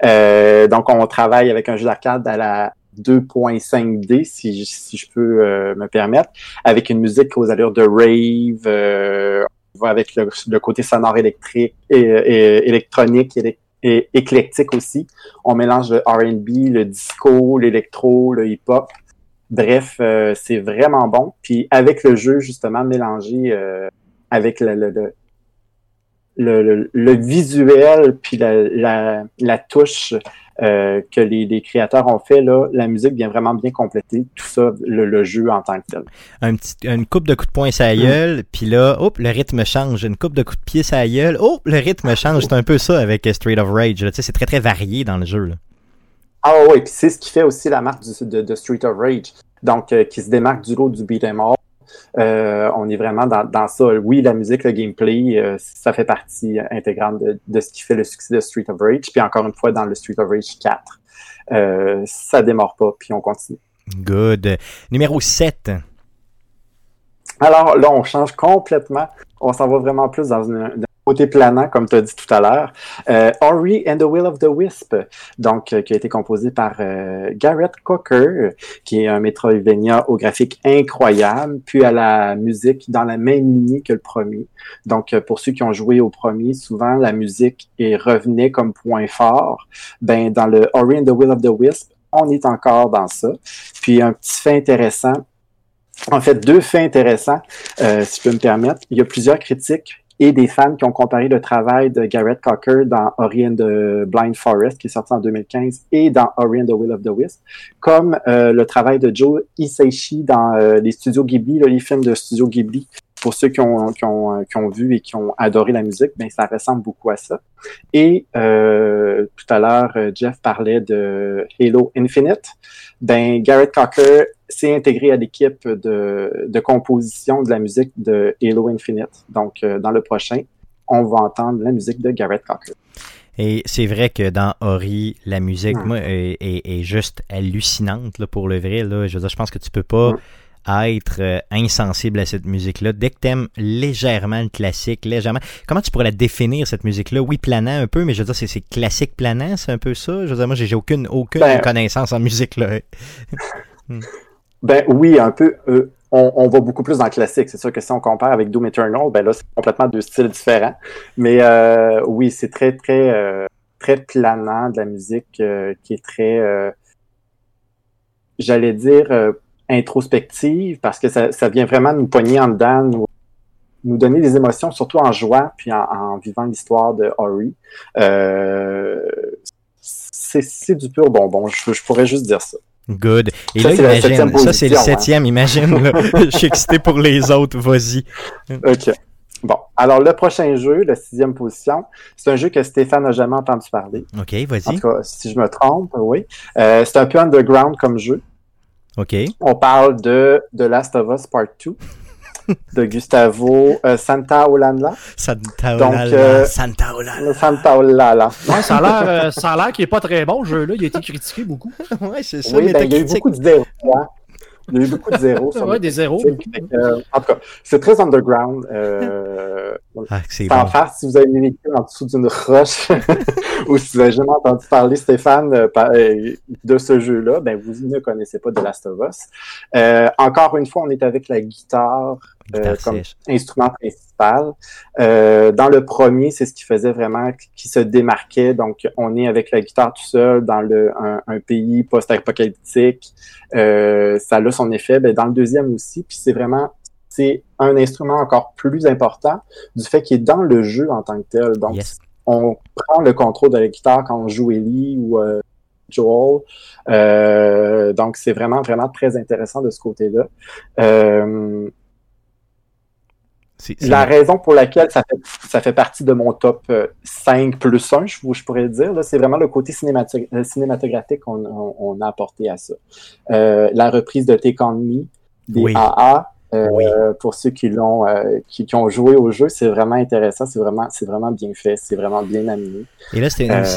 Speaker 4: Donc, on travaille avec un jeu d'arcade à la 2.5D, si, je- si je peux euh, me permettre, avec une musique aux allures de rave, euh, avec le, le côté sonore électrique et, électronique et, éclectique aussi. On mélange le R&B, le disco, l'électro, le hip-hop. Bref, euh, c'est vraiment bon. Puis avec le jeu justement mélangé euh, avec le, le, le- le visuel puis la, la, la touche euh, que les, les créateurs ont fait là, la musique vient vraiment bien compléter tout ça, le, le jeu en tant que tel.
Speaker 1: Un petit, une coupe de coups de poing sur la gueule, puis là, hop, le rythme change. Une coupe de coups de pied la gueule, oh, le rythme change. C'est un peu ça avec Street of Rage. là. Tu sais, c'est très très varié dans le jeu. Là.
Speaker 4: Ah oui, puis c'est ce qui fait aussi la marque du- de, de Street of Rage. Donc, euh, qui se démarque du lot du beat'em. Euh, on est vraiment dans, dans ça. Oui, la musique, le gameplay, euh, ça fait partie intégrante de, de ce qui fait le succès de Street of Rage. Puis encore une fois, dans le Street of Rage 4, euh, ça démarre pas, puis on continue.
Speaker 1: Good. Numéro 7.
Speaker 4: Alors là, on change complètement. On s'en va vraiment plus dans une- un côté planant, comme tu as dit tout à l'heure. Euh, Ori and the Will of the Wisp, donc euh, qui a été composé par euh, Garrett Cocker, qui est un Metroidvania au graphique incroyable, puis à la musique dans la même lignée que le premier. Donc euh, pour ceux qui ont joué au premier, souvent la musique est revenait comme point fort. Ben dans le Ori and the Will of the Wisp, on est encore dans ça. Puis un petit fait intéressant, en fait, deux faits intéressants, euh, si je peux me permettre. Il y a plusieurs critiques et des fans qui ont comparé le travail de Garrett Cocker dans Ori and the Blind Forest, qui est sorti en 2015, et dans Ori the Will of the Wisp, comme euh, le travail de Joe Hisaishi dans euh, les studios Ghibli, là, les films de studio Ghibli. Pour ceux qui ont, qui, ont, euh, qui ont vu et qui ont adoré la musique, ben, ça ressemble beaucoup à ça. Et euh, tout à l'heure, euh, Jeff parlait de Halo Infinite. Ben, Garrett Cocker s'est intégré à l'équipe de, de composition de la musique de Halo Infinite. Donc, euh, dans le prochain, on va entendre la musique de Garrett Cocker.
Speaker 1: Et c'est vrai que dans Ori, la musique,
Speaker 4: Mm.
Speaker 1: moi, est, est- est juste hallucinante là, pour le vrai. Là. Je veux dire, je pense que tu peux pas être euh, insensible à cette musique-là. Dès que t'aimes légèrement le classique, légèrement. Comment tu pourrais la définir, cette musique-là? Oui, planant un peu, mais je veux dire, c'est, classique planant, c'est un peu ça? Je veux dire, moi, j'ai, j'ai aucune, aucune
Speaker 4: Ben-
Speaker 1: connaissance en musique, là. <laughs>
Speaker 4: Ben oui, un peu. euh, on, on va beaucoup plus dans le classique. C'est sûr que si on compare avec Doom Eternal, ben là, c'est complètement deux styles différents. Mais euh, oui, c'est très, très, euh, très planant de la musique euh, qui est très, euh, j'allais dire, euh, introspective, parce que ça, ça vient vraiment nous pogner en dedans, nous, nous donner des émotions, surtout en jouant, puis en, en vivant l'histoire de Ori. C'est c'est du pur bonbon. Je, je pourrais juste dire ça.
Speaker 1: Good. Et
Speaker 4: Ça,
Speaker 1: là, imagine, ça, c'est le
Speaker 4: hein.
Speaker 1: septième, imagine. là. <laughs> <laughs> Je suis excité pour les autres, vas-y.
Speaker 4: OK. Bon, alors le prochain jeu, la sixième position, c'est un jeu que Stéphane n'a jamais entendu parler.
Speaker 1: OK,
Speaker 4: En
Speaker 1: vas-y.
Speaker 4: tout cas, si je me trompe, oui. Euh, c'est un peu underground comme jeu.
Speaker 1: OK.
Speaker 4: On parle de The Last of Us Part 2 de Gustavo euh, Santaolalla.
Speaker 1: Santa
Speaker 4: Donc,
Speaker 1: Olala,
Speaker 4: euh,
Speaker 1: Santa Olala.
Speaker 4: Santaolalla.
Speaker 2: Ouais, ça a l'air, euh, ça a l'air qu'il est pas très bon, le jeu-là. Il a été critiqué beaucoup. <laughs>
Speaker 1: Ouais, c'est ça,
Speaker 4: Oui, ben, il y a eu beaucoup de zéros. hein. Il y a eu beaucoup de zéros. <laughs>
Speaker 2: Ouais, des zéros.
Speaker 4: Euh, en tout cas, c'est très underground. <laughs> Euh,
Speaker 1: Ah,
Speaker 4: Sans
Speaker 1: bon.
Speaker 4: faire, si vous avez vécu en dessous d'une roche <laughs> ou si vous avez jamais entendu parler, Stéphane, euh, euh, de ce jeu-là, ben vous ne connaissez pas The Last of Us. Euh, encore une fois, on est avec la guitare
Speaker 1: Guitare
Speaker 4: euh, comme instrument principal. Euh, dans le premier, c'est ce qui faisait vraiment qui se démarquait. Donc, on est avec la guitare tout seul dans le, un, un pays post-apocalyptique. Euh, ça a son effet. Ben, dans le deuxième aussi. Puis c'est vraiment c'est un instrument encore plus important du fait qu'il est dans le jeu en tant que tel. Donc,
Speaker 1: Yes.
Speaker 4: on prend le contrôle de la guitare quand on joue Ellie ou euh, Joel. Euh, donc, c'est vraiment, vraiment très intéressant de ce côté-là. Euh,
Speaker 1: C'est- c'est-
Speaker 4: la raison pour laquelle ça fait, ça fait partie de mon top euh, 5 plus 1, je, je pourrais dire, là, c'est vraiment le côté cinémato- cinématographique qu'on on, on a apporté à ça. Euh, la reprise de Take On Me, des
Speaker 1: Oui.
Speaker 4: AA,
Speaker 1: Oui.
Speaker 4: Pour ceux qui l'ont, euh, qui, qui ont joué au jeu, c'est vraiment intéressant, c'est vraiment, c'est vraiment bien fait, c'est vraiment bien amené.
Speaker 1: Et là,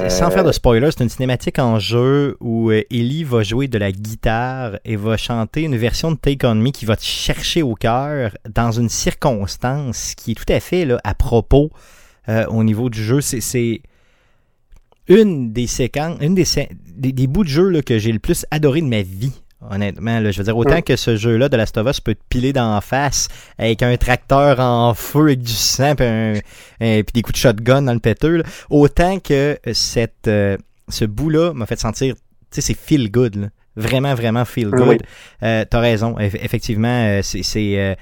Speaker 4: Euh,
Speaker 1: sans faire de spoiler, c'est une cinématique en jeu où euh, Ellie va jouer de la guitare et va chanter une version de Take On Me qui va te chercher au cœur dans une circonstance qui est tout à fait là, à propos euh, au niveau du jeu. C'est- C'est une des séquences, une des, sé- des, des bouts de jeu là, que j'ai le plus adoré de ma vie. Honnêtement, là, je veux dire, autant que ce jeu-là de Last of Us peut te piler d'en face avec un tracteur en feu avec du sang puis, un- un- puis des coups de shotgun dans le péteux, là, autant que cette, euh, ce bout-là m'a fait sentir, tu sais, c'est feel good, là. vraiment, vraiment feel good.
Speaker 4: Oui.
Speaker 1: Euh, T'as raison, Eff- effectivement, euh, c'est c'est,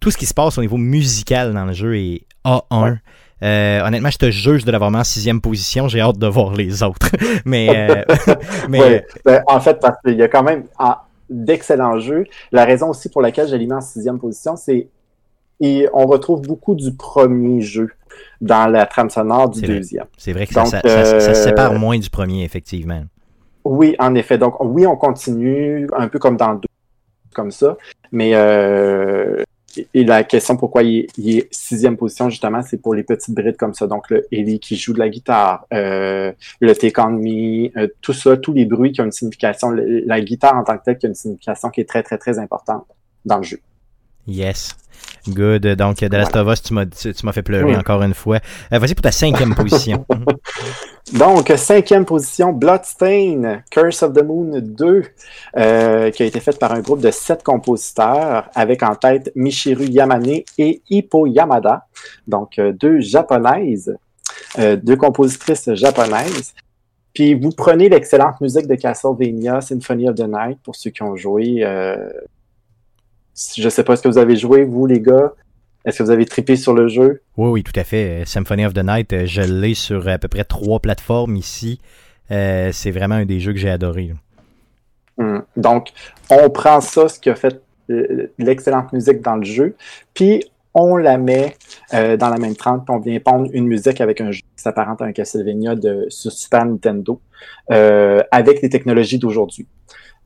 Speaker 1: tout ce qui se passe au niveau musical dans le jeu est A1.
Speaker 4: Ouais.
Speaker 1: Euh, honnêtement, je te juge de l'avoir mis en sixième position. J'ai hâte de voir les autres. <laughs> mais euh, <laughs> mais
Speaker 4: Ouais. Ben, en fait, parce qu'il y a quand même en- d'excellents jeux. La raison aussi pour laquelle je l'ai mis en sixième position, c'est et on retrouve beaucoup du premier jeu dans la trame sonore du deuxième.
Speaker 1: c'est vrai que ça,
Speaker 4: Donc,
Speaker 1: ça- ça- ça se
Speaker 4: euh,
Speaker 1: sépare moins du premier, effectivement.
Speaker 4: Oui, en effet. Donc, oui, on continue un peu comme dans le deux, comme ça. Mais euh, et- la question pourquoi il est, il est sixième position, justement, c'est pour les petites brides comme ça. Donc, le Ellie qui joue de la guitare, euh, le Take On Me, euh, tout ça, tous les bruits qui ont une signification. Le- la guitare en tant que telle qui a une signification qui est très, très, très importante dans le jeu.
Speaker 1: Yes. Good. Donc, The Last of Us, tu m'as tu, tu m'as fait pleurer
Speaker 4: Oui.
Speaker 1: encore une fois. Euh, Vas-y pour ta cinquième position. <laughs>
Speaker 4: Donc, cinquième position, Bloodstain, Curse of the Moon 2, euh, qui a été faite par un groupe de sept compositeurs, avec en tête Michiru Yamane et Hippo Yamada, donc euh, deux japonaises, euh, deux compositrices japonaises. Puis vous prenez l'excellente musique de Castlevania, Symphony of the Night, pour ceux qui ont joué. Je sais pas ce que vous avez joué, vous les gars. Est-ce que vous avez trippé sur le jeu?
Speaker 1: Oui, oui, tout à fait. Euh, Symphony of the Night, euh, je l'ai sur à peu près trois plateformes ici. Euh, c'est vraiment un des jeux que j'ai adoré.
Speaker 4: Hmm. Donc, on prend ça, ce qui a fait euh, l'excellente musique dans le jeu, puis on la met euh, dans la même trempe, puis on vient pondre une musique avec un jeu qui s'apparente à un Castlevania de, sur Super Nintendo, euh, avec les technologies d'aujourd'hui.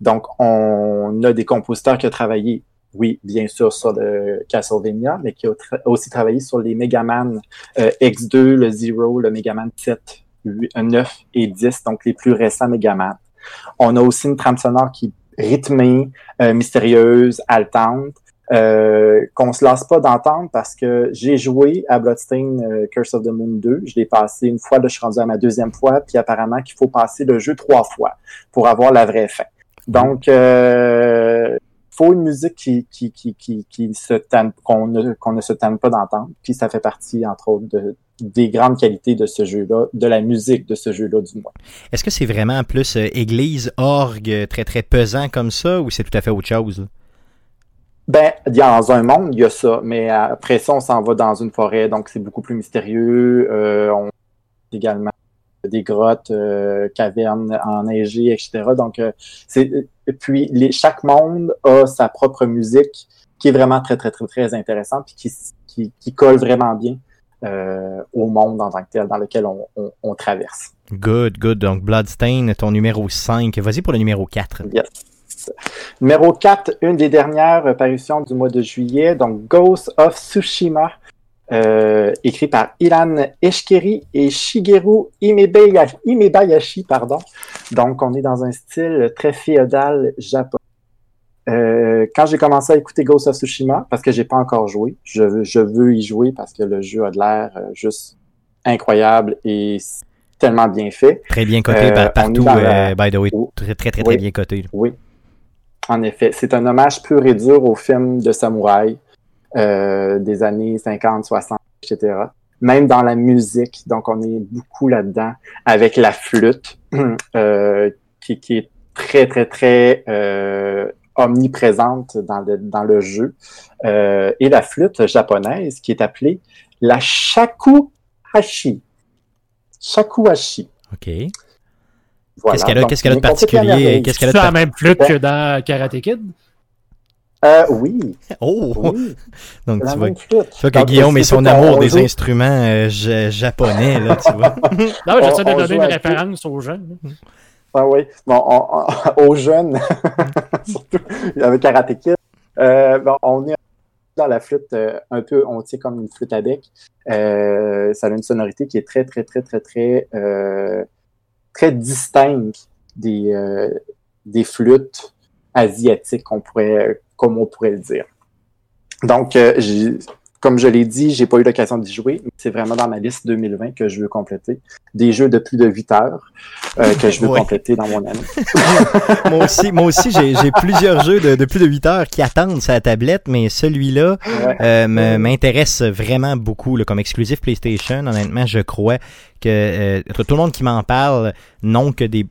Speaker 4: Donc, on a des compositeurs qui ont travaillé, oui, bien sûr, sur le Castlevania, mais qui tra- aussi travaillé sur les Mega Man euh, X2, le Zero, le Mega Man 7, 8, 9 et 10, donc les plus récents Mega Man. On a aussi une trame sonore qui est rythmée, euh, mystérieuse, haletante, euh, qu'on se lasse pas d'entendre parce que j'ai joué à Bloodstain euh, Curse of the Moon 2. Je l'ai passé une fois, là, je suis rendu à ma deuxième fois, puis apparemment qu'il faut passer le jeu trois fois pour avoir la vraie fin. Donc, euh, faut une musique qui, qui, qui, qui, qui se tanne, qu'on ne, qu'on ne se tanne pas d'entendre. Puis ça fait partie, entre autres, de, des grandes qualités de ce jeu-là, de la musique de ce jeu-là, du moins.
Speaker 1: Est-ce que c'est vraiment plus euh, église, orgue, très très pesant comme ça, ou c'est tout à fait autre chose?
Speaker 4: Ben, dans un monde, il y a ça, mais après ça, on s'en va dans une forêt, donc c'est beaucoup plus mystérieux. Euh, on a également des grottes, euh, cavernes enneigées, etc. Donc, euh, c'est et puis les, chaque monde a sa propre musique qui est vraiment très, très, très, très intéressante puis qui, qui, qui colle vraiment bien euh, au monde en tant que tel dans lequel on, on, on traverse.
Speaker 1: Good, good. Donc, Bloodstain, ton numéro 5. Vas-y pour le numéro 4.
Speaker 4: Yes. Numéro 4, une des dernières parutions du mois de juillet, donc Ghost of Tsushima, euh, écrit par Ilan Eshkeri et Shigeru Imebayashi, Imebayashi, pardon. Donc, on est dans un style très féodal japonais. Euh, quand j'ai commencé à écouter Ghost of Tsushima, parce que j'ai pas encore joué, je veux, je veux y jouer parce que le jeu a de l'air euh, juste incroyable et tellement bien fait.
Speaker 1: Très bien coté par- partout,
Speaker 4: la-
Speaker 1: by the way.
Speaker 4: Oh.
Speaker 1: Très, très, très,
Speaker 4: Oui.
Speaker 1: très bien coté. là.
Speaker 4: Oui, en effet. C'est un hommage pur et dur au film de samouraï euh, des années 50, 60, etc. Même dans la musique, donc on est beaucoup là-dedans, avec la flûte, <clears throat> euh, qui, qui est très, très, très euh, omniprésente dans le, dans le jeu, euh, et la flûte japonaise qui est appelée la shakuhachi. Shakuhachi.
Speaker 1: OK.
Speaker 4: Voilà.
Speaker 1: Qu'est-ce qu'elle a, qu'est-ce qu'elle a de particulier? Qu'est-ce qu'elle a
Speaker 2: C'est
Speaker 1: de
Speaker 2: la même flûte que dans Karate Kid?
Speaker 4: Euh, oui, <laughs>
Speaker 1: Oh!
Speaker 4: oui.
Speaker 1: Donc, tu vois, tu vois que
Speaker 4: Donc,
Speaker 1: Guillaume et son amour des
Speaker 4: joue-
Speaker 1: instruments euh, ja- japonais, là, tu vois. <laughs>
Speaker 2: Non, mais j'essaie de
Speaker 4: on
Speaker 2: donner une référence aux jeunes.
Speaker 4: Ah oui, bon, on- on- <laughs> aux jeunes, surtout avec Karate Kid, euh, bon, on est dans la flûte, euh, un peu, on tient comme une flûte à bec. Euh, ça a une sonorité qui est très, très, très, très, très, euh, très distincte des, euh, des flûtes asiatiques, on pourrait, comme on pourrait le dire. Donc, euh, comme je l'ai dit, j'ai pas eu l'occasion d'y jouer. mais C'est vraiment dans ma liste 2020 que je veux compléter. Des jeux de plus de 8 heures euh, que je veux
Speaker 1: Ouais.
Speaker 4: compléter dans mon année. <laughs>
Speaker 1: moi aussi, moi aussi j'ai plusieurs jeux de, de plus de 8 heures qui attendent sa tablette, mais celui-là
Speaker 4: Ouais.
Speaker 1: euh, m'intéresse vraiment beaucoup là, comme exclusif PlayStation. Honnêtement, je crois que euh, tout le monde qui m'en parle n'ont que des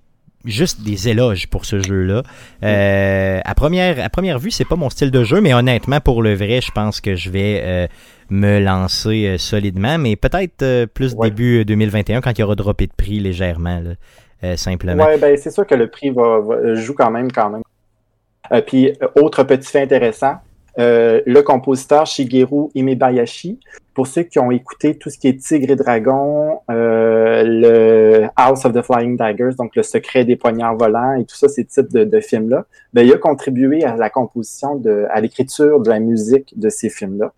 Speaker 1: juste des éloges pour ce jeu-là. Euh, à première à première vue, c'est pas mon style de jeu, mais honnêtement, pour le vrai, je pense que je vais euh, me lancer euh, solidement, mais peut-être plus
Speaker 4: Ouais.
Speaker 1: début 2021 quand il y aura droppé de prix légèrement, là, simplement.
Speaker 4: Ouais, ben c'est sûr que le prix va, va- joue quand même quand même. Puis autre petit fait intéressant, euh, le compositeur Shigeru Imebayashi, pour ceux qui ont écouté tout ce qui est Tigre et Dragon, euh, le House of the Flying Daggers, donc le secret des poignards volants et tout ça, ces types de, de films-là, ben, il a contribué à la composition de, à l'écriture de la musique de ces films-là.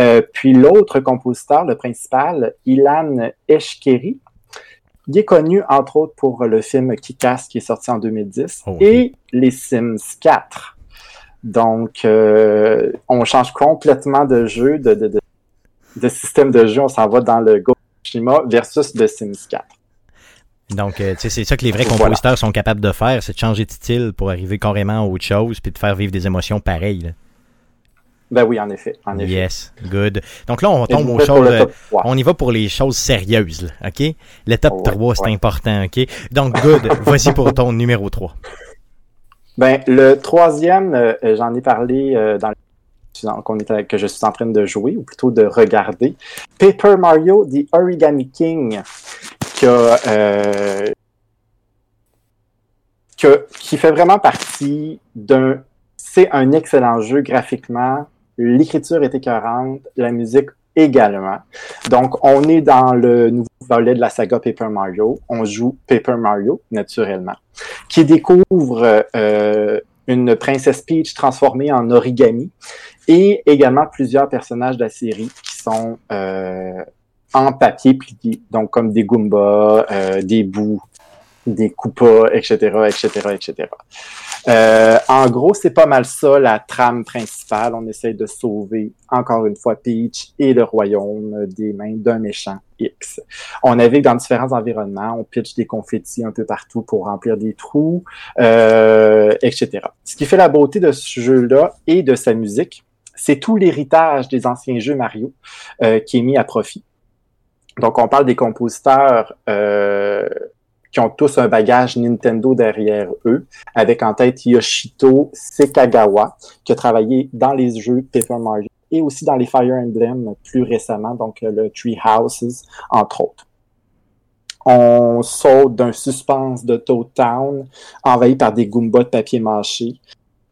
Speaker 4: Euh, puis l'autre compositeur, le principal, Ilan Eshkeri, il est connu entre autres pour le film Kick-Ass qui est sorti en 2010
Speaker 1: Oh, ok.
Speaker 4: et les Sims 4. Donc, euh, on change complètement de jeu, de, de, de, de système de jeu. On s'en va dans le Tsushima versus The Sims 4.
Speaker 1: Donc, euh, tu sais, c'est ça que les vrais
Speaker 4: Voilà.
Speaker 1: compositeurs sont capables de faire, c'est de changer de style pour arriver carrément à autre chose, puis de faire vivre des émotions pareilles. là.
Speaker 4: Ben oui, en effet. En effet.
Speaker 1: Yes, good. Donc là, on tombe aux choses.
Speaker 4: le top 3.
Speaker 1: On y va pour les choses sérieuses, là, OK? Le top
Speaker 4: Ouais,
Speaker 1: 3, c'est
Speaker 4: ouais.
Speaker 1: important, OK? Donc, good. <laughs> Voici pour ton numéro 3.
Speaker 4: Ben, le troisième, euh, euh, j'en ai parlé euh, dans qu'on est, que je suis en train de jouer, ou plutôt de regarder. Paper Mario, The Origami King, qui, a, euh, que- qui fait vraiment partie d'un... C'est un excellent jeu graphiquement. L'écriture est écœurante, la musique également. Donc, on est dans le nouveau volet de la saga Paper Mario. On joue Paper Mario, naturellement, qui découvre euh, une princesse Peach transformée en origami et également plusieurs personnages de la série qui sont euh, en papier plié, donc comme des Goombas, euh, des bouts, des Koopas, etc., etc., etc. Euh, en gros, c'est pas mal ça la trame principale. On essaie de sauver encore une fois Peach et le royaume des mains d'un méchant X. On navigue dans différents environnements, on pitch des confettis un peu partout pour remplir des trous, euh, etc. Ce qui fait la beauté de ce jeu-là et de sa musique, c'est tout l'héritage des anciens jeux Mario euh, qui est mis à profit. Donc, on parle des compositeurs euh, qui ont tous un bagage Nintendo derrière eux, avec en tête Yoshito Sekagawa, qui a travaillé dans les jeux Paper Mario et aussi dans les Fire Emblem plus récemment, donc euh, le Tree Houses, entre autres. On saute d'un suspense de Toad Town, envahi par des Goombas de papier mâché,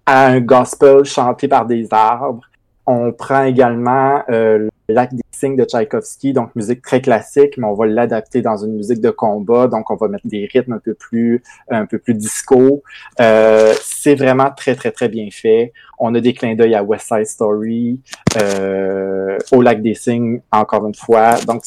Speaker 4: à un gospel chanté par des arbres. On prend également euh, le lac de Tchaïkovski, donc musique très classique, mais on va l'adapter dans une musique de combat, donc on va mettre des rythmes un peu plus, un peu plus disco. Euh, c'est vraiment très très très bien fait. On a des clins d'œil à West Side Story, euh, au lac des signes, encore une fois. Donc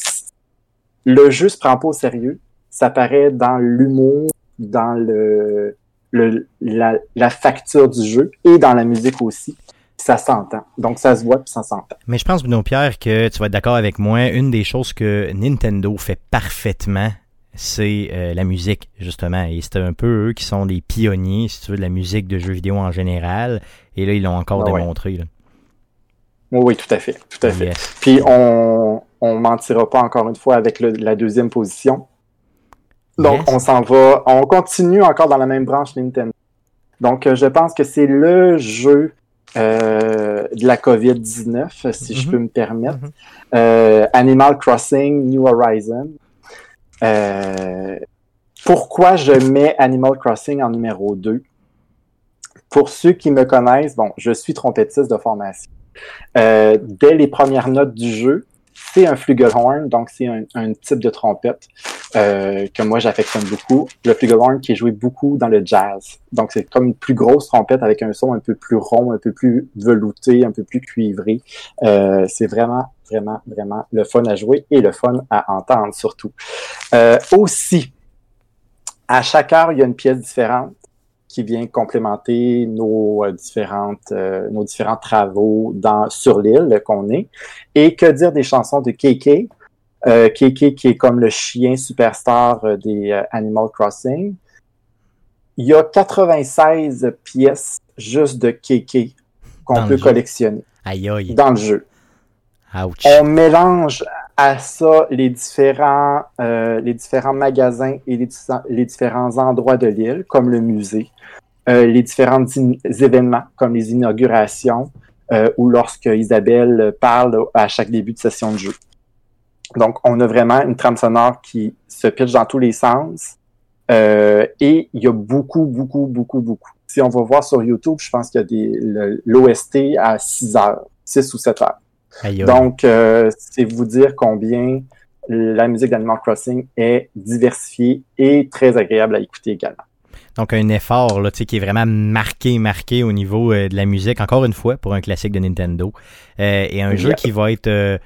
Speaker 4: le jeu se prend pas au sérieux. Ça paraît dans l'humour, dans le, le la, la facture du jeu et dans la musique aussi ça s'entend. Donc ça se voit puis ça s'entend.
Speaker 1: Mais je pense, Bruno Pierre, que tu vas être d'accord avec moi. Une des choses que Nintendo fait parfaitement, c'est euh, la musique, justement. Et c'est un peu eux qui sont des pionniers, si tu veux, de la musique de jeux vidéo en général. Et là, ils l'ont encore
Speaker 4: Ah
Speaker 1: démontré. Là.
Speaker 4: Oui, oui, tout à fait. Tout à fait.
Speaker 1: Yes.
Speaker 4: Puis on on mentira pas encore une fois avec le- la deuxième position. Donc
Speaker 1: Yes.
Speaker 4: on s'en va, on continue encore dans la même branche Nintendo. Donc euh, je pense que c'est le jeu euh, de la COVID-19, si je
Speaker 1: Mhm.
Speaker 4: peux me permettre.
Speaker 1: Mhm.
Speaker 4: Euh, Animal Crossing New Horizon. Euh, pourquoi je mets Animal Crossing en numéro 2? Pour ceux qui me connaissent, bon, je suis trompettiste de formation. Dès les premières notes du jeu, c'est un flugelhorn, donc c'est un, type de trompette euh, que moi j'affectionne beaucoup. Le flugelhorn qui est joué beaucoup dans le jazz. Donc c'est comme une plus grosse trompette avec un son un peu plus rond, un peu plus velouté, un peu plus cuivré. Euh, c'est vraiment, vraiment, vraiment le fun à jouer et le fun à entendre surtout. Euh, aussi, à chaque heure, il y a une pièce différente qui vient complémenter nos euh, différentes euh, nos différents travaux dans sur l'île qu'on est. Et que dire des chansons de KK, euh, KK qui est comme le chien superstar euh, des Animal Crossing. Il y a 96 pièces juste de KK qu'on peut collectionner dans le jeu. On mélange à ça les différents, euh, les différents magasins et les, les différents endroits de l'île, comme le musée, les différents événements, comme les inaugurations, euh, ou lorsque Isabelle parle à chaque début de session de jeu. Donc, on a vraiment une trame sonore qui se pitch dans tous les sens. Euh, et il y a beaucoup, beaucoup, beaucoup, beaucoup. Si on va voir sur YouTube, je pense qu'il y a des l'OST à 6 heures, 6 ou 7 heures. Donc, euh, c'est vous dire combien la musique d'Animal Crossing est diversifiée et très agréable à écouter également.
Speaker 1: Donc, un effort là, qui est vraiment marqué, marqué au niveau euh, de la musique, encore une fois, pour un classique de Nintendo. Euh, et un jeu qui va être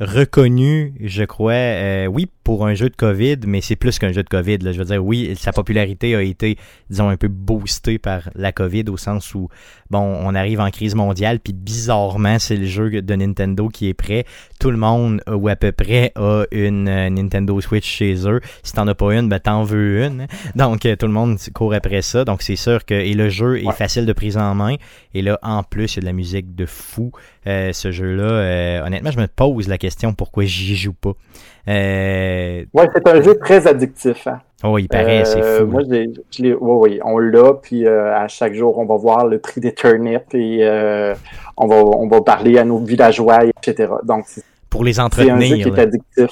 Speaker 1: reconnu, je crois, oui, pour un jeu de COVID, mais c'est plus qu'un jeu de COVID. Là. Je veux dire, oui, sa popularité a été, disons, un peu boostée par la COVID au sens où, bon, on arrive en crise mondiale, puis bizarrement, c'est le jeu de Nintendo qui est prêt. Tout le monde, ou à peu près, a une euh, Nintendo Switch chez eux. Si t'en as pas une, ben t'en veux une. Donc, euh, tout le monde court après ça. Donc, c'est sûr que, et le jeu est facile de prise en main. Et là, en plus, il y a de la musique de fou. Euh, ce jeu-là, honnêtement, je me pose la question pourquoi j'y joue pas?
Speaker 4: Euh... Ouais, c'est un jeu très addictif. Hein.
Speaker 1: Oh, il paraît, c'est euh, fou.
Speaker 4: Moi, je l'ai, oui, on l'a, puis euh, à chaque jour, on va voir le prix des turnips et euh, on, va, on va parler à nos villageois, etc. Donc,
Speaker 1: pour les entretenir.
Speaker 4: C'est un jeu qui est addictif.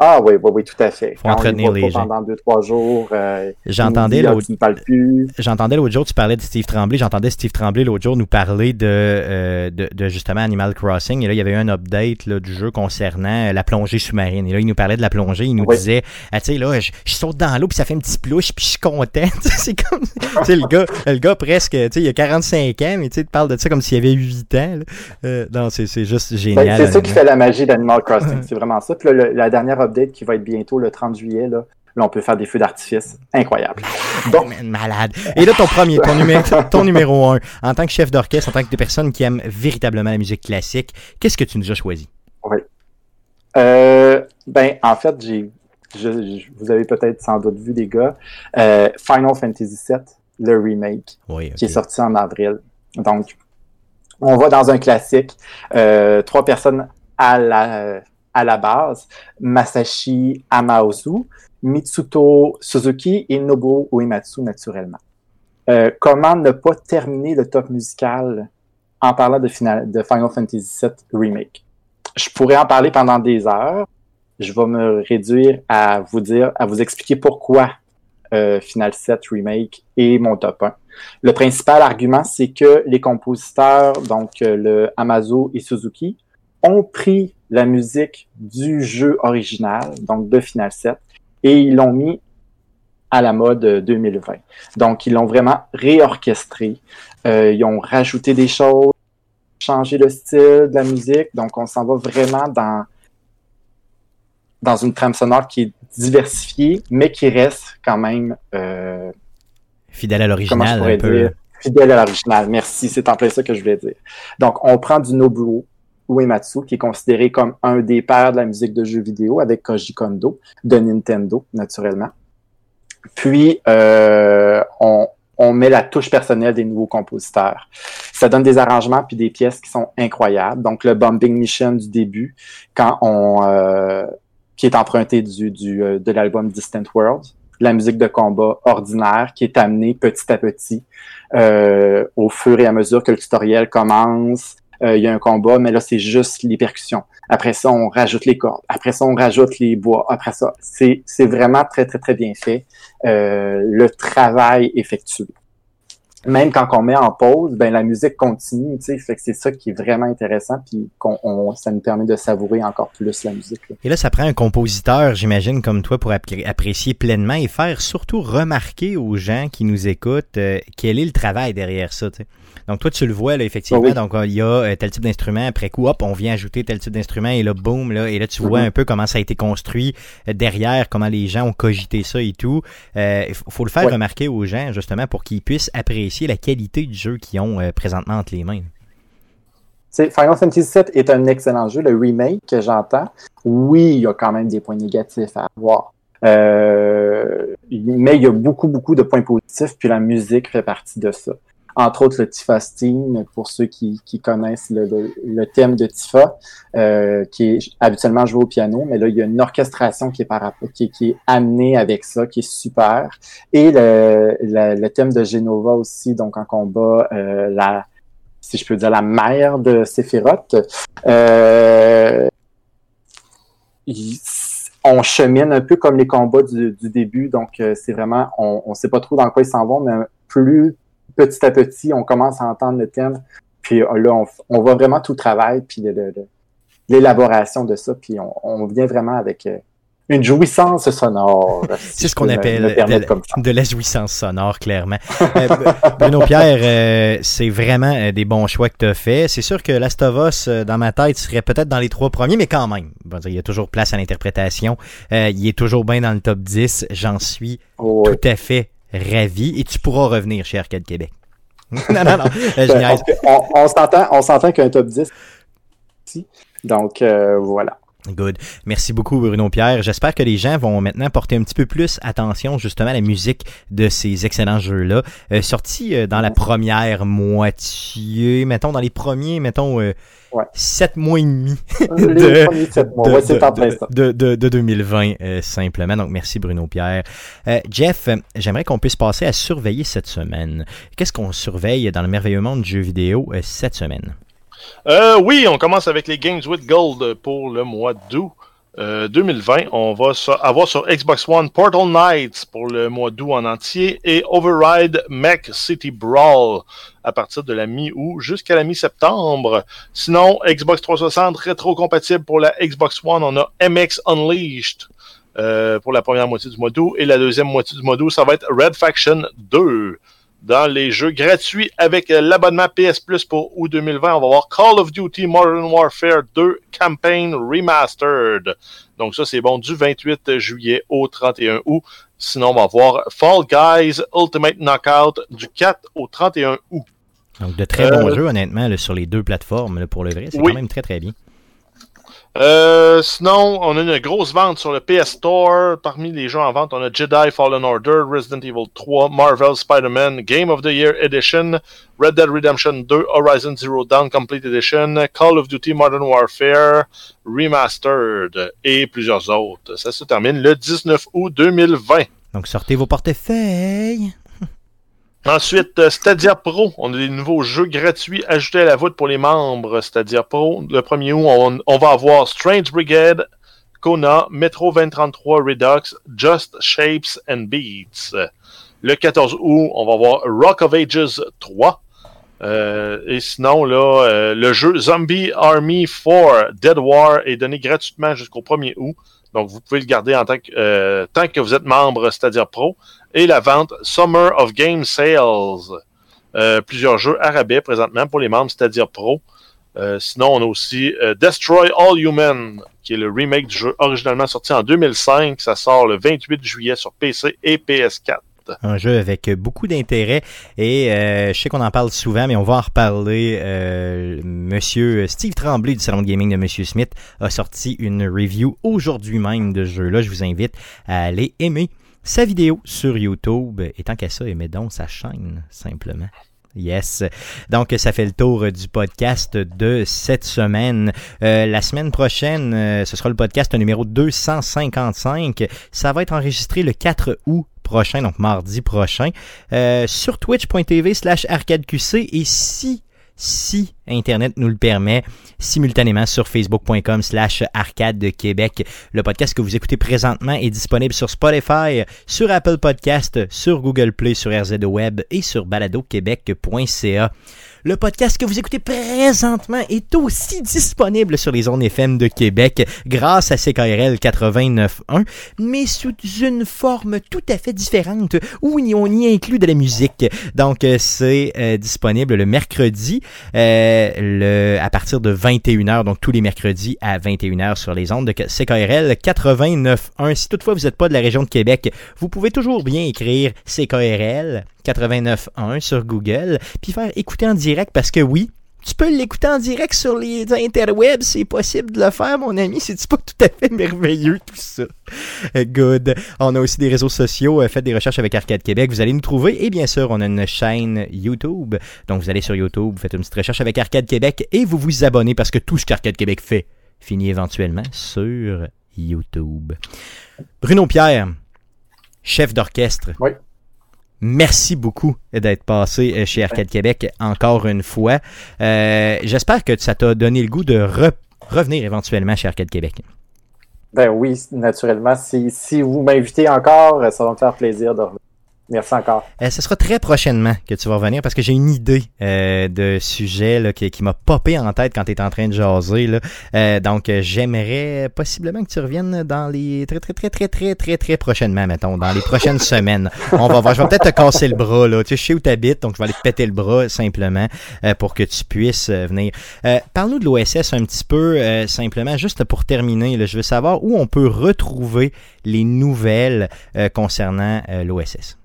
Speaker 4: Ah oui, oui, oui, tout à fait.
Speaker 1: Faut entretenir les
Speaker 4: gens. Pendant deux, trois jours,
Speaker 1: euh, j'entendais l'autre J'entendais l'autre jour, tu parlais de Steve Tremblay, j'entendais Steve Tremblay l'autre jour nous parler de, euh, de, de, justement Animal Crossing. Et là, il y avait eu un update là, du jeu concernant la plongée sous-marine. Et là, il nous parlait de la plongée, il nous disait, ah, tu sais, là, je, saute dans l'eau, puis ça fait un petit plouche, puis je suis content. <laughs> c'est comme, tu sais, le gars, le gars presque, tu sais, il a 45 ans, mais tu sais, parle de ça comme s'il avait 8 ans. Euh, non, c'est juste ben, génial.
Speaker 4: c'est ça qui fait la magie d'Animal Crossing, c'est vraiment ça. Puis là, la dernière update qui va être bientôt le 30 juillet. Là, là on peut faire des feux d'artifice. Incroyable.
Speaker 1: Bon. Malade. Et là, ton premier, ton numéro, <laughs> ton numéro un, en tant que chef d'orchestre, en tant que personne qui aime véritablement la musique classique, qu'est-ce que tu nous as choisi?
Speaker 4: Oui. Euh, ben, en fait, j'ai, vous avez peut-être sans doute vu, les gars, euh, Final Fantasy VII, le remake, qui est sorti en avril. Donc, on va dans un classique, euh, trois personnes à la à la base, Masashi Amaozu, Mitsuto Suzuki et Nobuo Uematsu naturellement. Euh, comment ne pas terminer le top musical en parlant de, Final Fantasy VII Remake? Je pourrais en parler pendant des heures. Je vais me réduire à vous dire, à vous expliquer pourquoi euh, Final 7 Remake est mon top 1. Le principal argument, c'est que les compositeurs, donc euh, le Amazo et Suzuki, ont pris la musique du jeu original, donc de Final 7, et ils l'ont mis à la mode 2020. Donc, ils l'ont vraiment réorchestré. Euh, ils ont rajouté des choses, changé le style de la musique. Donc, on s'en va vraiment dans, dans une trame sonore qui est diversifiée, mais qui reste quand même... Euh,
Speaker 1: fidèle à l'original, un peu.
Speaker 4: Fidèle à l'original, merci, c'est en plein ça que je voulais dire. Donc, on prend du Nobuo, Uematsu, qui est considéré comme un des pères de la musique de jeux vidéo avec Koji Kondo de Nintendo, naturellement. Puis, euh, on, met la touche personnelle des nouveaux compositeurs. Ça donne des arrangements puis des pièces qui sont incroyables. Donc, le Bombing Mission du début, quand on... Euh, qui est emprunté du, du euh, de l'album Distant World, la musique de combat ordinaire qui est amenée petit à petit euh, au fur et à mesure que le tutoriel commence, euh, il y a un combat, mais là, c'est juste les percussions. Après ça, on rajoute les cordes. Après ça, on rajoute les bois. Après ça, c'est, vraiment très, très, très bien fait. Euh, le travail effectué. même quand on met en pause, ben la musique continue, tu sais, fait que c'est ça qui est vraiment intéressant, puis qu'on on- ça nous permet de savourer encore plus la musique. là.
Speaker 1: Et là, ça prend un compositeur, j'imagine, comme toi, pour appré- apprécier pleinement et faire surtout remarquer aux gens qui nous écoutent euh, quel est le travail derrière ça. tu sais. Donc, toi, tu le vois, là, effectivement.
Speaker 4: Oui.
Speaker 1: Donc, euh, il y a euh, tel type d'instrument. Après coup, hop, on vient ajouter tel type d'instrument. Et là, boum, là. Et là, tu vois
Speaker 4: Mhm.
Speaker 1: un peu comment ça a été construit euh, derrière, comment les gens ont cogité ça et tout. Euh, Il faut, faut le faire
Speaker 4: Ouais.
Speaker 1: remarquer aux gens, justement, pour qu'ils puissent apprécier la qualité du jeu qu'ils ont euh, présentement entre les mains.
Speaker 4: Final Fantasy VII est un excellent jeu. Le remake que j'entends, oui, il y a quand même des points négatifs à avoir. Euh, mais il y a beaucoup, beaucoup de points positifs, puis la musique fait partie de ça. Entre autres, le Tifa Steam, pour ceux qui, qui connaissent le, le- le thème de Tifa, euh, qui est habituellement joué au piano, mais là, il y a une orchestration qui est, qui, qui est amenée avec ça, qui est super. Et le, le, thème de Genova aussi, donc en combat, euh, la, si je peux dire, la mère de Sephiroth. Euh, on chemine un peu comme les combats du, du début, donc euh, c'est vraiment, on ne sait pas trop dans quoi ils s'en vont, mais plus petit à petit, on commence à entendre le thème, puis euh, là, on, on voit vraiment tout le travail, puis l'élaboration de ça, puis on, on vient vraiment avec euh, une jouissance sonore. <laughs> si
Speaker 1: C'est ce qu'on
Speaker 4: me-
Speaker 1: appelle
Speaker 4: me
Speaker 1: de,
Speaker 4: comme ça.
Speaker 1: de la jouissance sonore, clairement. <laughs> Euh, Bruno Pierre, euh, c'est vraiment euh, des bons choix que tu as fait. C'est sûr que Last of Us, dans ma tête, serait peut-être dans les trois premiers, mais quand même. Dire, il y a toujours place à l'interprétation. Il est toujours bien dans le top 10. J'en suis
Speaker 4: Oh, oui.
Speaker 1: tout à fait ravi. Et tu pourras revenir chez Arcade Québec. <laughs> non, non, non. je
Speaker 4: Ben, on, on s'entend, qu'un top 10 ici. Donc euh, voilà.
Speaker 1: Good. Merci beaucoup, Bruno Pierre. J'espère que les gens vont maintenant porter un petit peu plus attention justement à la musique de ces excellents jeux-là. Euh, sortis euh, dans la première moitié, mettons, dans les premiers, mettons, euh,
Speaker 4: Ouais.
Speaker 1: sept mois et demi <laughs> de,
Speaker 4: premiers sept mois,
Speaker 1: de-
Speaker 4: ouais, c'est
Speaker 1: de-
Speaker 4: en plein ça.
Speaker 1: de, de- de 2020, euh, simplement. Donc, merci, Bruno Pierre. Jeff, j'aimerais qu'on puisse passer à surveiller cette semaine. Qu'est-ce qu'on surveille dans le merveilleux monde du jeu vidéo cette semaine?
Speaker 3: Euh, oui, on commence avec les Games with Gold pour le mois d'août euh, 2020. On va avoir sur Xbox One Portal Knights pour le mois d'août en entier et Override Mech City Brawl à partir de la mi-août jusqu'à la mi-septembre. Sinon, Xbox 360 rétro-compatible pour la Xbox One, on a MX Unleashed euh, pour la première moitié du mois d'août et la deuxième moitié du mois d'août, ça va être Red Faction 2 dans les jeux gratuits avec euh, l'abonnement PS Plus pour août 2020. On va voir Call of Duty Modern Warfare 2 Campaign Remastered. Donc ça, c'est bon du 28 juillet au 31 août. Sinon, on va voir Fall Guys Ultimate Knockout du 4 au 31 août.
Speaker 1: Donc, de très
Speaker 3: Euh,
Speaker 1: bons jeux, honnêtement, là, sur les deux plateformes, là, pour le vrai. C'est
Speaker 3: Oui.
Speaker 1: quand même très, très bien.
Speaker 3: Euh, sinon, on a une grosse vente sur le PS Store. Parmi les jeux en vente, on a Jedi Fallen Order, Resident Evil 3, Marvel Spider-Man, Game of the Year Edition, Red Dead Redemption 2, Horizon Zero Dawn Complete Edition, Call of Duty Modern Warfare Remastered et plusieurs autres. Ça se termine le 19 août 2020.
Speaker 1: Donc, sortez vos portefeuilles.
Speaker 3: Ensuite, euh, Stadia Pro. On a des nouveaux jeux gratuits ajoutés à la voûte pour les membres Stadia Pro. Le 1er août, on, va avoir Strange Brigade, Kona, Metro 2033 Redux, Just Shapes and Beats. Le 14 août, on va avoir Rock of Ages 3. Euh, et sinon, là, euh, le jeu Zombie Army 4 Dead War est donné gratuitement jusqu'au 1er août. Donc, vous pouvez le garder en tant que, euh, tant que vous êtes membre Stadia Pro et la vente Summer of Game Sales. Euh, plusieurs jeux à rabais présentement pour les membres, c'est-à-dire pro. Euh, sinon, on a aussi euh, Destroy All Human, qui est le remake du jeu originalement sorti en 2005. Ça sort le 28 juillet sur PC et PS4.
Speaker 1: Un jeu avec beaucoup d'intérêt et euh, je sais qu'on en parle souvent, mais on va en reparler. Euh, Monsieur Steve Tremblay du salon de gaming de Monsieur Smith a sorti une review aujourd'hui même de ce jeu-là. Je vous invite à aller aimer sa vidéo sur YouTube. Et tant qu'à ça, aimez donc sa chaîne, simplement. Yes. Donc, ça fait le tour du podcast de cette semaine. Euh, la semaine prochaine, euh, ce sera le podcast numéro 255. Ça va être enregistré le 4 août prochain, donc mardi prochain, euh, sur twitch.tv slash arcadeqc. Et si, si Internet nous le permet, simultanément sur facebook.com slash arcade de Québec. Le podcast que vous écoutez présentement est disponible sur Spotify, sur Apple Podcast, sur Google Play, sur RZO Web et sur baladoquebec.ca. Le podcast que vous écoutez présentement est aussi disponible sur les ondes FM de Québec grâce à CKRL 89.1, mais sous une forme tout à fait différente où on y inclut de la musique. Donc, euh, c'est euh, disponible le mercredi euh, le, à partir de 21h, donc tous les mercredis à 21h sur les ondes de CKRL 89.1. Si toutefois vous n'êtes pas de la région de Québec, vous pouvez toujours bien écrire CKRL 89.1 sur Google, puis faire écouter en direct parce que oui, tu peux l'écouter en direct sur les interwebs, c'est possible de le faire, mon ami. C'est pas tout à fait merveilleux, tout ça. Euh, good. On a aussi des réseaux sociaux. Euh, faites des recherches avec Arcade Québec. Vous allez nous trouver. Et bien sûr, on a une chaîne YouTube. Donc, vous allez sur YouTube, vous faites une petite recherche avec Arcade Québec et vous vous abonnez parce que tout ce qu'Arcade Québec fait finit éventuellement sur YouTube. Bruno Pierre, chef d'orchestre.
Speaker 4: Oui.
Speaker 1: Merci beaucoup d'être passé euh, chez Arcade Québec encore une fois. Euh, J'espère que ça t'a donné le goût de revenir éventuellement chez Arcade Québec.
Speaker 4: Ben oui, naturellement. Si, si vous m'invitez encore, ça va me faire plaisir de revenir. Merci encore.
Speaker 1: Euh, ce sera très prochainement que tu vas revenir parce que j'ai une idée euh, de sujet là, qui, qui m'a popé en tête quand tu es en train de jaser. Là. Euh, donc, j'aimerais possiblement que tu reviennes dans les très, très, très, très, très, très, très prochainement, mettons, dans les prochaines <laughs> semaines. On va voir. Je vais peut-être te casser le bras. Là. Tu sais, je sais où tu habites, donc je vais aller te péter le bras simplement euh, pour que tu puisses euh, venir. Euh, Parle-nous de l'OSS un petit peu, simplement, juste pour terminer. Là, je veux savoir où on peut retrouver les nouvelles concernant l'OSS.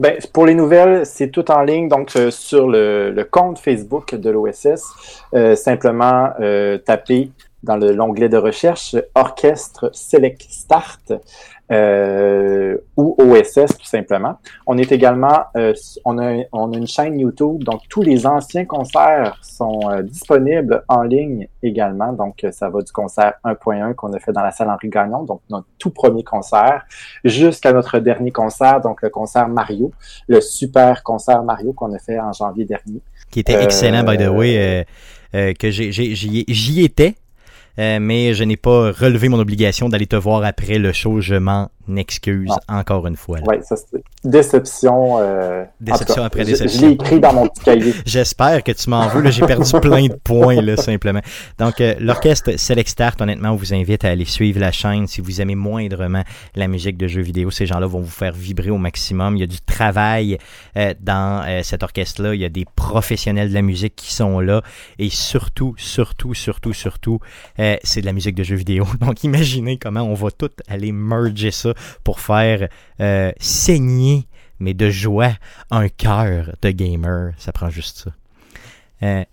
Speaker 4: Ben, pour les nouvelles, c'est tout en ligne, donc euh, sur le, le, compte Facebook de l'OSS. Euh, simplement euh, taper dans l'onglet de recherche Orchestre Select Start euh, ou OSS tout simplement. On est également, euh, on, a, on a une chaîne YouTube, donc tous les anciens concerts sont euh, disponibles en ligne également. Donc ça va du concert 1.1 qu'on a fait dans la salle Henri Gagnon, donc notre tout premier concert, jusqu'à notre dernier concert, donc le concert Mario, le super concert Mario qu'on a fait en janvier dernier.
Speaker 1: Qui était excellent, by the way, que j'y étais. Mais je n'ai pas relevé mon obligation d'aller te voir après le show. Je m'en excuse encore une fois.
Speaker 4: Oui, ça c'est déception. Euh,
Speaker 1: déception après déception.
Speaker 4: Je, l'ai écrit dans mon petit cahier. <laughs>
Speaker 1: J'espère que tu m'en veux. J'ai perdu plein de points, là, simplement. Donc, euh, l'orchestre Select Start, honnêtement, on vous invite à aller suivre la chaîne si vous aimez moindrement la musique de jeux vidéo. Ces gens-là vont vous faire vibrer au maximum. Il y a du travail euh, dans cet orchestre-là. Il y a des professionnels de la musique qui sont là. Et surtout, surtout, surtout, surtout, c'est de la musique de jeux vidéo. <laughs> Donc, imaginez comment on va tout aller merger ça pour faire euh, saigner, mais de joie, un cœur de gamer. Ça prend juste ça. Euh,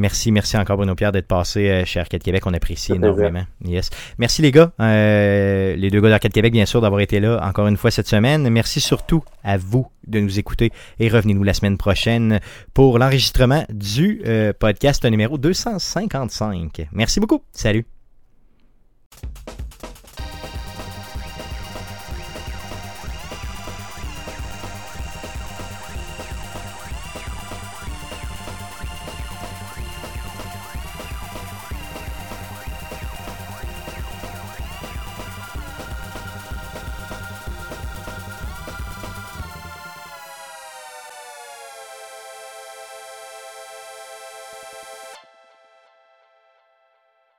Speaker 1: Merci, merci encore Bruno Pierre d'être passé euh, chez Arcade Québec. On apprécie énormément. Yes. Merci les gars, euh, les deux gars d'Arcade Québec, bien sûr, d'avoir été là encore une fois cette semaine. Merci surtout à vous de nous écouter et revenez-nous la semaine prochaine pour l'enregistrement du euh, podcast numéro 255. Merci beaucoup. Salut.